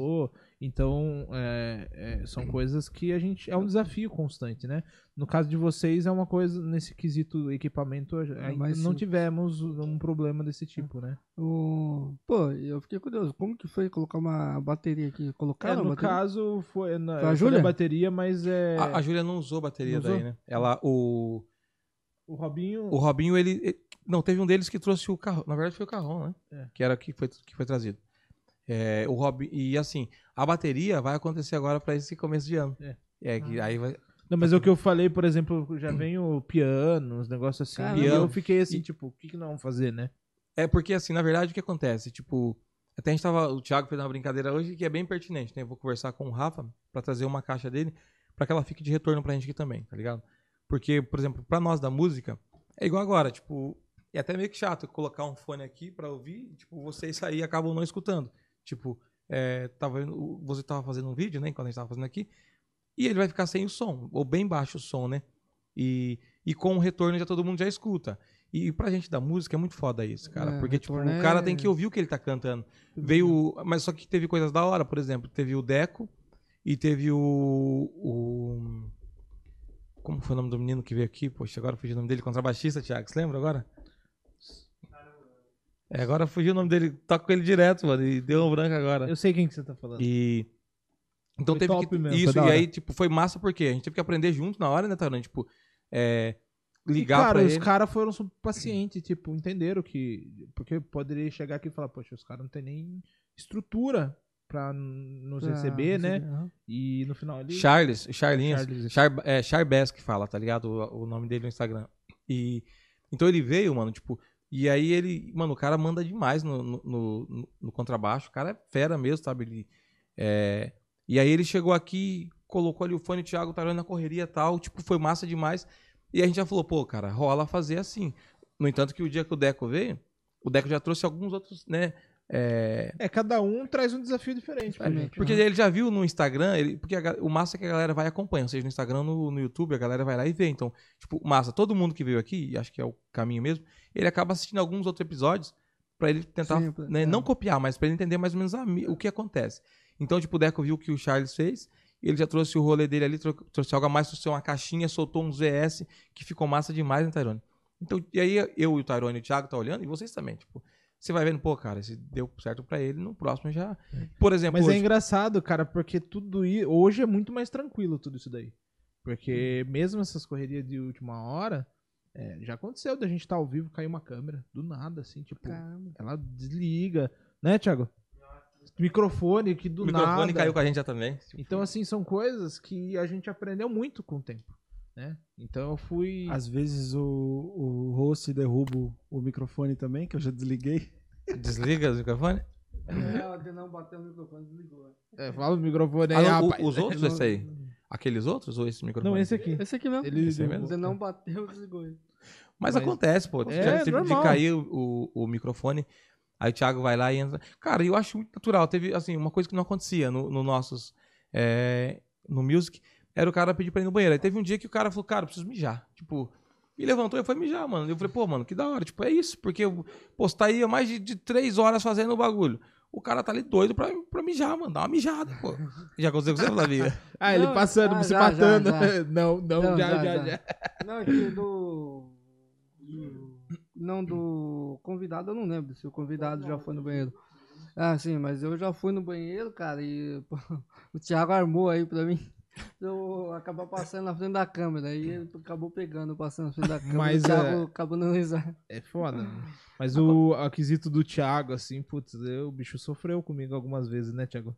Então, é, é, são coisas que a gente. É um desafio constante, né? No caso de vocês, é uma coisa, nesse quesito equipamento, ainda não simples. tivemos um problema desse tipo, né? O... Pô, eu fiquei curioso. Como que foi colocar uma bateria aqui? É, Colocaram a no bateria? caso, foi, na, Foi a foi Júlia? a bateria, mas é. A, a Júlia não usou bateria Não daí, usou? né? Ela, o, o Robinho. o Robinho, ele, ele- Não, teve um deles que trouxe o carro. Na verdade, foi o carrão, né? É. Que era que foi, que foi trazido. É, o Robin, e assim, a bateria vai acontecer agora pra esse começo de ano. É. É, que aí vai. Não, mas é o que eu falei, por exemplo, já vem o piano, uns negócios assim. Caramba. E eu fiquei assim, E- tipo, o que, que nós vamos fazer, né? É porque, assim, na verdade, o que acontece? Tipo, até a gente tava. O Thiago fez uma brincadeira hoje que é bem pertinente, né? Eu vou conversar com o Rafa pra trazer uma caixa dele pra que ela fique de retorno pra gente aqui também, tá ligado? Porque, por exemplo, pra nós da música, é igual agora, tipo, é até meio que chato colocar um fone aqui pra ouvir tipo, vocês sair acabam não escutando. Tipo, é, tava, você tava fazendo um vídeo, né? Quando a gente tava fazendo aqui, e ele vai ficar sem o som, ou bem baixo o som, né? E, e com o retorno já todo mundo já escuta. E pra gente da música é muito foda isso, cara. É, porque, tipo, o cara é- tem que ouvir o que ele tá cantando. Veio. Mas só que teve coisas da hora, por exemplo. Teve o Deco e teve o. o como foi o nome do menino que veio aqui? Poxa, agora fugiu o nome dele, contrabaixista, Thiago. Você lembra agora? É, agora fugiu o nome dele. Toca com ele direto, mano. E deu um branco agora. Eu sei quem que você tá falando. E, Então Foi teve top que. mesmo, isso, e hora. aí, tipo, foi massa porque a gente teve que aprender junto na hora, né, Taran? Tipo, é, E, ligar cara, pra os caras foram super pacientes, tipo, entenderam que. Porque poderia chegar aqui e falar, poxa, os caras não tem nem estrutura pra n- nos Pra receber, né? aham. E no final ele. Charles, Charlinhos, Charles. Char, é, Charbes que fala, tá ligado? O, o nome dele no Instagram. E então ele veio, mano, tipo, e aí ele, mano, o cara manda demais no, no, no- no contrabaixo, o cara é fera mesmo, sabe? Ele, é, e aí ele chegou aqui, colocou ali o fone Thiago Tarone na correria e tal, tipo, foi massa demais. E a gente já falou, pô, cara, rola fazer assim. No entanto, que o dia que o Deco veio, o Deco já trouxe alguns outros, né? É, É, cada um traz um desafio diferente pra gente. Porque né? ele já viu no Instagram, ele, porque a o massa é que a galera vai e acompanha, ou seja, no Instagram, no, no YouTube, a galera vai lá e vê. Então, tipo, massa, todo mundo que veio aqui, e acho que é o caminho mesmo, ele acaba assistindo alguns outros episódios pra ele tentar, Sim, né, é. não copiar, mas pra ele entender mais ou menos a o que acontece. Então, tipo, o Deco viu o que o Charles fez, ele já trouxe o rolê dele ali, tro- trouxe algo a mais, trouxe uma caixinha, soltou uns VS, que ficou massa demais, né, Tyrone? Então, e aí eu e o Tyrone e o Thiago tá olhando, e vocês também, tipo, você vai vendo, pô, cara, se deu certo pra ele, no próximo já. Por exemplo, Mas é hoje- engraçado, cara, porque tudo isso. Hoje é muito mais tranquilo tudo isso daí. Porque mesmo essas correrias de última hora, é, já aconteceu da gente estar ao vivo, cair uma câmera, do nada, assim, tipo, Caramba. ela desliga, né, Thiago? Microfone que do o microfone nada. caiu com a gente já também. Então, assim, são coisas que a gente aprendeu muito com o tempo, né? Então eu fui. Às vezes o, o host derruba o- o microfone também, que eu já desliguei. Desliga o microfone. É, de não bater o microfone, desligou. É, fala o microfone aí, Ah, o- rapaz. os outros, esse aí? Aqueles outros ou esse microfone? Não, esse aqui. Esse aqui mesmo. Ele Esse mesmo? Você não bateu, desligou ele. Mas, Mas- acontece, pô. É, de normal. cair o, o microfone. Aí o Thiago vai lá e entra. Cara, eu acho muito natural. Teve, assim, uma coisa que não acontecia no, no nossos. é, no music, era o cara pedir pra ir no banheiro. Aí teve um dia que o cara falou, cara, eu preciso mijar. Tipo, e levantou e foi mijar, mano. Eu falei, pô, mano, que da hora. Tipo, é isso. Porque, pô, você tá aí há mais de, de três horas fazendo o bagulho. O cara tá ali doido pra, pra mijar, mano. Dá uma mijada, pô. Já aconteceu com você, Flavia? [LAUGHS] Ah, ele passando, ah, se já, matando. já, já. [LAUGHS] Não, não, Não, já, já, já. Não, aqui do, do- Não, do convidado eu não lembro se o convidado já foi no banheiro. Ah, sim, mas eu já fui no banheiro, cara, e [LAUGHS] o Thiago armou aí pra mim. Eu acabar passando na frente da câmera, aí ele acabou pegando, passando na frente da câmera. Mas, é- acabou não risar. É foda, né? [LAUGHS] Mas o aquisito do Thiago, assim, putz, eu, o bicho sofreu comigo algumas vezes, né, Thiago?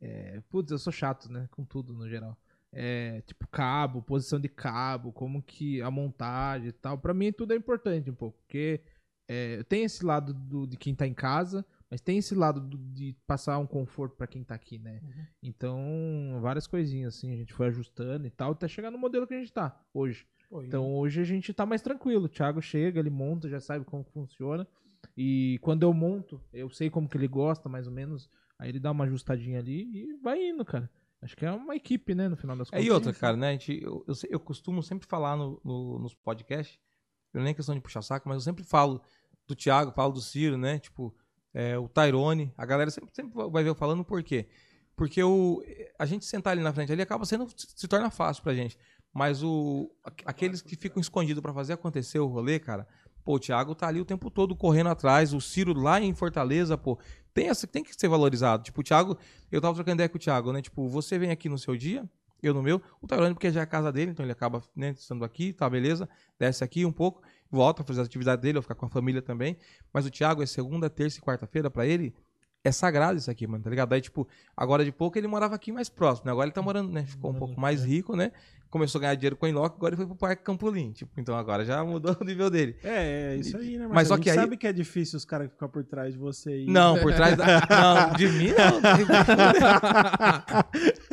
É, putz, eu sou chato, né? Com tudo no geral. É, tipo, cabo, posição de cabo, como que a montagem e tal. Pra mim tudo é importante um pouco, porque é, tem esse lado do- de quem tá em casa, mas tem esse lado do- de passar um conforto pra quem tá aqui, né? Então, várias coisinhas assim, a gente foi ajustando e tal, até chegar no modelo que a gente tá hoje. Então hoje a gente tá mais tranquilo. O Thiago chega, ele monta, já sabe como funciona. E quando eu monto, eu sei como que ele gosta, mais ou menos. Aí ele dá uma ajustadinha ali e vai indo, cara. Acho que é uma equipe, né, no final das É, contas. e outra, cara, né? A gente, eu, eu, eu costumo sempre falar no, no- nos podcasts, não é nem questão de puxar saco, mas eu sempre falo do Thiago, falo do Ciro, né? Tipo, é, o Tyrone. A galera sempre, sempre vai ver eu falando por quê? Porque o, a gente sentar ali na frente ali acaba sendo, se, torna fácil pra gente. Mas o, aqu- aqueles que ficam escondidos pra fazer acontecer o rolê, cara, pô, o Thiago tá ali o tempo todo correndo atrás, o Ciro lá em Fortaleza, pô, tem, essa, tem que ser valorizado. Tipo, o Thiago, eu tava trocando ideia com o Thiago, né? Tipo, você vem aqui no seu dia, eu no meu, o Tairone porque já é a casa dele, então ele acaba né, estando aqui, tá, beleza, desce aqui um pouco, volta a fazer as atividades dele, ou ficar com a família também. Mas o Thiago é segunda, terça e quarta-feira pra ele. É sagrado isso aqui, mano, tá ligado? Aí, tipo, agora de pouco ele morava aqui mais próximo, né? Agora ele tá morando, né? Ficou um pouco mais rico, né? Começou a ganhar dinheiro com o Inlock, agora ele foi pro Parque Campolim. Tipo, então agora já mudou [LAUGHS] o nível dele. É, é isso aí, né? Mas Mas só que aí- sabe que é difícil os caras ficar por trás de você aí. Não, por trás da. Não, de mim não.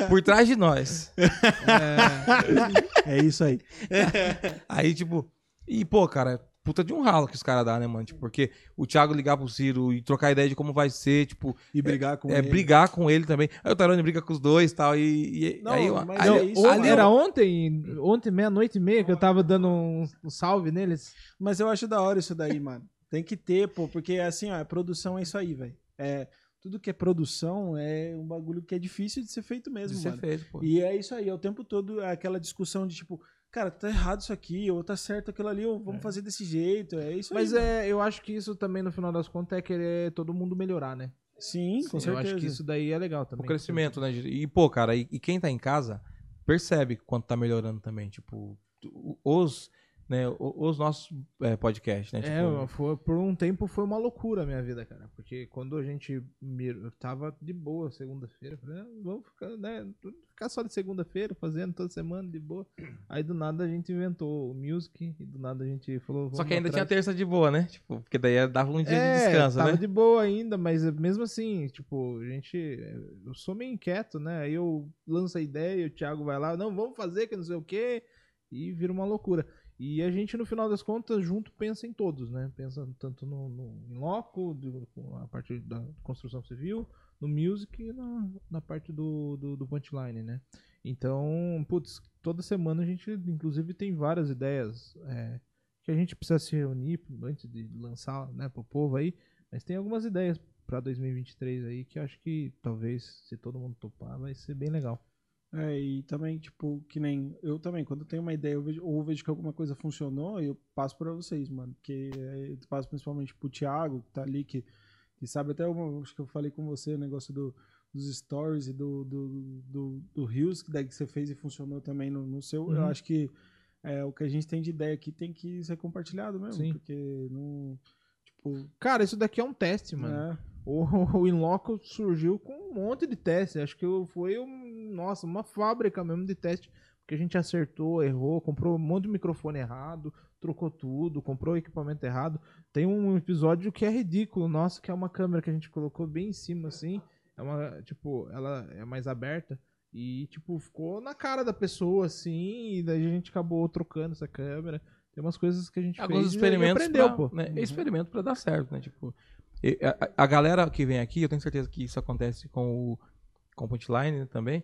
por trás de nós. É isso aí. Aí, tipo, e, pô, cara, puta de um ralo que os caras dão, né, mano? Tipo, porque o Thiago ligar pro Ciro e trocar ideia de como vai ser, tipo, E brigar com é, ele. brigar com ele também. Aí o Tarone briga com os dois tal, e, e Não, aí, mas aí, é isso, ali era ontem, ontem, meia-noite e meia, que eu tava dando um, um salve neles. Mas eu acho da hora isso daí, mano. Tem que ter, pô, porque assim, ó, a produção é isso aí, velho. É, tudo que é produção é um bagulho que é difícil de ser feito de mesmo, ser mano. feito, pô. E é isso aí, é o tempo todo aquela discussão de tipo, cara, tá errado isso aqui, ou tá certo aquilo ali, ou vamos fazer desse jeito. É isso Mas aí. é, eu acho que isso também, no final das contas, é querer todo mundo melhorar, né? Sim, com Eu certeza. acho que isso daí é legal também. O crescimento, né? E, pô, cara, e, e quem tá em casa percebe quanto tá melhorando também. Tipo, os, né, os nossos é, podcasts, né? É, Tipo, foi, por um tempo foi uma loucura a minha vida, cara. Porque quando a gente. mir- Eu tava de boa segunda-feira. Falei, ah, vamos ficar, né? Ficar só de segunda-feira, fazendo toda semana de boa. Aí do nada a gente inventou o music e do nada a gente falou. Só que ainda tinha atrás. terça de boa, né? Tipo, porque daí dava um dia É, de descanso, tava né? de boa ainda, mas mesmo assim, tipo, a gente. Eu sou meio inquieto, né? Aí eu lanço a ideia, o Thiago vai lá, não, vamos fazer, que não sei o quê, e vira uma loucura. E a gente, no final das contas, junto pensa em todos, né? Pensa tanto no, no em loco, do- a parte da construção civil, no music e na, na parte do, do, do punchline, né? Então, putz, toda semana a gente, inclusive, tem várias ideias é, que a gente precisa se reunir antes de lançar, né, pro povo aí. Mas tem algumas ideias pra 2023 aí que eu acho que talvez, se todo mundo topar, vai ser bem legal. É, e também, tipo, que nem eu também, quando eu tenho uma ideia, eu vejo, ou eu vejo que alguma coisa funcionou, eu passo pra vocês, mano. Porque é, eu passo principalmente pro Thiago, que tá ali, que, que sabe até, uma, acho que eu falei com você, o negócio do, dos stories e do, do, do, do Rios, que daí que você fez e funcionou também no, no seu. Eu Uhum. acho que é, o que a gente tem de ideia aqui tem que ser compartilhado mesmo, Sim. porque não. Tipo, Cara, isso daqui é um teste, mano. né? O, [LAUGHS] o Inloco surgiu com um monte de teste. Acho que foi, um, nossa, uma fábrica mesmo de teste. Porque a gente acertou, errou, comprou um monte de microfone errado, trocou tudo, comprou equipamento errado. Tem um episódio que é ridículo, nossa, que é uma câmera que a gente colocou bem em cima, assim. É uma, tipo, ela é mais aberta. E, tipo, ficou na cara da pessoa, assim, e daí a gente acabou trocando essa câmera. Tem umas coisas que a gente Alguns fez e experimentos aprendeu, pra, pô. né, Uhum. experimento pra dar certo, né? Tipo, e- a, a galera que vem aqui, eu tenho certeza que isso acontece com o com o Punchline né, também.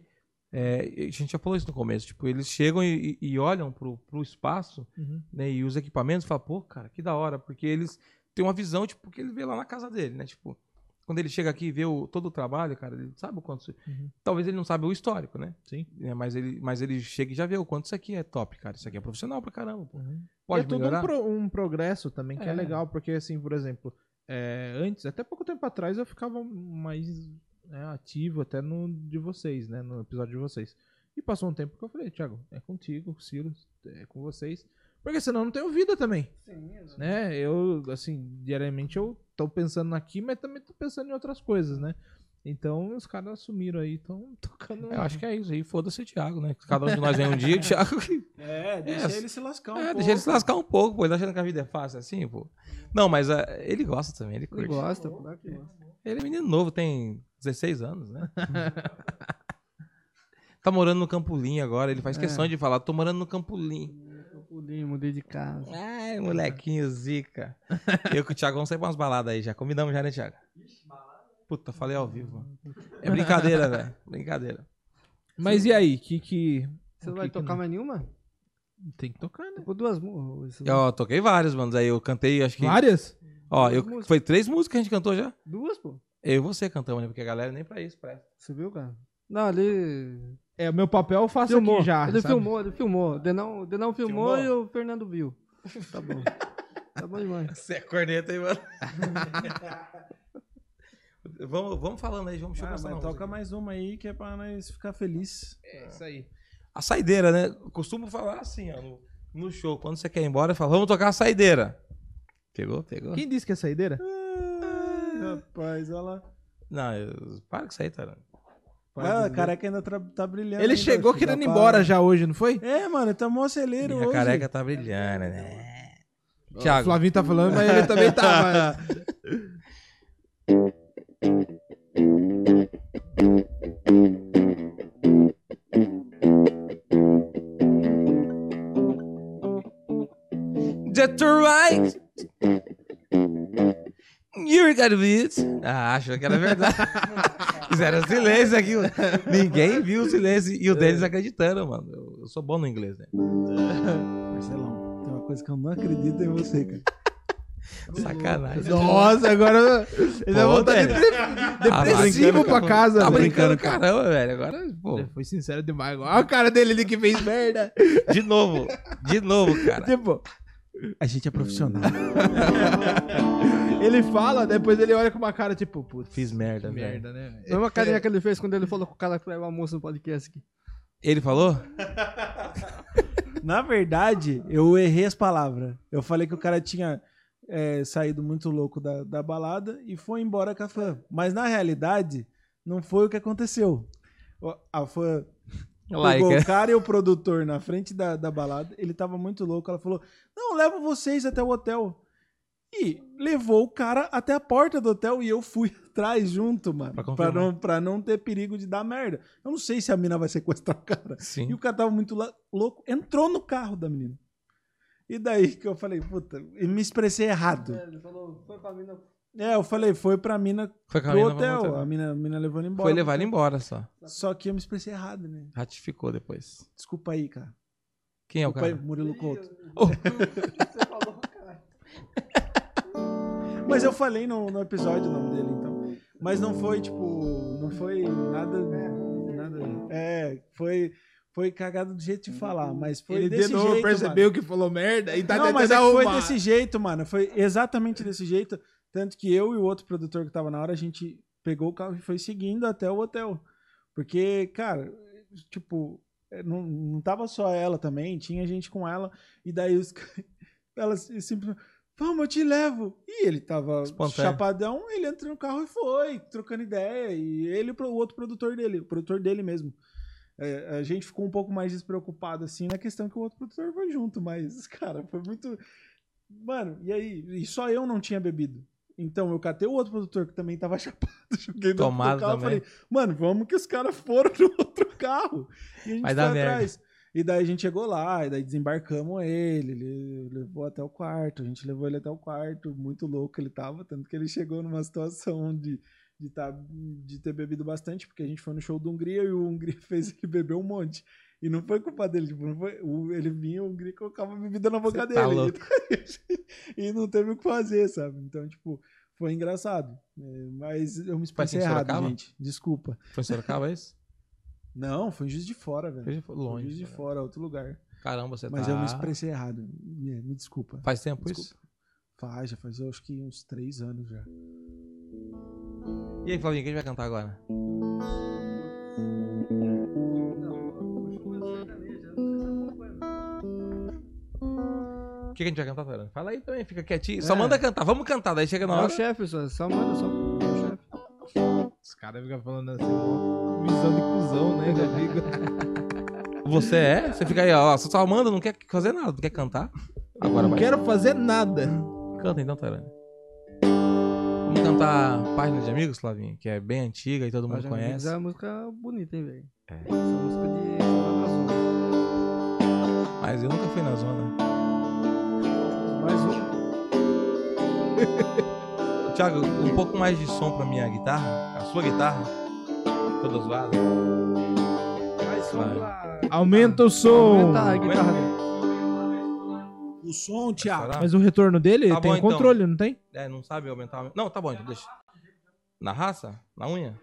É, a gente já falou isso no começo, tipo, eles chegam e, e- olham pro, pro espaço, Uhum. né, e os equipamentos e falam, pô, cara, que da hora, porque eles têm uma visão, tipo, que ele vê lá na casa dele, né, tipo, quando ele chega aqui e vê o, todo o trabalho, cara, ele sabe o quanto, Uhum. talvez ele não saiba o histórico, né, Sim. né, mas ele, mas ele chega e já vê o quanto isso aqui é top, cara, isso aqui é profissional pra caramba. Uhum. Pode e é tudo melhorar? um, pro- um progresso também, que é. É. legal, porque assim, por exemplo, é, antes, até pouco tempo atrás, eu ficava mais né, ativo até no de vocês, né? No episódio de vocês. E passou um tempo que eu falei, Thiago, é contigo, Silas, é com vocês. Porque senão não tenho vida também, Sim, exato. né? Eu, assim, diariamente eu tô pensando aqui, mas também tô pensando em outras coisas, né? Então os caras assumiram aí, estão [LAUGHS] tocando. Eu acho que é isso aí, foda-se o Thiago, né? Cada um de nós vem um dia, o Thiago que [LAUGHS] É, deixa É, ele se lascar um É, pouco. deixa ele se lascar um pouco, pô. Ele tá achando que a vida é fácil assim, pô. Não, mas ah, ele gosta também, ele Ele curte. gosta, que gosta. Ele é menino novo, tem 16 anos, né? [LAUGHS] tá morando no Campolim agora, ele faz É. questão de falar, tô morando no Campolim. Pulei, mudei de casa. Ai, molequinho zica. Eu com o Thiago vamos sair pra umas baladas aí já. Combinamos já, né, Thiago? Puta, falei ao vivo. É brincadeira, velho. Brincadeira. Mas e aí, que que. Você não vai que que tocar mais nenhuma? Tem que tocar, né? Tocou duas músicas. Eu toquei vários, mano. Aí eu cantei, acho que. Várias? Ó, eu... Músicas. foi três músicas que a gente cantou já. Duas, pô. Eu e você cantamos, né? Porque a galera nem pra isso presta. Você viu, cara? Não, ali. É, o meu papel eu faço Filmou. aqui já. ele sabe? filmou, ele filmou. O Denão, Denão filmou, Filmou? e o Fernando viu. Tá bom. tá bom demais. Você é corneta aí, mano. [LAUGHS] vamos, vamos falando aí, vamos Ah, chamar mas toca mais uma aí que é pra nós ficar feliz. É isso aí. A saideira, né? Eu costumo falar assim, ó, no, no show. Quando você quer ir embora, eu falo, vamos tocar a saideira. Pegou? Pegou? Quem disse que é saideira? Ai, rapaz, olha lá. Não, eu... para com isso aí, Tarano. Ah, a careca ainda tra- tá brilhando. Ele ainda, chegou querendo ir embora já hoje, não foi? É, mano, tá mó acelero Minha hoje. careca tá brilhando, né? O Thiago, Flavinho tá falando, mas ele também tá. mas- That's You got it. Ah, achou que era verdade. [LAUGHS] Fizeram silêncio aqui. Ninguém viu o silêncio. E o deles acreditando, mano. Eu, eu sou bom no inglês, né? [LAUGHS] Marcelão, tem uma coisa que eu não acredito em você, cara. Sacanagem. Nossa, agora. Ele vai voltar Délio. depre- Ah, depressivo pra casa. Tá velho. brincando, caramba, velho. Agora, pô, Foi sincero demais. Olha o cara dele ali que fez merda. de novo. De novo, cara. Tipo, A gente é profissional. [LAUGHS] Ele fala, depois ele olha com uma cara tipo, putz, Fiz merda, velho. merda, né? A mesma carinha que ele fez quando ele falou com o cara que leva a moça no podcast aqui. Ele falou? [LAUGHS] Na verdade, eu errei as palavras. Eu falei que o cara tinha é, saído muito louco da, da balada e foi embora com a fã. Mas na realidade, não foi o que aconteceu. A fã [LAUGHS] pegou Like. o cara e o produtor na frente da, da balada. Ele tava muito louco. Ela falou: Não, levo vocês até o hotel. E levou o cara até a porta do hotel e eu fui [LAUGHS] atrás junto, mano. Pra Pra, não, pra não ter perigo de dar merda. Eu não sei se a mina vai sequestrar o cara. E Sim. o cara tava muito louco, entrou no carro da menina. E daí que eu falei, puta, eu me expressei errado. É, ele falou, foi pra mim, não. É, eu falei, foi pra mina Foi pro mina, hotel. A mina, a mina levou ele embora. Foi levar ele embora só. Só que eu me expressei errado, né? Ratificou depois. Desculpa aí, cara. Quem é o Desculpa aí, cara? Murilo Couto. [LAUGHS] Você falou, cara. Mas eu falei no, no episódio o nome dele, então. Mas não foi, tipo, não foi nada. nada é, foi, foi cagado do jeito de falar, mas foi ele desse de novo jeito, percebeu que falou merda e tá não, mas é foi desse jeito, mano. Foi exatamente desse jeito. Tanto que eu e o outro produtor que tava na hora, a gente pegou o carro e foi seguindo até o hotel. Porque, cara, tipo, é, não, não tava só ela também, tinha gente com ela. E daí os [LAUGHS] elas simplesmente. Vamos, eu te levo. E ele tava Espontâneo. chapadão, ele entrou no carro e foi, trocando ideia. E ele e o outro produtor dele, o produtor dele mesmo. É, a gente ficou um pouco mais despreocupado, assim, na questão que o outro produtor foi junto, mas, [LAUGHS] cara, foi muito. Mano, e aí? E só eu não tinha bebido. Então eu catei o outro produtor que também tava [LAUGHS] chapado, joguei no Tomado carro e falei, mano, vamos que os caras foram no [LAUGHS] outro carro. E a gente Vai foi dar merda. E daí a gente chegou lá, e daí desembarcamos ele, ele levou até o quarto, a gente levou ele até o quarto, muito louco ele tava, tanto que ele chegou numa situação de, de, tá, de ter bebido bastante, porque a gente foi no show do Hungria e o Hungria [LAUGHS] fez ele beber um monte. E não foi culpa dele, tipo, foi, o- ele vinha, o Hungria colocava bebida na boca Cê dele. tá louco. [LAUGHS] e não teve o que fazer, sabe? Então, tipo, foi engraçado. É, mas eu me expressei errado, gente. Desculpa. Foi em Sorocaba, é isso? Não, foi em Juiz de Fora, velho. Foi Foi longe. Juiz de cara. Fora, outro lugar. Caramba, você Mas tá... eu me expressei errado. Me, me desculpa. Faz tempo Desculpa. isso? Faz, já faz eu acho que uns três anos já. E aí, Flavinho, quem vai cantar agora? O que, que a gente vai cantar, Tarano? Fala aí também, fica quietinho. Só É. manda cantar. Vamos cantar, daí chega na É o hora. chefe, só, só manda, só caras ficam falando assim, ó, visão de cuzão, né, amigo? [LAUGHS] Você é? Você fica aí, ó. Você só manda, não quer fazer nada, não quer cantar. Agora Não vai. quero fazer nada. Canta então, Tarano. Vamos cantar Página de Amigos, Flavinho? Que é bem antiga e todo mundo Mas Amigos conhece. É uma música bonita, hein, velho. É. Essa música de Zona Azul. Mas eu nunca fui na zona. Mais um. [LAUGHS] Thiago, um pouco mais de som pra minha guitarra. A sua guitarra. Toda zoada. Mais som Vai. Aumenta o som. Aumenta a guitarra. O som, Thiago. Será? Mas o retorno dele Tá tem bom, então. controle, não tem? É, não sabe aumentar. o- Não, tá bom, então deixa. Na raça? Na unha?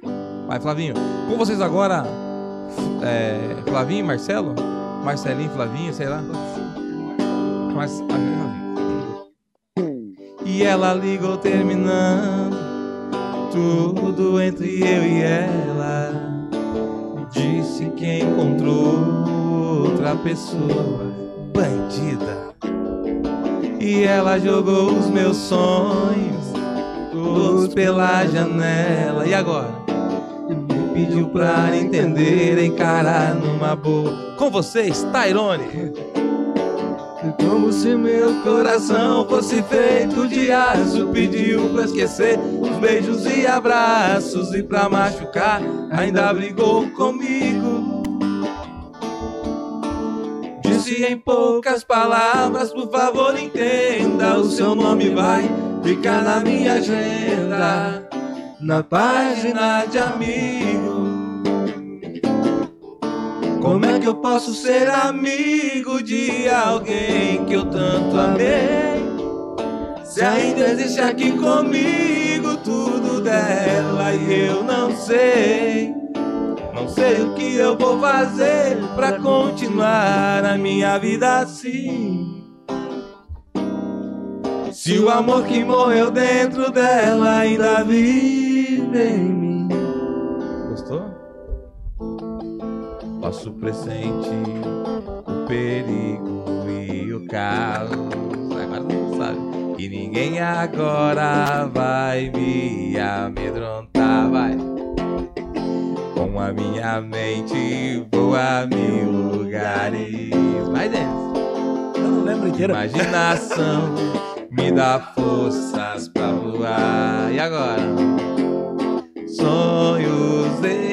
Vai, Flavinho. Com vocês agora, é, Flavinho e Marcelo? Marcelinho Flavinho, sei lá. Mas, e ela ligou terminando tudo entre eu e ela. Disse que encontrou outra pessoa bandida. E ela jogou os meus sonhos todos pela janela. E agora? Me pediu pra entender, encarar numa boa. Com vocês, Tyrone. Como se meu coração fosse feito de aço. Pediu pra esquecer os beijos e abraços. E pra machucar, ainda brigou comigo. Disse em poucas palavras, por favor entenda. O seu nome vai ficar na minha agenda, na página de amigo. Como é que eu posso ser amigo de alguém que eu tanto amei? Se ainda existe aqui comigo tudo dela e eu não sei. Não sei o que eu vou fazer pra continuar a minha vida assim. Se o amor que morreu dentro dela ainda vive em mim. Posso pressentir o perigo e o caos. Agora não sabe. E ninguém agora vai me amedrontar, vai. Com a minha mente vou a mil lugares. Vai dentro. Eu não lembro inteira. Imaginação me dá forças pra voar. E agora? Sonhos desejamos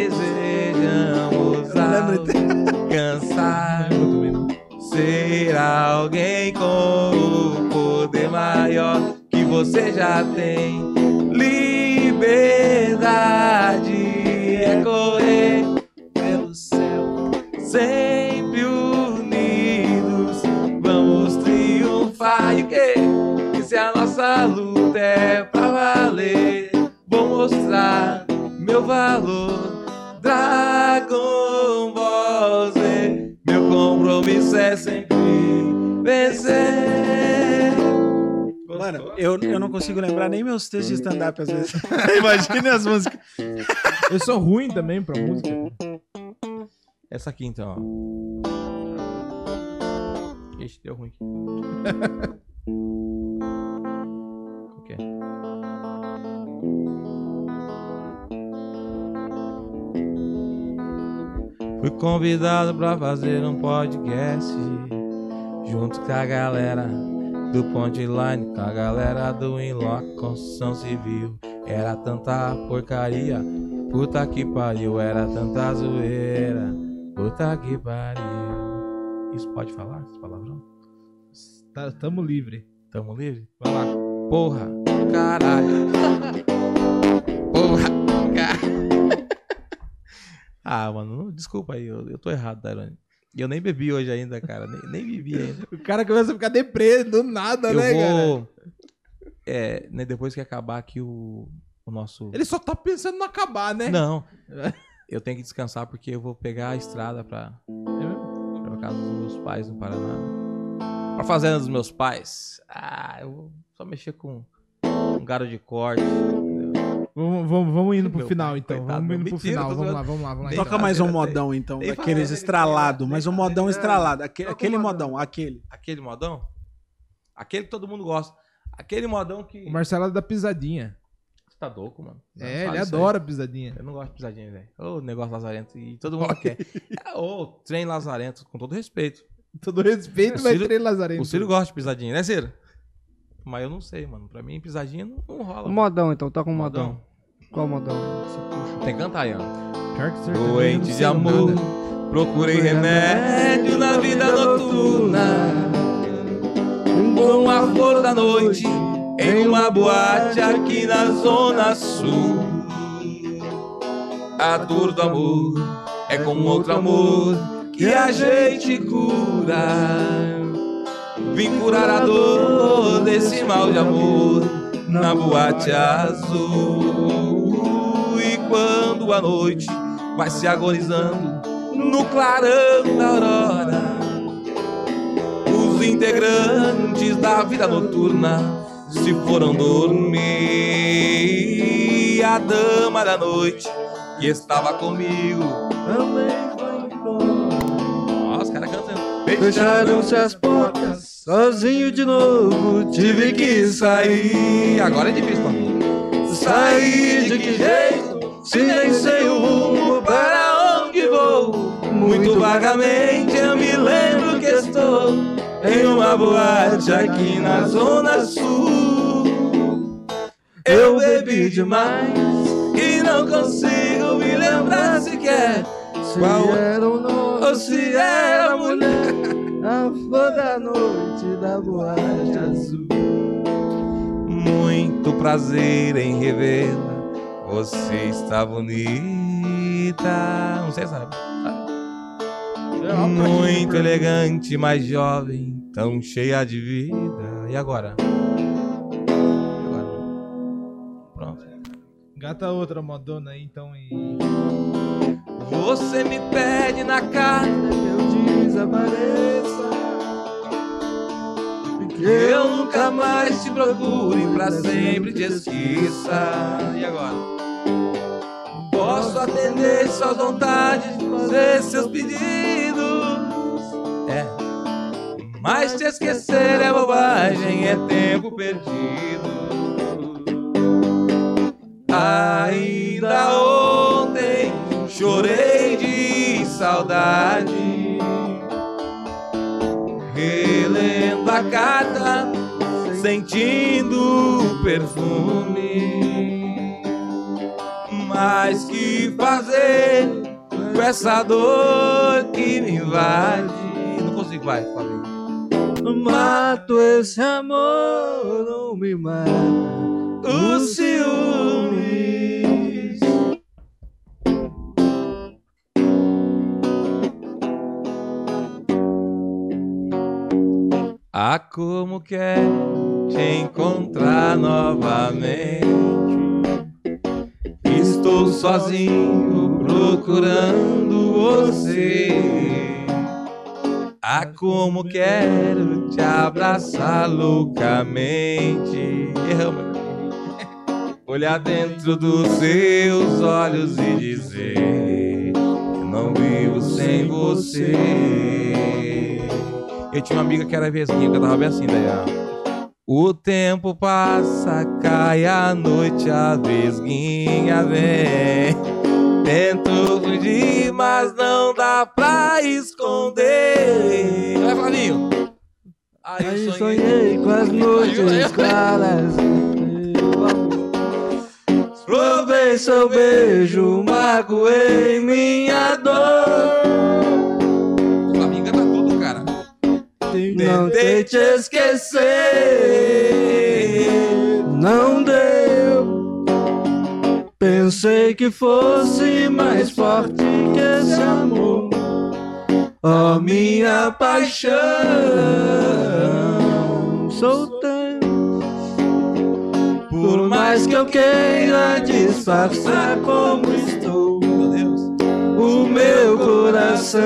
Ser alguém com o poder maior que você já tem. Liberdade é correr pelo céu, sempre unidos. Vamos triunfar. E o quê? E se a nossa luta é pra valer, vou mostrar meu valor. Meu é sempre vencer. Mano, eu, eu não consigo lembrar nem meus textos de stand-up às vezes. [LAUGHS] Imagine as músicas. Eu sou ruim também pra música. Essa aqui então, ó. Ixi, deu ruim [LAUGHS] Fui convidado pra fazer um podcast junto com a galera do Ponteline, com a galera do Inlock, construção civil. Era tanta porcaria, puta que pariu, era tanta zoeira, puta que pariu. Isso pode falar, esse palavrão? Tá, tamo livre. Tamo livre? Vai lá. Porra, caralho. Porra. Ah, mano, desculpa aí, eu, eu tô errado, Tairone. Eu nem bebi hoje ainda, cara. Nem, nem bebi ainda. O cara começa a ficar deprê do nada, eu né, cara? vou. É, né, depois que acabar aqui o, o nosso. Ele só tá pensando no acabar, né? Não. [LAUGHS] Eu tenho que descansar porque eu vou pegar a estrada pra, pra casa dos meus pais no Paraná. Pra fazenda dos meus pais. Ah, eu vou só mexer com um garo de corte. Vamos, vamos, vamos indo pro Meu final, pai, então. coitado, vamos indo pro mentira, final. Vamos lá, vamos lá, vamos lá. Toca mais um modão então, nem daqueles estralado, mas um modão estralado. Aquele o modão. modão, aquele. Aquele modão? Aquele que todo mundo gosta. Aquele modão que. O Marcelo é da pisadinha. Você tá louco, mano. Não É, ele isso aí. adora pisadinha. Eu não gosto de pisadinha, velho. Ô, negócio lazarento. E todo mundo [LAUGHS] quer. É, Ô, trem lazarento, com todo respeito. Todo respeito, O vai Ciro- ter Lazarento. O Ciro gosta de pisadinha, né, Ciro? Mas eu não sei, mano. Pra mim, pisadinha não, não rola. Modão, então, toca um Modão. modão. Qual modão? Tem que cantar não Doente de amor, nada. procurei remédio na vida noturna. Com a flor da noite, em uma boate aqui na Zona Sul. A dor do amor é como outro amor que a gente cura. Vim curar a dor desse mal de amor na boate azul. E quando a noite vai se agonizando no clarão da aurora, os integrantes da vida noturna se foram dormir. A dama da noite que estava comigo também foi Fecharam-se as portas, sozinho de novo, Tive que sair. Agora é difícil pra mim. Sair de que jeito? Se nem sei o rumo para onde vou. Muito vagamente eu me lembro que estou em uma boate aqui na Zona Sul. Eu bebi demais e não consigo me lembrar sequer Se Qual- era o nome, se era mulher. a flor da noite da boate azul. Muito prazer em revê-la. Você está bonita. Não sei, sabe? Muito elegante, mais jovem, tão cheia de vida. E agora? Agora? Pronto. Gata outra modona aí, então. E... Você me pede na cara Eu desapareça. que eu nunca mais te procure, pra sempre te esqueça. E agora? Posso atender suas vontades, fazer seus pedidos. É. Mas te esquecer é bobagem, é tempo perdido. Ainda ontem chorei de saudade, relendo a carta, sentindo o perfume. Mas que fazer com essa dor que me invade? Não consigo, vai, Fabinho. Mato esse amor, não me mata. Os ciúmes. Ah, como quero te encontrar novamente. Estou sozinho procurando você. Ah, como quero te abraçar loucamente. [LAUGHS] Olhar dentro dos seus olhos e dizer: Eu não vivo sem você. Eu tinha uma amiga que era vesguinha, que eu tava bem assim, daí, ó. O tempo passa, cai a noite, a vesguinha vem. Tento fugir, mas não dá pra esconder. Vai, Flavinho. Aí sonhei com as [LAUGHS] noites claras. Provei seu beijo, magoei minha dor. Não tentei te esquecer, não deu. Pensei que fosse mais forte que esse amor. Ó minha paixão, sou teu. Por mais que eu queira disfarçar como estou. O meu coração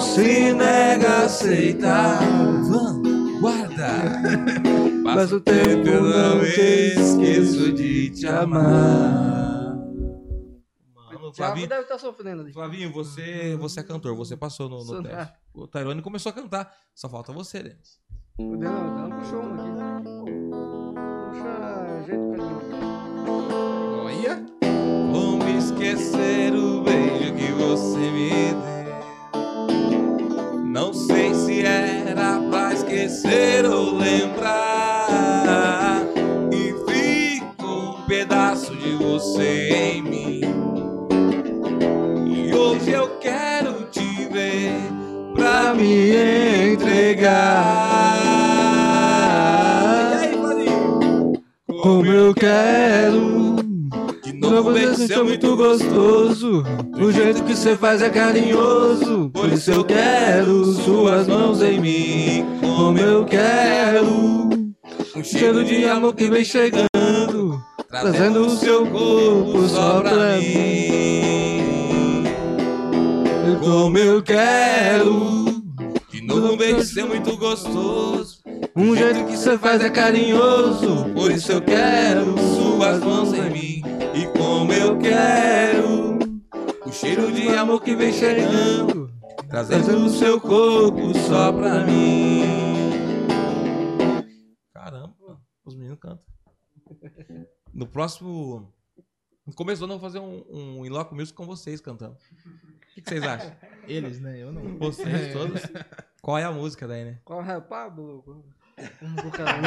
se nega a aceitar. Van, guarda. [LAUGHS] Mas o tempo não te esqueço de te amar. Mano, Flavinho, deve estar sofrendo ali. Flavinho, você, você é cantor, você passou no, no teste. O Tairone começou a cantar, só falta você, Denis. O Denon, o Denon puxou um aqui. Puxa jeito pra mim. Esquecer o beijo que você me deu? Não sei se era pra esquecer ou lembrar. E fica um pedaço de você em mim. E hoje eu quero te ver pra me entregar. Aí? Como eu quero. Novo beijo beijo é muito gostoso. O jeito que você faz é carinhoso. Por isso eu quero suas mãos em mim. Como eu quero. Um Cheiro de amor que vem chegando. Trazendo o seu corpo só pra mim. Como eu quero. De novo um beijo ser muito gostoso. Um jeito que você faz é carinhoso. Por isso eu quero suas mãos em mim. E como eu quero o cheiro de amor que vem chegando, trazendo o seu corpo só pra mim. Caramba, os meninos cantam. No próximo. No começo do ano eu vou fazer um, um Inloco Music com vocês cantando. O que, que vocês acham? Eles, né? Eu não. Vocês todos? Qual é a música daí, né? Qual é o Pablo? Cara?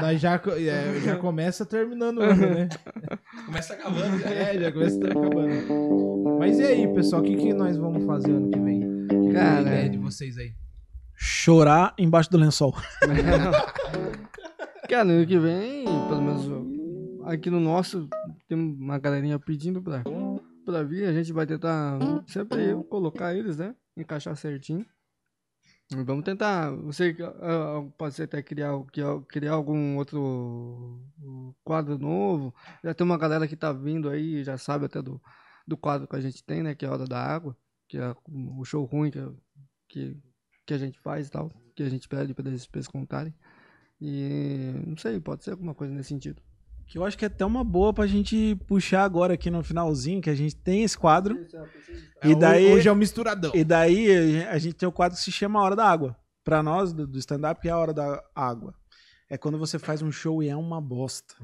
Nós já, é, já começa terminando o ano, né? [LAUGHS] Começa acabando já. É, já começa acabando. Mas e aí, pessoal? O que, que nós vamos fazer ano que vem? Que que é a Cara, ideia de vocês aí? Chorar embaixo do lençol. [LAUGHS] Cara, ano que vem, pelo menos aqui no nosso, tem uma galerinha pedindo pra, pra vir. A gente vai tentar sempre colocar eles, né? Encaixar certinho. Vamos tentar. Você ah, pode ser até criar, criar, algum outro quadro novo. Já tem uma galera que tá vindo aí, já sabe até do, do quadro que a gente tem, né? Que é a Hora da Água, que é o show ruim que, que, que a gente faz e tal. que a gente pede pra eles, pra contarem. E não sei, pode ser alguma coisa nesse sentido. Que eu acho que é até uma boa pra gente puxar agora aqui no finalzinho, que a gente tem esse quadro. E É, daí, Hoje é o misturadão. e daí a gente tem o quadro que se chama A Hora da Água. Pra nós, do, do stand-up, é a hora da água. É quando você faz um show e é uma bosta.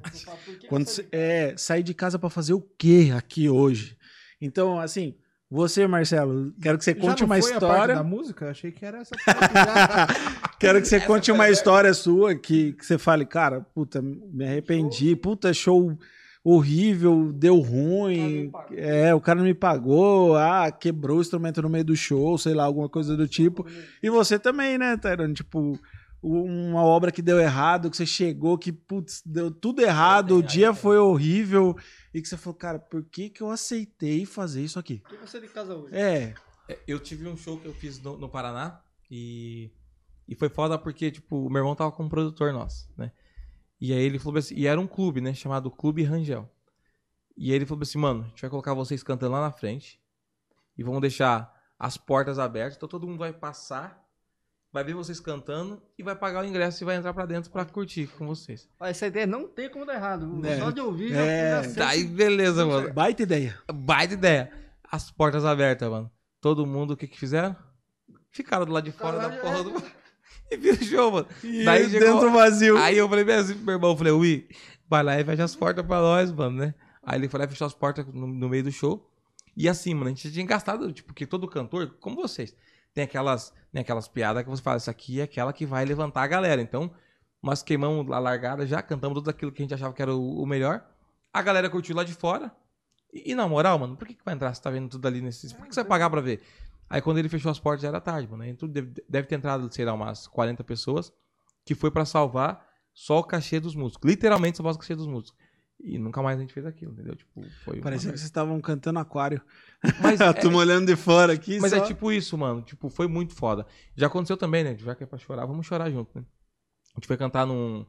Quando você, é, sair de casa pra fazer o quê aqui hoje? Então, assim, você, Marcelo, quero que você Já conte não uma foi a parte história. da música? Achei que era essa parte já. [LAUGHS] Quero que você conte uma história sua que, que você fale, cara, puta, me arrependi, puta, show horrível, deu ruim, é, o cara não me pagou, ah, quebrou o instrumento no meio do show, sei lá, alguma coisa do tipo. E você também, né, Tyrone? Tipo, uma obra que deu errado, que você chegou, que, putz, deu tudo errado, o dia foi horrível, e que você falou, cara, por que que eu aceitei fazer isso aqui? O que você de casa hoje? É, É, Eu tive um show que eu fiz no, no Paraná e, e foi foda porque, tipo, o meu irmão tava com um produtor nosso, né? E aí ele falou assim, e era um clube, né? Chamado Clube Rangel. E aí ele falou assim, mano, a gente vai colocar vocês cantando lá na frente e vamos deixar as portas abertas, então todo mundo vai passar, vai ver vocês cantando e vai pagar o ingresso e vai entrar pra dentro pra curtir com vocês. Ó, Essa ideia não tem como dar errado. É. Só de ouvir É. já, já sei. Daí, beleza, mano. baita ideia. Baita ideia. As portas abertas, mano. Todo mundo, o que que fizeram? Ficaram do lado de fora da Caralho, porra do... E [LAUGHS] vira o show, mano. E Daí chegou- dentro vazio. Aí eu falei bem assim pro meu irmão, eu falei, Ui, vai lá e fecha as portas pra nós, mano, né? Aí ele foi lá e fechou as portas no, no meio do show. E assim, mano, a gente tinha gastado, tipo, porque todo cantor, como vocês, tem aquelas, tem aquelas piadas que você fala, isso aqui é aquela que vai levantar a galera. Então, nós queimamos a largada já, cantamos tudo aquilo que a gente achava que era o, o melhor. A galera curtiu lá de fora. E, e na moral, mano, por que, que vai entrar se tá vendo tudo ali nesse. Por que, que você vai pagar pra ver? Aí quando ele fechou as portas já era tarde, mano. Tudo deve, deve ter entrado, sei lá, umas 40 pessoas que foi pra salvar só o cachê dos músicos. Literalmente salvar o cachê dos músicos. E nunca mais a gente fez aquilo, entendeu? Tipo, foi uma Parecia que merda. vocês estavam cantando aquário. Mas, [LAUGHS] é, turma olhando de fora aqui. mas só... é tipo isso, mano. Tipo, foi muito foda. Já aconteceu também, né? Já que é pra chorar, vamos chorar junto, né? A gente foi cantar num,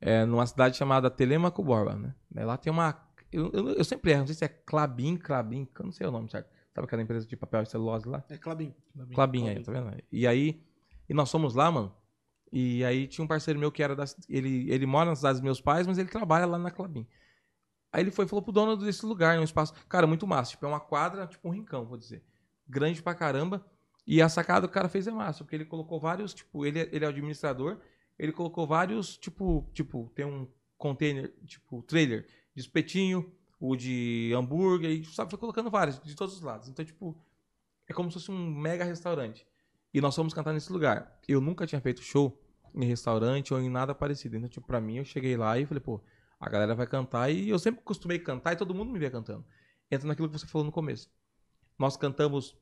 é, numa cidade chamada Telemaco Borba, né? Lá tem uma. Eu, eu, eu sempre erro, não sei se é Clabin, Clabin, eu não sei o nome certo. Sabe aquela empresa de papel e celulose lá? É Clabin. Clabin aí, tá vendo? E aí, e nós fomos lá, mano. E aí tinha um parceiro meu que era da. Ele, ele mora na cidade dos meus pais, mas ele trabalha lá na Clabin. Aí ele foi e falou pro dono desse lugar, um espaço. Cara, muito massa. Tipo, é uma quadra, tipo um rincão, vou dizer. Grande pra caramba. E a sacada que o cara fez é massa, porque ele colocou vários, tipo, ele, ele é o administrador, ele colocou vários, tipo, tipo, tem um container, tipo, trailer de espetinho, o de hambúrguer, e sabe, foi colocando vários, de todos os lados. Então, tipo, é como se fosse um mega restaurante. E nós fomos cantar nesse lugar. Eu nunca tinha feito show em restaurante ou em nada parecido. Então, tipo, pra mim, eu cheguei lá e falei, pô, a galera vai cantar e eu sempre costumei cantar e todo mundo me via cantando. Entra naquilo que você falou no começo. Nós cantamos,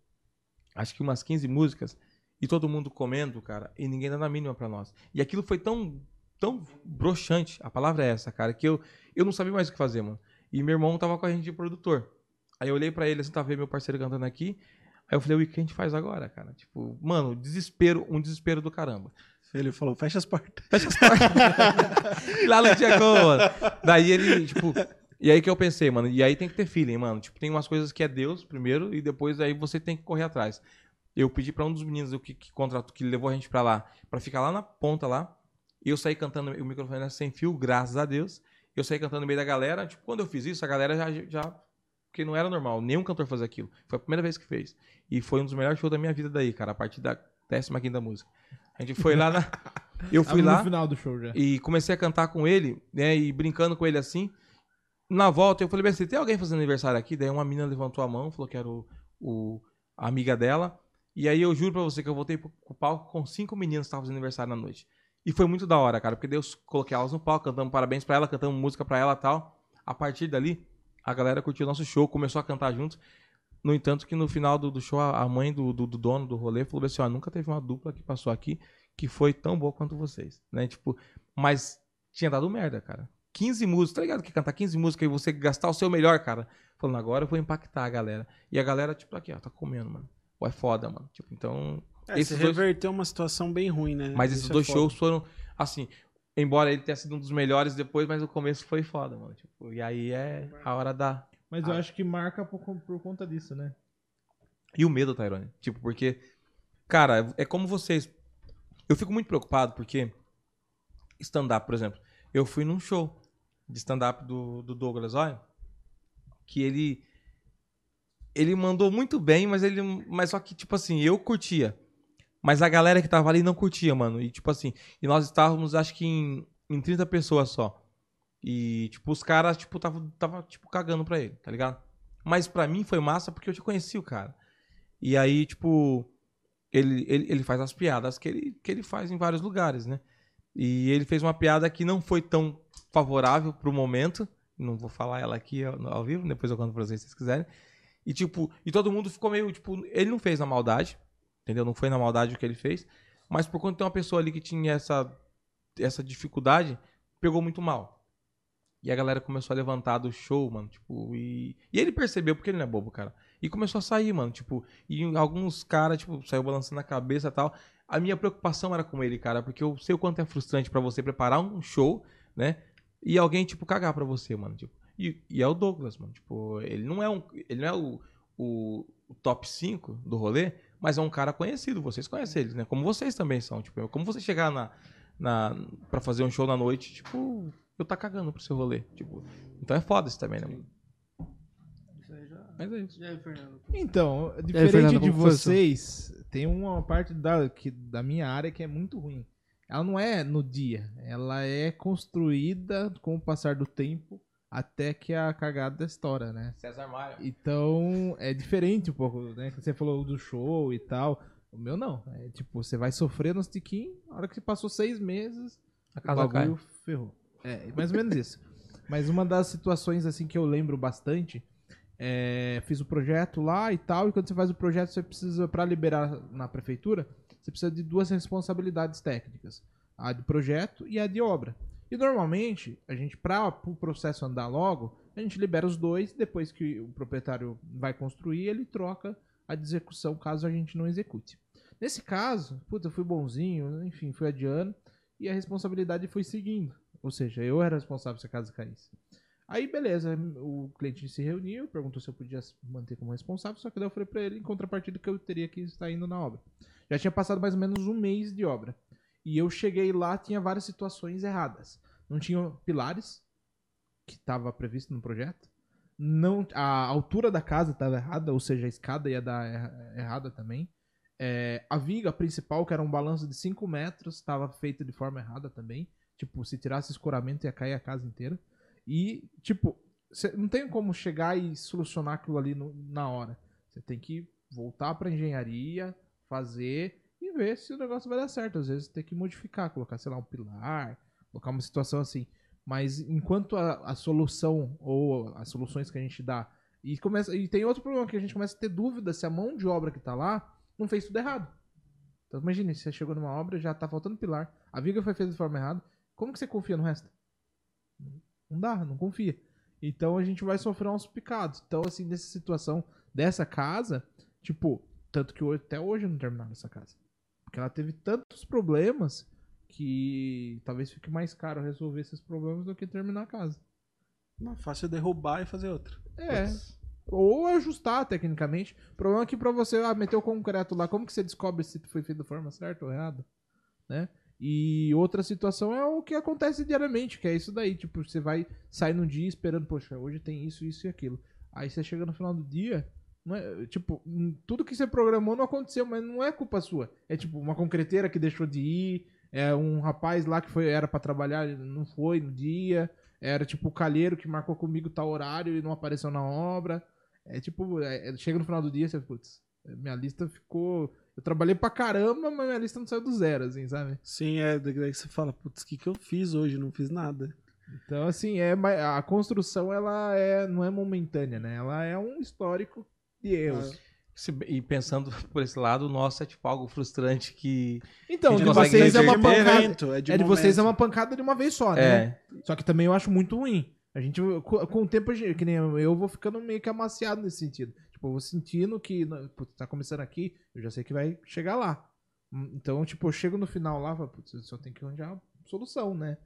acho que umas 15 músicas e todo mundo comendo, cara, e ninguém dando a mínima pra nós. E aquilo foi tão, tão broxante, a palavra é essa, cara, que eu, eu não sabia mais o que fazer, mano. E meu irmão tava com a gente de produtor. Aí eu olhei pra ele, assim, tava vendo meu parceiro cantando aqui. Aí eu falei, o que a gente faz agora, cara? Tipo, mano, desespero, um desespero do caramba. Ele falou, fecha as portas. Fecha as portas. e [LAUGHS] lá não tinha como, mano. Daí ele, tipo. E aí que eu pensei, mano. E aí tem que ter feeling, mano. Tipo, tem umas coisas que é Deus primeiro e depois aí você tem que correr atrás. Eu pedi pra um dos meninos que, que contratou, que levou a gente pra lá, pra ficar lá na ponta lá. E eu saí cantando, o microfone era sem fio, graças a Deus. Eu saí cantando no meio da galera. Tipo, quando eu fiz isso, a galera já. já porque não era normal, nenhum cantor fazia aquilo. Foi a primeira vez que fez. E foi um dos melhores shows da minha vida daí, cara, a partir da 15 música. A gente foi lá na. [LAUGHS] Eu fui lá. show. E comecei a cantar com ele, né? E brincando com ele assim. Na volta, eu falei assim: tem alguém fazendo aniversário aqui? Daí uma menina levantou a mão, falou que era o, o- a amiga dela. E aí eu juro pra você que eu voltei pro, palco com cinco meninos que estavam fazendo aniversário na noite. E foi muito da hora, cara, porque Deus coloquei elas no palco, cantamos parabéns pra ela, cantamos música pra ela tal. A partir dali, a galera curtiu o nosso show, começou a cantar juntos. No entanto, que no final do, do show, a a mãe do, do, do dono do rolê falou assim: ó, nunca teve uma dupla que passou aqui que foi tão boa quanto vocês, né? Tipo, mas tinha dado merda, cara. 15 músicas, tá ligado? Que cantar 15 músicas e você gastar o seu melhor, cara. Falando, agora eu vou impactar a galera. E a galera, tipo, aqui, ó, tá comendo, mano. Ou é foda, mano. Tipo, então. É, esses dois- reverteu uma situação bem ruim, né? mas Isso esses é dois foda. shows foram, assim, embora ele tenha sido um dos melhores depois, mas o começo foi foda, mano. Tipo, e aí é a hora da. Mas eu acho que marca por, por conta disso, né? E o medo, Tyrone. Tipo, porque, cara, é como vocês. Eu fico muito preocupado porque stand-up, por exemplo, eu fui num show de stand-up do, do Douglas, olha, que ele ele mandou muito bem, mas ele mas só que tipo assim, eu curtia. Mas a galera que tava ali não curtia, mano. E tipo assim, e nós estávamos acho que em, em 30 pessoas só. E tipo os caras tipo tava tava tipo cagando pra ele, tá ligado? Mas pra mim foi massa porque eu te conheci o cara. E aí, tipo, ele, ele, ele faz as piadas que ele, que ele faz em vários lugares, né? E ele fez uma piada que não foi tão favorável pro momento. Não vou falar ela aqui ao, ao vivo, depois eu conto pra vocês se vocês quiserem. E tipo, e todo mundo ficou meio, tipo, ele não fez na maldade, entendeu? Não foi na maldade o que ele fez, mas por conta de uma pessoa ali que tinha essa essa dificuldade, pegou muito mal. E a galera começou a levantar do show, mano, tipo, e, e ele percebeu, porque ele não é bobo, cara. E começou a sair, mano, tipo, e alguns caras, tipo, saiu balançando a cabeça e tal. A minha preocupação era com ele, cara, porque eu sei o quanto é frustrante pra você preparar um show, né? E alguém, tipo, cagar pra você, mano, tipo. E, e é o Douglas, mano, tipo, ele não é um, ele não é o, o, o top 5 do rolê, mas é um cara conhecido, vocês conhecem ele, né? Como vocês também são, tipo, como você chegar na, na para fazer um show na noite, tipo, eu tá cagando pro seu rolê, tipo. Então é foda isso também, né? mano? Isso aí já. Mas é isso. Aí, Fernando? Então, diferente Fernando, de vocês, tem uma parte da, que, da minha área que é muito ruim. Ela não é no dia, ela é construída com o passar do tempo até que a cagada estoura, né? César Maia. Então, é diferente um pouco, né? Você falou do show e tal. O meu não. É tipo, você vai sofrer nos tiquinhos, a hora que passou seis meses, A o casa cai. bagulho ferrou. É, mais ou menos isso. Mas uma das situações, assim, que eu lembro bastante, é, fiz o projeto lá e tal, e quando você faz o projeto, você precisa, pra liberar na prefeitura, você precisa de duas responsabilidades técnicas. A de projeto e a de obra. E normalmente, a gente, para o processo andar logo, a gente libera os dois, depois que o proprietário vai construir, ele troca a de execução, caso a gente não execute. Nesse caso, puta, eu fui bonzinho, enfim, fui adiando, e a responsabilidade foi seguindo. Ou seja, eu era responsável se a casa caísse. Aí, beleza, o cliente se reuniu, perguntou se eu podia manter como responsável, só que daí eu falei pra ele, em contrapartida, que eu teria que estar indo na obra. Já tinha passado mais ou menos um mês de obra. E eu cheguei lá, tinha várias situações erradas. Não tinha pilares, que estava previsto no projeto. Não, a altura da casa estava errada, ou seja, a escada ia dar erra- errada também. É, a viga principal, que era um balanço de 5 metros, estava feita de forma errada também. Tipo, se tirasse escoramento ia cair a casa inteira. E, tipo, não tem como chegar e solucionar aquilo ali no- na hora. Você tem que voltar para engenharia, fazer e ver se o negócio vai dar certo. Às vezes tem que modificar, colocar, sei lá, um pilar, colocar uma situação assim. Mas enquanto a, a solução ou as soluções que a gente dá. E, começa, e tem outro problema que a gente começa a ter dúvida se a mão de obra que tá lá não fez tudo errado. Então imagine, você chegou numa obra já tá faltando pilar. A viga foi feita de forma errada. Como que você confia no resto? Não dá, não confia. Então a gente vai sofrer uns picados. Então, assim, nessa situação dessa casa, tipo, tanto que até hoje não terminaram essa casa. Porque ela teve tantos problemas que talvez fique mais caro resolver esses problemas do que terminar a casa. Não, fácil é derrubar e fazer outra. É. Ou ajustar tecnicamente. O problema é que pra você ah, meter o concreto lá, como que você descobre se foi feito da forma certa ou errada? Né? E outra situação é o que acontece diariamente, que é isso daí. Tipo, você vai sair num dia esperando, poxa, hoje tem isso, isso e aquilo. Aí você chega no final do dia, é, tipo, hum, tudo que você programou não aconteceu, mas não é culpa sua. É tipo uma concreteira que deixou de ir, é um rapaz lá que foi era pra trabalhar, não foi no dia. Era tipo o calheiro que marcou comigo tal horário e não apareceu na obra. É tipo, é- é- chega no final do dia, você, putz, minha lista ficou. Eu trabalhei pra caramba, mas minha lista não saiu do zero, assim, sabe? Sim, é daí você fala, putz, o que, que eu fiz hoje? Não fiz nada. Então, assim, é, a construção ela é, não é momentânea, né? Ela é um histórico de erros. Se- E pensando [LAUGHS] por esse lado, o nosso é tipo algo frustrante que. Então, de vocês é uma pancada. momento, é de, É de vocês é uma pancada de uma vez só, né? É. Só que também eu acho muito ruim. A gente, co- com o tempo, que nem eu, eu vou ficando meio que amaciado nesse sentido. Tipo, eu vou sentindo que putz, tá começando aqui, eu já sei que vai chegar lá. Hum, Então, tipo, eu chego no final lá, falo, putz, eu só tenho que arranjar solução, né?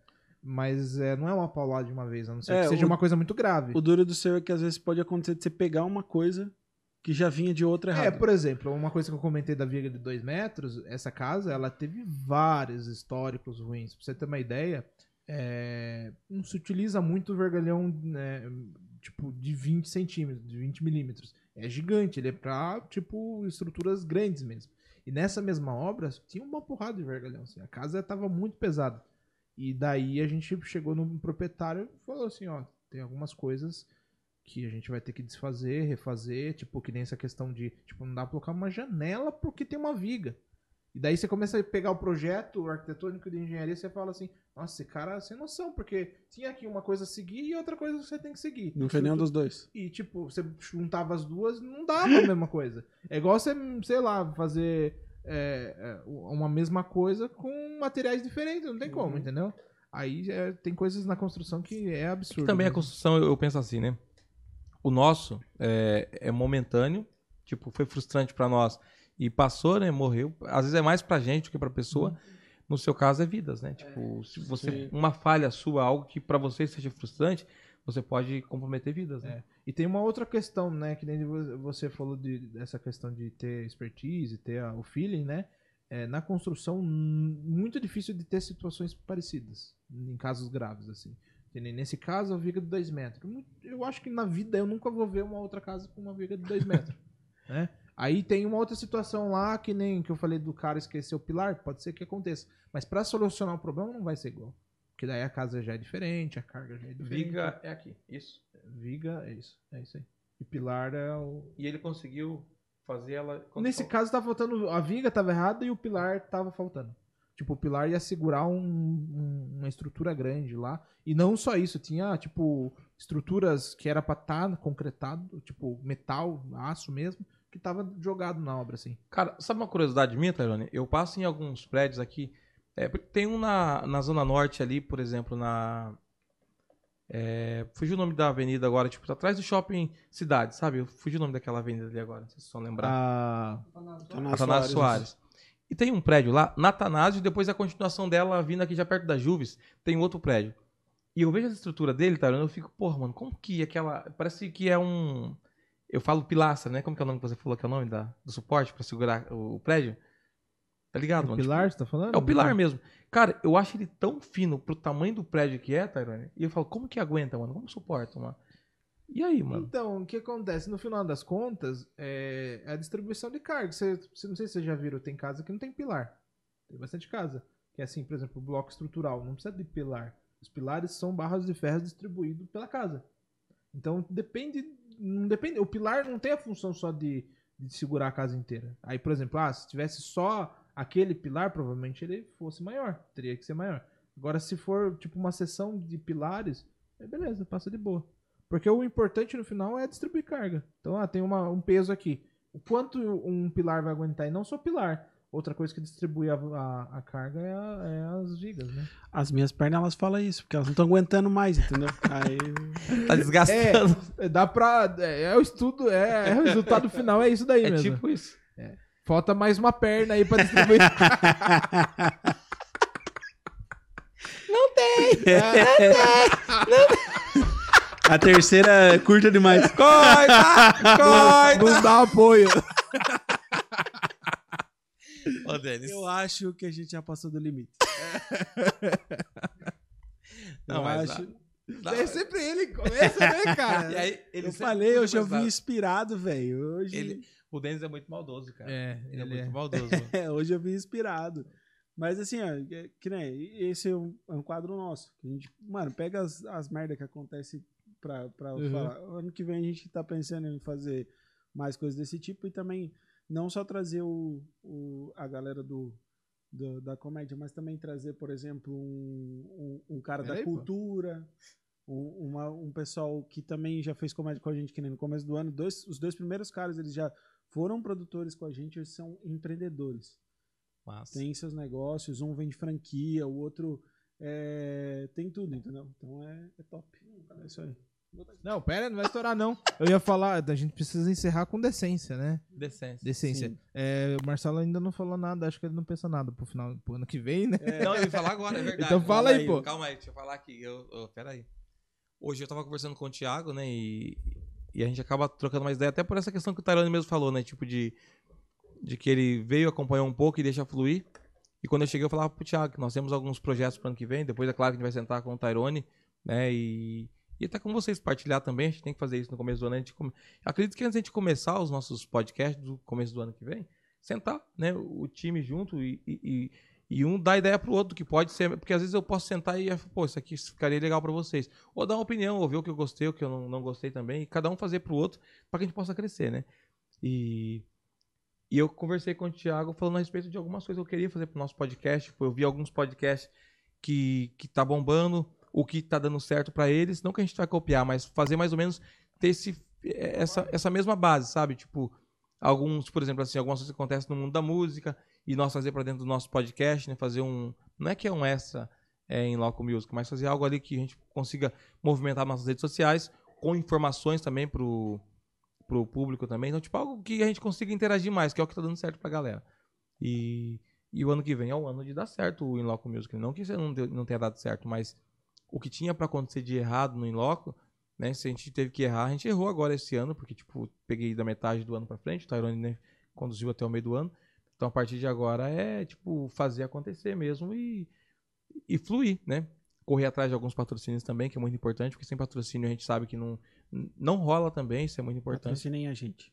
Mas é, não é uma paulada de uma vez, a não ser É, que seja o- uma coisa muito grave. O duro do seu é que às vezes pode acontecer de você pegar uma coisa que já vinha de outra É, errada. por exemplo, uma coisa que eu comentei da viga de 2 metros, essa casa, ela teve vários históricos ruins. Pra você ter uma ideia, é, não se utiliza muito o vergalhão, né, tipo, de 20 centímetros, de 20 milímetros. É gigante, ele é pra, tipo, estruturas grandes mesmo. E nessa mesma obra, tinha uma porrada de vergalhão, assim. A casa tava muito pesada. E daí a gente chegou no proprietário e falou assim, ó, tem algumas coisas que a gente vai ter que desfazer, refazer, tipo, que nem essa questão de, tipo, não dá pra colocar uma janela porque tem uma viga. E daí você começa a pegar o projeto arquitetônico de engenharia e você fala assim, nossa, esse cara é sem noção, porque tinha aqui uma coisa a seguir e outra coisa você tem que seguir. Não foi nenhum dos dois. E, tipo, você juntava as duas, não dava a mesma coisa. É igual você, sei lá, fazer é, é, uma mesma coisa com materiais diferentes, não tem como, entendeu? Aí é, tem coisas na construção que é absurdo. Também a mesmo. construção, eu, eu penso assim, né? O nosso é, é momentâneo, tipo, foi frustrante pra nós e passou, né? Morreu. Às vezes é mais pra gente do que pra pessoa. No seu caso é vidas, né? Tipo, se você Sim. uma falha sua, algo que pra você seja frustrante, você pode comprometer vidas, né? E tem uma outra questão, né? Que nem vo- você falou de, dessa questão de ter expertise, ter a- o feeling, né? É, na construção, muito difícil de ter situações parecidas, em casos graves, assim. Nem nesse caso, a viga de 2 metros. Eu acho que na vida eu nunca vou ver uma outra casa com uma viga de 2 [LAUGHS] metros, né? Aí tem uma outra situação lá, que nem que eu falei do cara esquecer o pilar, pode ser que aconteça. Mas pra solucionar o problema não vai ser igual. Porque daí a casa já é diferente, a carga já é diferente. Viga é aqui, isso. Viga, é isso. É isso aí. E pilar é o. E ele conseguiu fazer ela. Nesse caso, tá faltando. A viga tava errada e o pilar tava faltando. Tipo, o pilar ia segurar um- um- uma estrutura grande lá. E não só isso, tinha, tipo, estruturas que era pra estar concretado, tipo, metal, aço mesmo, que tava jogado na obra, assim. Cara, sabe uma curiosidade minha, Tairone? Eu passo em alguns prédios aqui. é, tem um na, na Zona Norte ali, por exemplo, na. É, fugiu o nome da avenida agora, tipo, tá atrás do shopping Cidade, sabe? Eu fugi o nome daquela avenida ali agora, não sei se vocês vão lembrar. Ah, Atanásio Atanásio Soares. E tem um prédio lá, na Atanásio, e depois a continuação dela, vindo aqui já perto da Juves, tem outro prédio. E eu vejo a estrutura dele, Tairone, eu fico, porra, mano, como que aquela. Parece que é um. Eu falo pilastra, né? Como que é o nome que você falou que é o nome da, do suporte pra segurar o, o prédio? Tá ligado, o mano? pilar, você tá falando? É o pilar mesmo. Cara, eu acho ele tão fino pro tamanho do prédio que é, Tairone. E eu falo, como que aguenta, mano? Como suporta, mano? E aí, mano? Então, o que acontece? No final das contas, é a distribuição de carga. Você- não sei se vocês já viram, tem casa que não tem pilar. Tem bastante casa. Que é assim, por exemplo, o bloco estrutural. Não precisa de pilar. Os pilares são barras de ferro distribuídos pela casa. Então, depende. Não depende. O pilar não tem a função só de, de segurar a casa inteira. Aí, por exemplo, ah, se tivesse só aquele pilar, provavelmente ele fosse maior. Teria que ser maior. Agora, se for tipo uma seção de pilares, é beleza, passa de boa. Porque o importante no final é distribuir carga. Então, ah, tem uma- um peso aqui. O quanto um pilar vai aguentar? E não só pilar. Outra coisa que distribui a, a- a carga é, a- é as vigas, né? As minhas pernas, elas falam isso, porque elas não estão aguentando mais, entendeu? [LAUGHS] Aí, Tá desgastando. É, dá pra. É, é o estudo, é, é o resultado final, é isso daí [LAUGHS] É, mesmo. tipo isso. Falta mais uma perna aí pra distribuir. [LAUGHS] a terceira é curta demais. [LAUGHS] Corta! Corta! não dá apoio. Ô, Denis. Eu acho que a gente já passou do limite. Não, eu acho. dá- É sempre ele que começa, né, [LAUGHS] cara? E aí, ele Eu falei, hoje eu vim inspirado, velho. Hoje, Ele- O Denis é muito maldoso, cara. É, Ele é ele muito é. maldoso. [LAUGHS] é, hoje eu vim inspirado. Mas assim, ó, é- que nem, esse é um, é um quadro nosso. que A gente, mano, pega as, as merdas que acontecem pra Uhum. falar. Ano que vem a gente tá pensando em fazer mais coisas desse tipo e também não só trazer o, o- a galera do, do- da comédia, mas também trazer, por exemplo, um, um, um cara da cultura, um, uma- um pessoal que também já fez comédia com a gente, que nem no começo do ano. Dois, os dois primeiros caras, eles já foram produtores com a gente, eles são empreendedores Mas, tem seus negócios, um vende franquia, o outro é, tem tudo, entendeu? Então é, é top. É isso aí. Não, pera, não vai estourar, não. Eu ia falar, a gente precisa encerrar com decência, né? decência. Decência. É, o Marcelo ainda não falou nada, acho que ele não pensa nada pro final, pro ano que vem, né? Não, eu ia falar agora, é verdade. Então fala aí, pô. Calma aí, deixa eu falar aqui. Eu, eu, pera aí. Hoje eu tava conversando com o Thiago, né? E, e a gente acaba trocando mais ideia, até por essa questão que o Tyrone mesmo falou, né? Tipo de, de que ele veio, acompanhou um pouco e deixa fluir. E quando eu cheguei, eu falava pro Thiago que nós temos alguns projetos pro ano que vem. Depois, é claro que a gente vai sentar com o Tyrone, né? E, e até com vocês partilhar também. A gente tem que fazer isso no começo do ano. Come... Acredito que antes de a gente começar os nossos podcasts do começo do ano que vem, sentar, né? O time junto e, e, e- um dar ideia pro outro que pode ser. Porque às vezes eu posso sentar e, pô, isso aqui ficaria legal pra vocês. Ou dar uma opinião, ou ver o que eu gostei, o que eu não, não gostei também. E cada um fazer pro outro para que a gente possa crescer, né? E, e eu conversei com o Thiago falando a respeito de algumas coisas que eu queria fazer pro nosso podcast. Tipo, eu vi alguns podcasts que, que tá bombando, o que tá dando certo pra eles. Não que a gente vai copiar, mas fazer mais ou menos ter esse, essa, essa mesma base, sabe? Tipo, alguns, por exemplo, assim, algumas coisas que acontecem no mundo da música e nós fazer pra dentro do nosso podcast, né? Fazer um. Não é que é um extra é, em Loco Music, mas fazer algo ali que a gente consiga movimentar nossas redes sociais com informações também pro, pro público também. Então, tipo, algo que a gente consiga interagir mais, que é o que tá dando certo pra galera. E, e o ano que vem é o ano de dar certo o Inloco Music. Não que isso não, não tenha dado certo, mas o que tinha pra acontecer de errado no Inloco, né? Se a gente teve que errar, a gente errou agora esse ano, porque, tipo, peguei da metade do ano pra frente, o Tyrone né, conduziu até o meio do ano. Então, a partir de agora é, tipo, fazer acontecer mesmo e, e fluir, né? Correr atrás de alguns patrocínios também, que é muito importante, porque sem patrocínio a gente sabe que não, não rola também, isso é muito importante. Patrocinem a gente.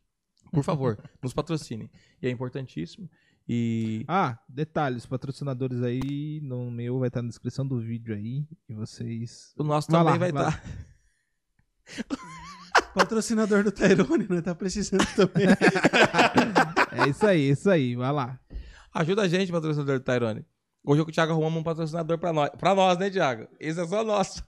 Por favor, [LAUGHS] nos patrocinem. E é importantíssimo. E Ah, detalhes, patrocinadores aí no meu vai estar na descrição do vídeo aí. E vocês. o nosso Vai também lá, vai [LAUGHS] estar. Patrocinador do Tyrone, né? Tá precisando também. [LAUGHS] É isso aí, isso aí, vai lá. Ajuda a gente, patrocinador do Tyrone. Hoje o Thiago arrumamos um patrocinador pra nós. Pra nós, né, Thiago? Esse é só nosso.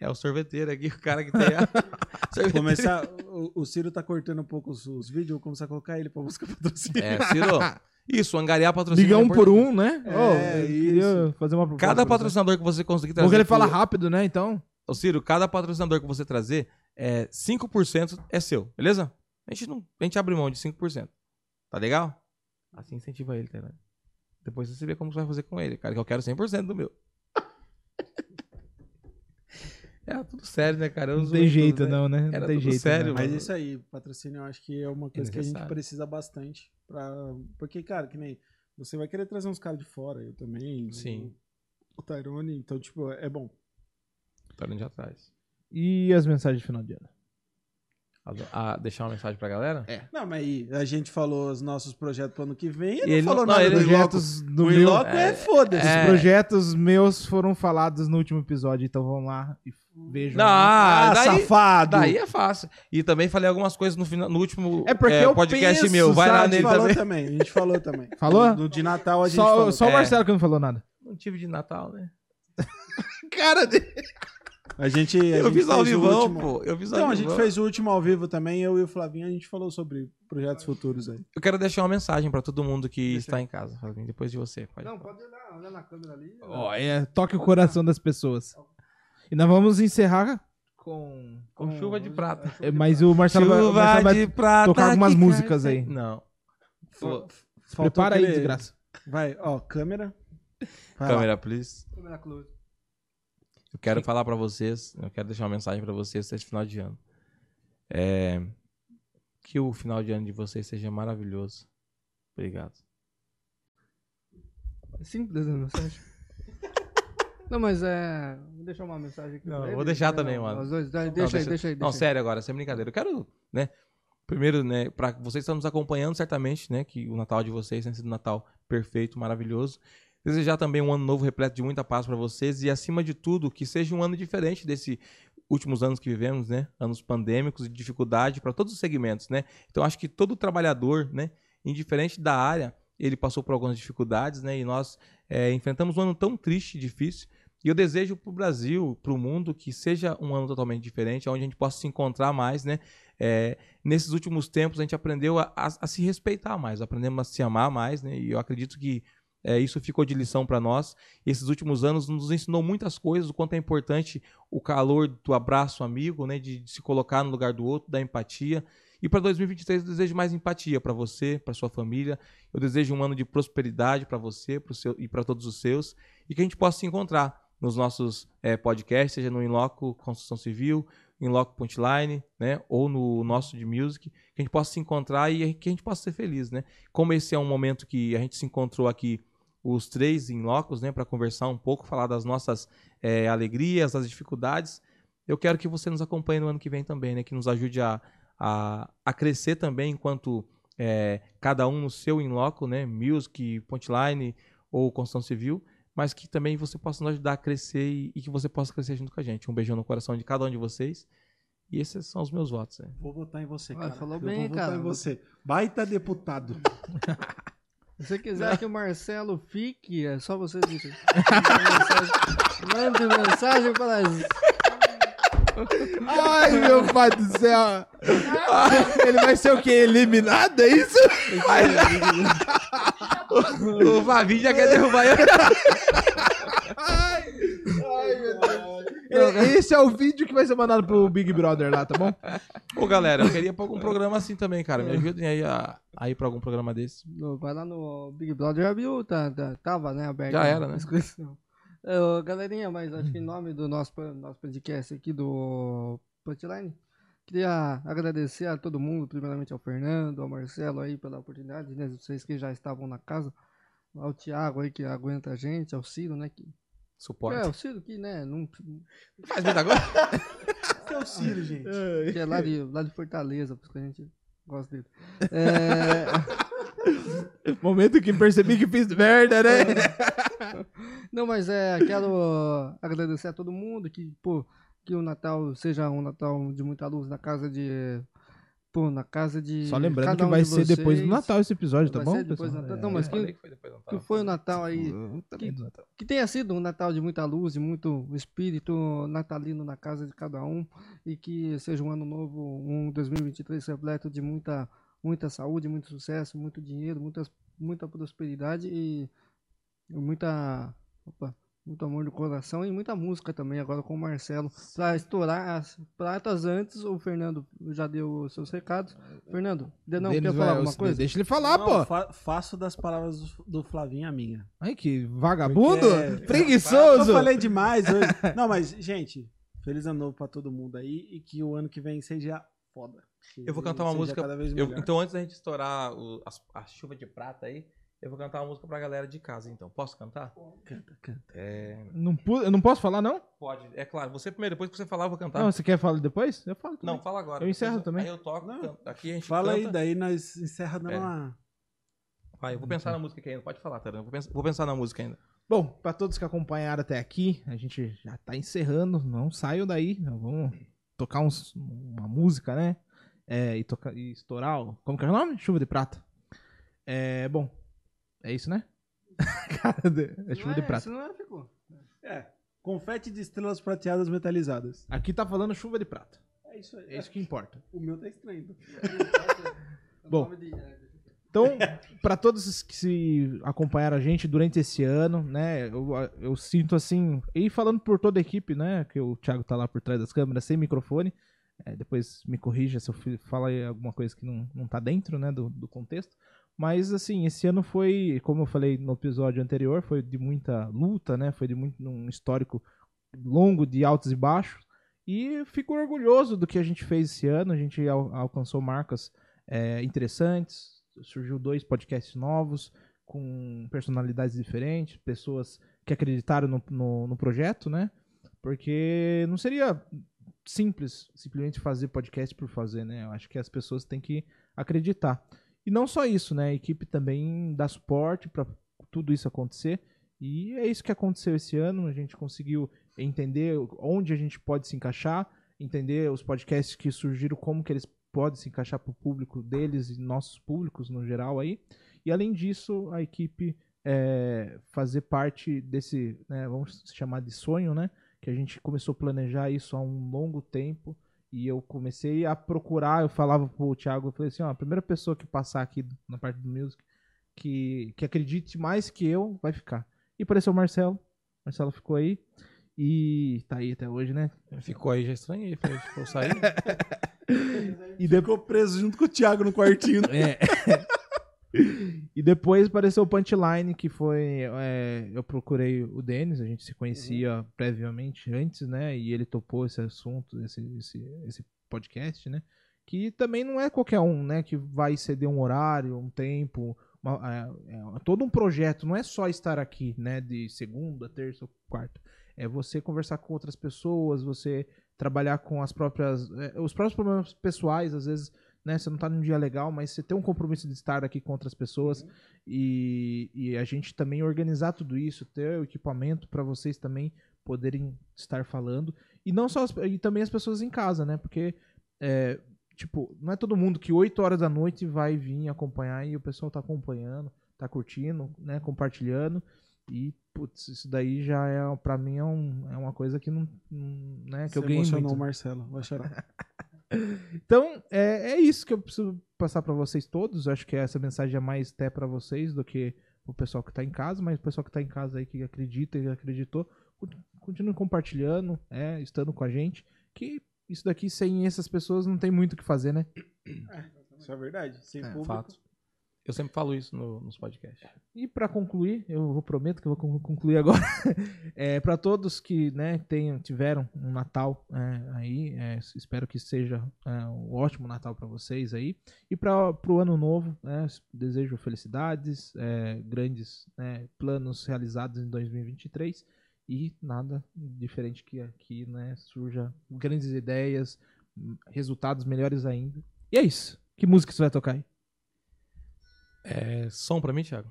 É o sorveteiro aqui, o cara que tem a. [LAUGHS] começar, o, o Ciro tá cortando um pouco os, os vídeos, eu vou começar a colocar ele pra buscar patrocínio. É, Ciro. [LAUGHS] Isso, angariar patrocínio. Liga é um por um, né? É, eu queria isso. fazer uma proposta Cada patrocinador que você conseguir trazer. Vou querer falar pro- rápido, né? Então. Ô, Ciro, cada patrocinador que você trazer, é 5% é seu, beleza? A gente, não, a gente abre mão de 5%. Tá legal? Assim incentiva ele, tá ligado? Depois você vê como você vai fazer com ele, cara, que eu quero 100% do meu. É tudo sério, né, cara? Eu Não tem tudo, jeito, né? não, né? Não Era tem tudo jeito. sério, né? Mas mano. isso aí, patrocínio eu acho que é uma coisa que a gente precisa bastante. Pra... Porque, cara, que nem. Você vai querer trazer uns caras de fora, eu também. Sim. O, o Tyrone, então, tipo, é bom. Tá olhando de atrás. E as mensagens de final de ano? Ah, deixar uma mensagem pra galera? É. Não, mas aí, a gente falou os nossos projetos pro ano que vem e ele, Ele não falou não- nada ele- do. Projetos do O meu. Inloco é, foda-se. é. Os projetos meus foram falados no último episódio, então vão lá e vejam. Não, Ah, daí, safado! daí é fácil. E também falei algumas coisas no, final, no último É porque eu podcast penso, meu. Vai lá sabe? a gente nele falou também. também. A gente falou também. [LAUGHS] Falou? No de Natal a gente Só, falou. só o É. Marcelo que não falou nada. Não tive de Natal, né? [LAUGHS] Cara dele. A gente, a Eu gente fiz ao fez o vivão, último- pô. Eu fiz ao Então, a gente vivão. fez o último ao vivo também, eu e o Flavinho, a gente falou sobre projetos futuros aí. Eu quero deixar uma mensagem pra todo mundo que Deixa está em casa. Flavinho, Depois de você. Pode Não, falar. pode olhar, olhar na câmera ali. Ó, é, toque o coração das pessoas. E nós vamos encerrar com. Com chuva de prata. é, Mas o Marcelo vai, o Marcelo vai prata tocar algumas músicas cai aí. Não. Prepara aí, desgraça. Vai, ó, câmera. Vai lá. Câmera, please. Câmera close. Eu quero falar pra vocês, eu quero deixar uma mensagem pra vocês esse final de ano. É, que o final de ano de vocês seja maravilhoso. Obrigado. É simples a mensagem. Não, mas é. Vou deixar uma mensagem aqui. Não, vou deixar É, também, não, mano. Os dois, deixa, Não, aí, deixa aí, deixa aí. Não, sério agora, sem brincadeira. Eu quero, né? Primeiro, né, para vocês estão nos acompanhando certamente, né, que o Natal de vocês tenha sido um Natal perfeito, maravilhoso. Desejar também um ano novo repleto de muita paz para vocês e acima de tudo que seja um ano diferente desse últimos anos que vivemos, né? Anos pandêmicos e de dificuldade para todos os segmentos, né? Então acho que todo trabalhador, né, indiferente da área, ele passou por algumas dificuldades, né? E nós é, enfrentamos um ano tão triste e difícil. E eu desejo para o Brasil, para o mundo, que seja um ano totalmente diferente, onde a gente possa se encontrar mais, né? É, nesses últimos tempos a gente aprendeu a, a- a se respeitar mais, aprendemos a se amar mais, né? E eu acredito que é, isso ficou de lição para nós. Esses últimos anos nos ensinou muitas coisas, o quanto é importante o calor do abraço amigo, né? De, de se colocar no lugar do outro, da empatia. E para 2023 eu desejo mais empatia para você, para sua família. Eu desejo um ano de prosperidade para você pro seu, e para todos os seus. E que a gente possa se encontrar nos nossos é, podcasts, seja no Inloco Construção Civil, em Loco Punchline, né? Ou no nosso de music, que a gente possa se encontrar e que a gente possa ser feliz, né? Como esse é um momento que a gente se encontrou aqui, os três em locos, né? Para conversar um pouco, falar das nossas eh, alegrias, das dificuldades. Eu quero que você nos acompanhe no ano que vem também, né? Que nos ajude a, a, a crescer também enquanto eh, cada um no seu in loco, né? Music, Punchline ou Construção Civil mas que também você possa nos ajudar a crescer e, e que você possa crescer junto com a gente. Um beijão no coração de cada um de vocês. E esses são os meus votos. né? Vou votar em você, Ah, cara. falou Eu bem, vou votar cara. em você. Baita deputado. [LAUGHS] Se você quiser que o Marcelo fique, é só você dizer. [LAUGHS] Mande mensagem- Mande mensagem para Ai, meu pai do céu. Ele vai ser o quê? Eliminado, é isso? O Vavi já quer derrubar eu. É, Esse é o vídeo que vai ser mandado pro Big Brother lá, tá bom? Ô, galera, eu queria pra algum programa assim também, cara. Me ajudem aí a, a ir pra algum programa desse. No- Vai lá no Big Brother, já viu? Tá, tá- tava, né? Aberto. Já era, né? ô, galerinha, mas acho que em nome do nosso, po- nosso podcast aqui do Punchline, queria agradecer a todo mundo, primeiramente ao Fernando, ao Marcelo aí pela oportunidade, né? Vocês que já estavam na casa, ao Thiago aí que aguenta a gente, ao Ciro, né? Que, Suporte. é, o Ciro que, né? Não, Faz vida agora? Que é o Ciro, gente. que é lá de, lá de Fortaleza, por isso que a gente gosta dele. É, [LAUGHS] Momento que percebi que fiz merda, né? [LAUGHS] Não, mas é, quero agradecer a todo mundo que, pô, que o Natal seja um Natal de muita luz na casa de. Pô, na casa de. Só lembrando cada que um vai de ser depois do vocês. Natal esse episódio, tá Vai bom? ser depois do pessoal? Natal. É. Não, mas que, que foi depois do que Natal. foi o Natal aí. Do Natal. Que tenha sido um Natal de muita luz e muito espírito natalino na casa de cada um. E que seja um ano novo, um 2023 repleto de muita, muita saúde, muito sucesso, muito dinheiro, muitas, muita prosperidade e muita. Opa, muito amor no coração e muita música também agora com o Marcelo. Pra estourar as pratas antes, o Fernando já deu os seus recados. Fernando, de não, Denis quer falar alguma coisa? Deixa ele falar, Não, pô. fa- faço das palavras do, do Flavinho a minha. Ai, que vagabundo. Porque- Preguiçoso. Eu falei demais hoje. [LAUGHS] Não, mas, gente, feliz ano novo pra todo mundo aí e que o ano que vem seja foda. Eu vou cantar uma música. cada vez eu- então, antes da gente estourar o- as- a chuva de prata aí, eu vou cantar uma música pra galera de casa, então. Posso cantar? Canta, canta. É. Não, pu- eu não posso falar, não? Pode, é claro. Você primeiro, depois que você falar, eu vou cantar. Não, você quer falar depois? Eu falo também. Não, fala agora. Eu encerro Depois também. Aí eu toco, Não. canto. aqui a gente Fala aí, canta. daí nós encerra dando É. uma. Vai, eu vou pensar na música aqui ainda. Pode falar, Tarana. Vou pensar, vou pensar na música ainda. Bom, pra todos que acompanharam até aqui, a gente já tá encerrando. Não saiam daí. nós Vamos tocar uns- uma música, né? É, e, tocar, e estourar. o- Como que é o nome? Chuva de Prata. É, bom, é isso, né? [LAUGHS] Cara, é chuva Não de é, prata. se não é, ficou. É. Confete de estrelas prateadas metalizadas. Aqui tá falando chuva de prata. É isso aí. É isso que importa. O meu tá estranho. [LAUGHS] [LAUGHS] Bom. Então, para todos os que se acompanharam a gente durante esse ano, né, eu, eu sinto assim, e falando por toda a equipe, né, que o Thiago tá lá por trás das câmeras sem microfone, é, depois me corrija se eu falar alguma coisa que não, não tá dentro, né, do, do contexto, mas assim, esse ano foi, como eu falei no episódio anterior, foi de muita luta, né, foi de muito, um histórico longo de altos e baixos, e fico orgulhoso do que a gente fez esse ano, a gente al- alcançou marcas é, interessantes, surgiu dois podcasts novos, com personalidades diferentes, pessoas que acreditaram no, no, no projeto, né? Porque não seria simples simplesmente fazer podcast por fazer, né? Eu acho que as pessoas têm que acreditar. E não só isso, né? A equipe também dá suporte para tudo isso acontecer. E é isso que aconteceu esse ano. A gente conseguiu entender onde a gente pode se encaixar, entender os podcasts que surgiram, como que eles podem se encaixar para o público deles e nossos públicos no geral aí. E além disso, a equipe é, fazer parte desse, né, vamos chamar de sonho, né? Que a gente começou a planejar isso há um longo tempo. E eu comecei a procurar, eu falava pro Thiago, eu falei assim, ó, a primeira pessoa que passar aqui na parte do music, que, que acredite mais que eu, vai ficar. E apareceu o Marcelo. O Marcelo ficou aí. E tá aí até hoje, né? Ficou aí, já estranhei. Falei, eu sair. E depois. Ficou preso junto com o Thiago no quartinho. É. [LAUGHS] [LAUGHS] E depois apareceu o Punchline, que foi. é, eu procurei o Denis, a gente se conhecia previamente antes, né? E ele topou esse assunto, esse, esse, esse podcast, né? Que também não é qualquer um, né? Que vai ceder um horário, um tempo, uma- é, é todo um projeto. Não é só estar aqui, né? De segunda, terça ou quarta. É você conversar com outras pessoas, você trabalhar com as próprias. é, os próprios problemas pessoais, às vezes né? Você não tá num dia legal, mas você tem um compromisso de estar aqui com outras pessoas e, e a gente também organizar tudo isso, ter o equipamento para vocês também poderem estar falando e não só as- e também as pessoas em casa, né? Porque é, tipo, não é todo mundo que 8 horas da noite vai vir acompanhar e o pessoal tá acompanhando, tá curtindo, né, compartilhando e putz, isso daí já é para mim é, um, é uma coisa que não, não- né, que Você eu ganhei emocionou muito. o Marcelo, vai chorar. [LAUGHS] Então, é, é isso que eu preciso passar pra vocês todos. Eu acho que essa mensagem é mais até pra vocês do que o pessoal que tá em casa, mas o pessoal que tá em casa aí que acredita e acreditou, con- continue compartilhando, é, estando com a gente, que isso daqui sem essas pessoas não tem muito o que fazer, né? Isso é verdade. Sem É, público. fato. Eu sempre falo isso no- nos podcasts. E pra concluir, eu vou prometo que eu vou con- concluir agora. [LAUGHS] é, para todos que né, tenham, tiveram um Natal é, aí, é, espero que seja é, um ótimo Natal pra vocês aí. E para o ano novo, né, desejo felicidades, é, grandes né, planos realizados em 2023 e nada diferente que aqui né, surja grandes ideias, hum, resultados melhores ainda. E é isso. Que música você vai tocar aí? É som pra mim, Thiago?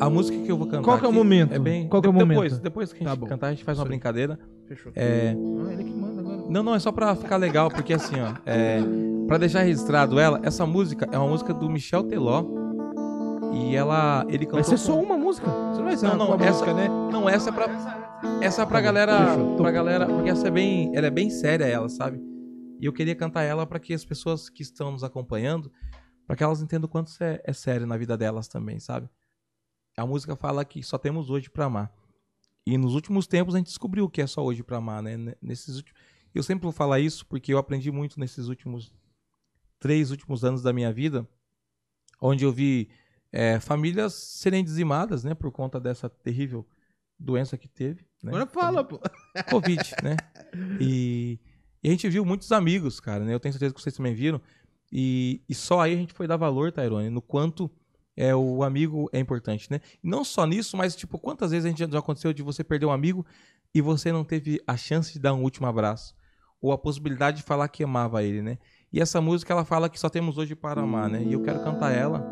A música que eu vou cantar. Qual que é o momento? É bem. Qual que é o de- momento? Depois, depois que a Tá gente bom. cantar, a gente faz uma brincadeira. Fechou. É, Ah, ele que manda agora. Não, não, é só pra ficar legal, porque assim, ó. É, pra deixar registrado ela, essa música é uma música do Michel Teló. E ela. Ele cantou. Vai ser só uma música. Você não vai ser Não, uma não, essa- música, né? Não, essa é pra. Essa é pra Tá galera. fechou. Pra galera. Porque essa é bem. Ela é bem séria, ela, sabe? E eu queria cantar ela pra que as pessoas que estão nos acompanhando, pra que elas entendam o quanto isso é, é sério na vida delas também, sabe? A música fala que só temos hoje pra amar. E nos últimos tempos a gente descobriu o que é só hoje pra amar, né? Ne- Nesses últimos... Eu sempre vou falar isso porque eu aprendi muito nesses últimos três últimos anos da minha vida, onde eu vi é, famílias serem dizimadas, né, por conta dessa terrível doença que teve. Né? Agora fala, pô. Covid, né? E, e a gente viu muitos amigos, cara, né? Eu tenho certeza que vocês também viram. E, e só aí a gente foi dar valor, Tairone, no quanto é, o amigo é importante, né? Não só nisso, mas, tipo, quantas vezes a gente já aconteceu de você perder um amigo e você não teve a chance de dar um último abraço? Ou a possibilidade de falar que amava ele, né? E essa música, ela fala que só temos hoje para amar, né? E eu quero cantar ela.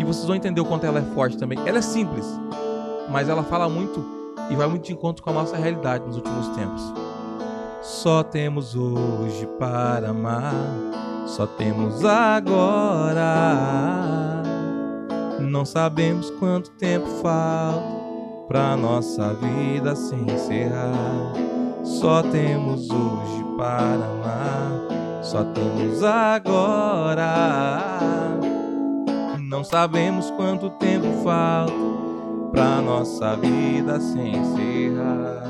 E vocês vão entender o quanto ela é forte também. Ela é simples, mas ela fala muito e vai muito de encontro com a nossa realidade nos últimos tempos. Só temos hoje para amar, só temos agora. Não sabemos quanto tempo falta pra nossa vida se encerrar. Só temos hoje para amar, só temos agora. Não sabemos quanto tempo falta pra nossa vida se encerrar.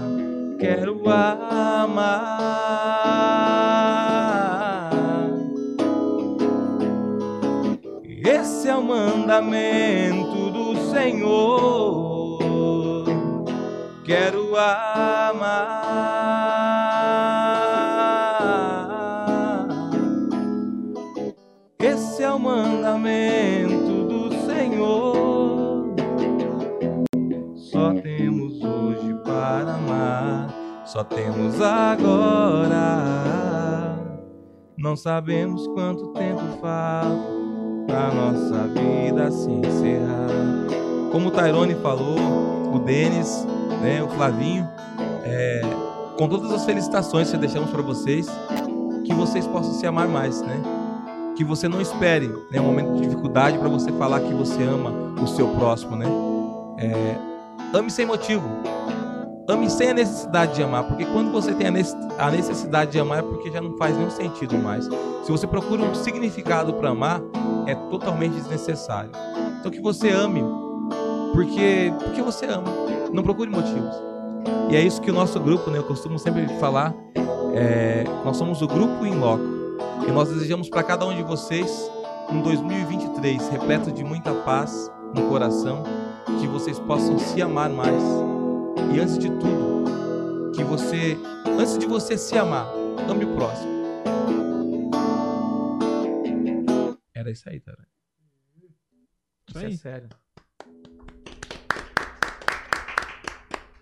Quero amar. Esse é o mandamento do Senhor. Quero amar. Esse é o mandamento do Senhor. Só temos hoje para amar, só temos agora. Não sabemos quanto tempo falta pra nossa vida se encerrar. Como o Tairone falou, o Denis, né, o Flavinho, é, com todas as felicitações que deixamos para vocês, que vocês possam se amar mais, né? Que você não espere né, um momento de dificuldade para você falar que você ama o seu próximo, né? É, ame sem motivo. Ame sem a necessidade de amar, porque quando você tem a nece- a necessidade de amar é porque já não faz nenhum sentido mais. Se você procura um significado para amar, é totalmente desnecessário. Então que você ame, porque porque você ama. Não procure motivos. E é isso que o nosso grupo, né, eu costumo sempre falar, é, nós somos o grupo em loco. E nós desejamos para cada um de vocês um 2023 repleto de muita paz no coração, que vocês possam se amar mais. E antes de tudo, que você, antes de você se amar, ame o próximo. Era isso aí, cara. Isso é aí. sério.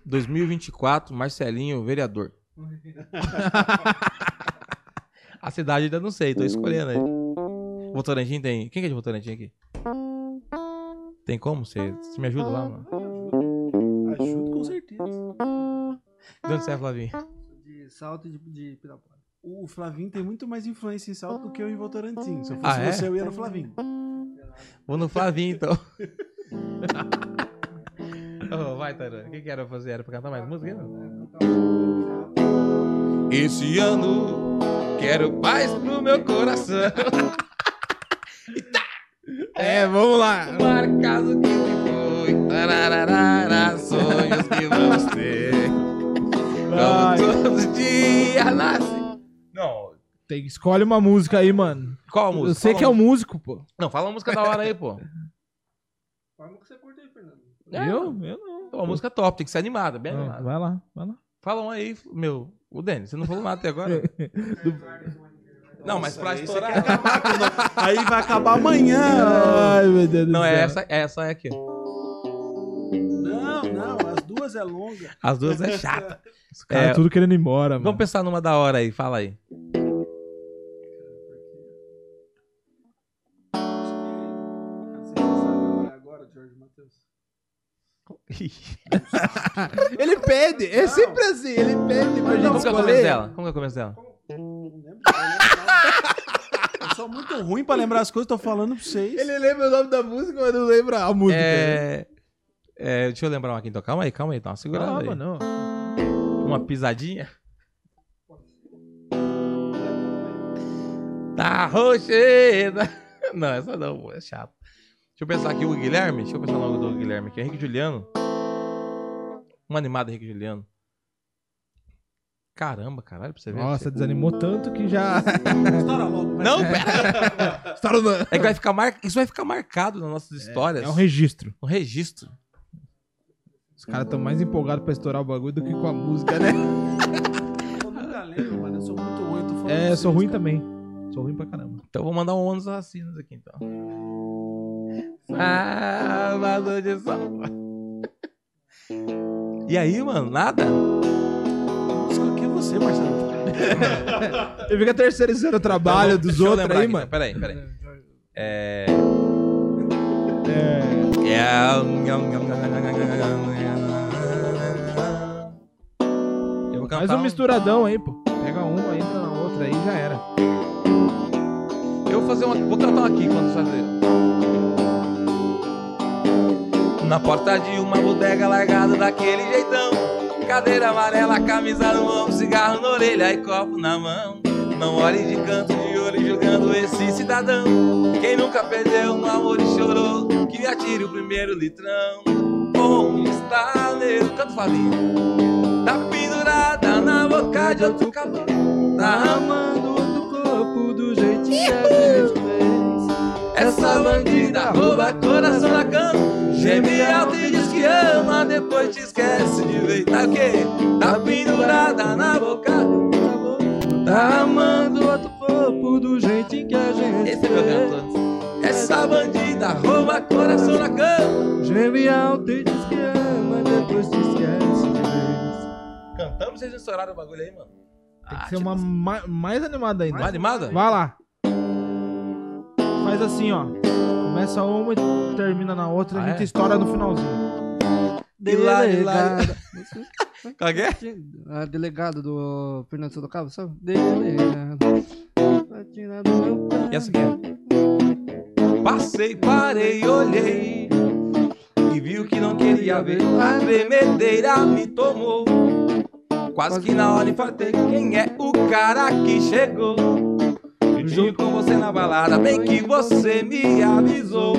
2024, Marcelinho, vereador. [LAUGHS] A cidade ainda não sei, tô escolhendo aí. Votorantim tem. Quem que é de Votorantim aqui? Tem como? Você, você me ajuda lá, mano? De onde você é, Flavinho? De salto e de, de Pirapora. O Flavinho tem muito mais influência em salto do que eu em Votorantim. Se eu fosse Ah, é? você, eu ia no Flavinho. Vou no Flavinho, então. [LAUGHS] Ô, vai, Tarana. O que, que era pra fazer? Era pra cantar mais música? Esse ano quero paz pro meu coração. [LAUGHS] É, vamos lá. Marcado que foi. Tararara, sonhos que vamos ter. Ai. Como todo dia nasce. Não, Tem, escolhe uma música aí, mano. qual a música? Você Fala que é o músico, pô. Não, fala uma música da hora aí, pô. Forma que você curte aí, Fernando. É. Eu? Eu não. Uma música top, tem que ser animada, bem Ah, animada. vai lá, vai lá. Fala um aí, meu. O Denis, você não falou nada até agora. [LAUGHS] [LAUGHS] Não, mas pra Nossa, aí você estourar. quer acabar com nós. [LAUGHS] Aí vai acabar amanhã. Ai, meu Deus do Não, é céu. essa, essa é aqui. Não, não, as duas é longa. As duas é chata. Os caras É, tudo querendo ir embora, mano. Vamos pensar numa da hora aí, fala aí. Agora, Jorge Matheus. Ele pede, é sempre assim, ele pede pra gente Como que é o começo dela? Como que é o começo dela? Não lembro, não lembro. Eu sou muito ruim pra lembrar as coisas, tô falando pra vocês. Ele lembra o nome da música, mas não lembra a música. É, é, deixa eu lembrar uma aqui então. Calma aí, calma aí. Tá uma segurada aí. Calma, não. Uma pisadinha. Tá rocheda. [LAUGHS] Não, essa não, pô, é chato. Deixa eu pensar aqui o Guilherme. Deixa eu pensar no nome do Guilherme aqui. Henrique Juliano. Um animado Henrique Juliano. Caramba, caralho, pra você ver. Nossa, desanimou tanto que já. [LAUGHS] Estoura logo. vai. Não, pera. [LAUGHS] Estourou no- É que vai ficar mar... Isso vai ficar marcado nas nossas histórias. É um registro. um registro. Os caras estão mais empolgados pra estourar o bagulho do que com a música, né? [LAUGHS] Eu nunca lembro, mano. Eu sou muito ruim. eu tô falando É, eu sou ruim cara. também. Sou ruim pra caramba. Então eu vou mandar um ônus assassinos aqui, então. Sábado de sol. E aí, mano, nada? Música aqui é você, Marcelo. [LAUGHS] Ele fica terceirizando o trabalho dos Deixa eu outros aí, aqui, mano. então. Peraí, peraí. É. É. Eu Faz um misturadão aí, pô. Pega uma, entra na outra aí já era. Eu vou fazer uma. Vou cantar uma aqui quando fazer. Na porta de uma bodega largado daquele jeitão. Cadeira amarela, camisa no ombro, cigarro na orelha e copo na mão. Não olhe de canto de olho julgando esse cidadão. Quem nunca perdeu um amor e chorou, que atire o primeiro litrão. Onde está meu canto falinho? Tá pendurada na boca de outro calor. Tá amando outro corpo do jeito que a gente fez. Essa bandida rouba coração na cama. Geme alto e diz que ama, depois te esquece de vez. Tá o quê? Tá pendurada na boca. Tá amando outro corpo do jeito que a gente Esse é canto. Essa bandida rouba coração na cama. Geme alto e diz que ama, depois te esquece. Cantamos, vocês estouraram o bagulho aí, mano. Tem que Ah, ser tipo, uma ma- mais animada ainda. Mais animada? Vai lá. Faz assim, ó. Começa uma e termina na outra, Ah, a gente é? estoura no finalzinho. De lá, de lá. Delegada. [LAUGHS] Qual que é? A delegada do Fernando Sorocaba, sabe? Pé. E essa aqui é? Passei, parei, olhei E viu que não queria ver A tremedeira me tomou Quase que na hora infartei Quem é o cara que chegou Junto com você na balada Bem que você me avisou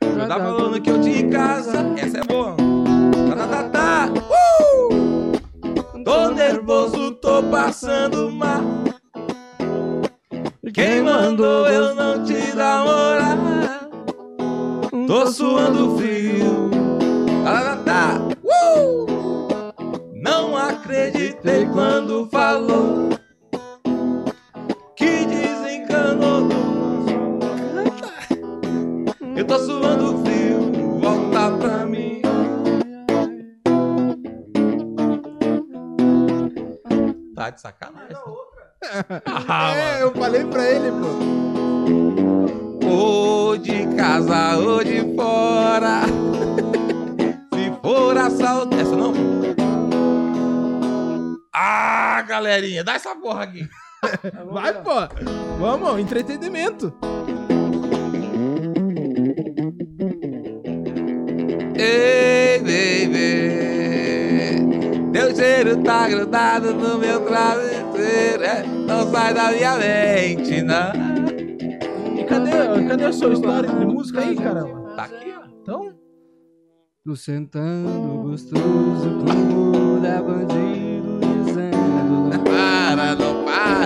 Eu tava falando que eu em casa Essa é boa tá, tá, tá, tá. Uh! Tô nervoso, tô passando mal Quem mandou eu não te namorar? Tô suando frio. Ah, tá. Uh! Não acreditei quando falou que desencanou do Eu tô suando frio, volta pra mim. Tá de sacanagem. Ah, é, eu falei pra ele, pô. Ou de casa ou de fora. [LAUGHS] Se for assalto. Essa não? Ah, galerinha, dá essa porra aqui. [LAUGHS] Vai, pô. Vamos, entretenimento. Ei, baby. Teu cheiro tá grudado no meu travesseiro. é, não sai da minha mente, não. E cadê, cadê a sua história de música aí, caramba? Tá aqui, ó. Então, Tô sentando gostoso, tu é bandido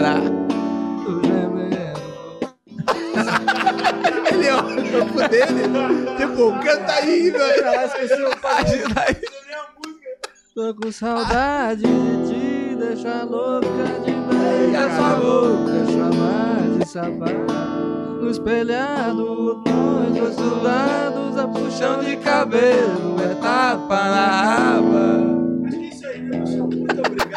não para. tô gemendo. ele olha o corpo dele. Tipo, canta aí, velho. Esqueci o Ajuda aí. Tô com saudade de te deixar louca de beijar sua boca. chamar de sapato No espelhado, nós dois suados A puxão de cabelo é tapa na raba. É.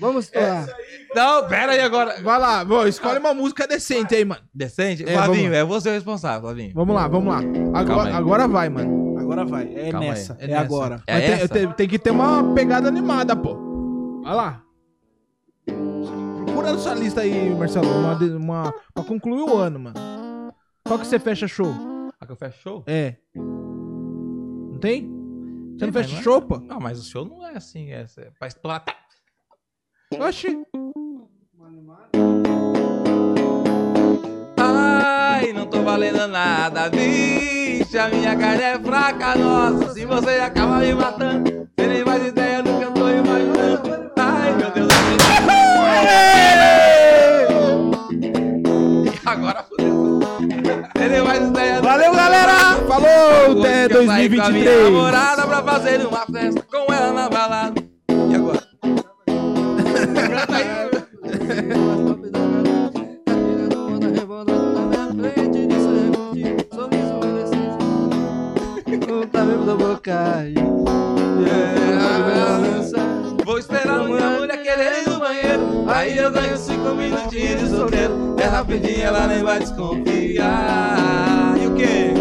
Vamos estourar Não, pera aí agora. Vai lá, bom, escolhe uma música decente aí, mano. Decente? É, Flavinho, é você o responsável, Flavinho. Vamos lá, vamos lá. Agora, agora vai, mano. Agora vai. É Calma aí. nessa. É É, nessa. agora. É tem, essa? tem- tem que ter uma pegada animada, pô. Vai lá. Procura essa lista aí, Marcelo, uma, uma, pra concluir o ano, mano. Qual que você fecha show? A que eu fecho show? É. Não tem? Você Tem, não fecha não é- show, pô? Não, mas o show não é assim, é, é pra estourar. tá? Oxi. Ai, não tô valendo nada, vixe, a minha carne é fraca, nossa, se você acaba me matando, você nem faz ideia do que eu tô imaginando. Ai, meu Deus do céu. Agora fudeu. Você nem faz ideia do Valeu, galera! Falou! Até que eu saí com a minha 2023! namorada pra fazer uma festa com ela na balada. Canta aí. Tá da boca aí. Vou esperar minha mulher querer ir no banheiro. Aí eu ganho cinco minutinhos de solteiro. É rapidinho, ela nem vai desconfiar. E o quê?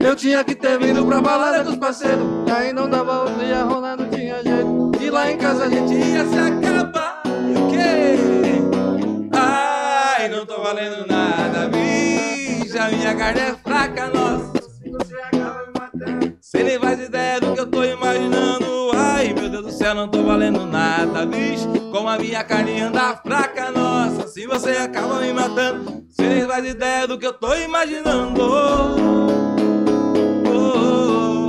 Eu tinha que ter vindo pra balada dos parceiros. Aí não dava outro ia rolar, não tinha jeito. E lá em casa a gente Ia se acabar. E o quê? Ai, não tô valendo nada, bicha. Minha carne é fraca, nossa. Você nem faz ideia do que eu tô imaginando. Ai, meu Deus do céu, não tô valendo nada, bicho. Como a minha carne anda fraca, nossa. Assim você acaba me matando. Você nem faz ideia do que eu tô imaginando. Oh, oh,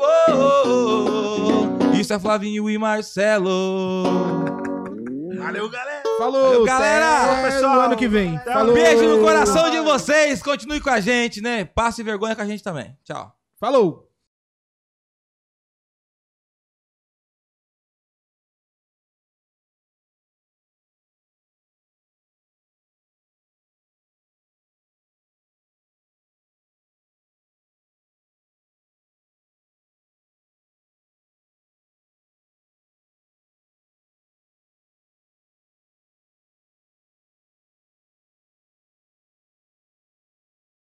oh, Isso é Flavinho e Marcelo. Valeu, galera. Falou, Valeu, galera. Pessoal. ano que vem. Falou. Beijo no coração de vocês. Continue com a gente, né? Passe vergonha com a gente também. Tchau. Falou.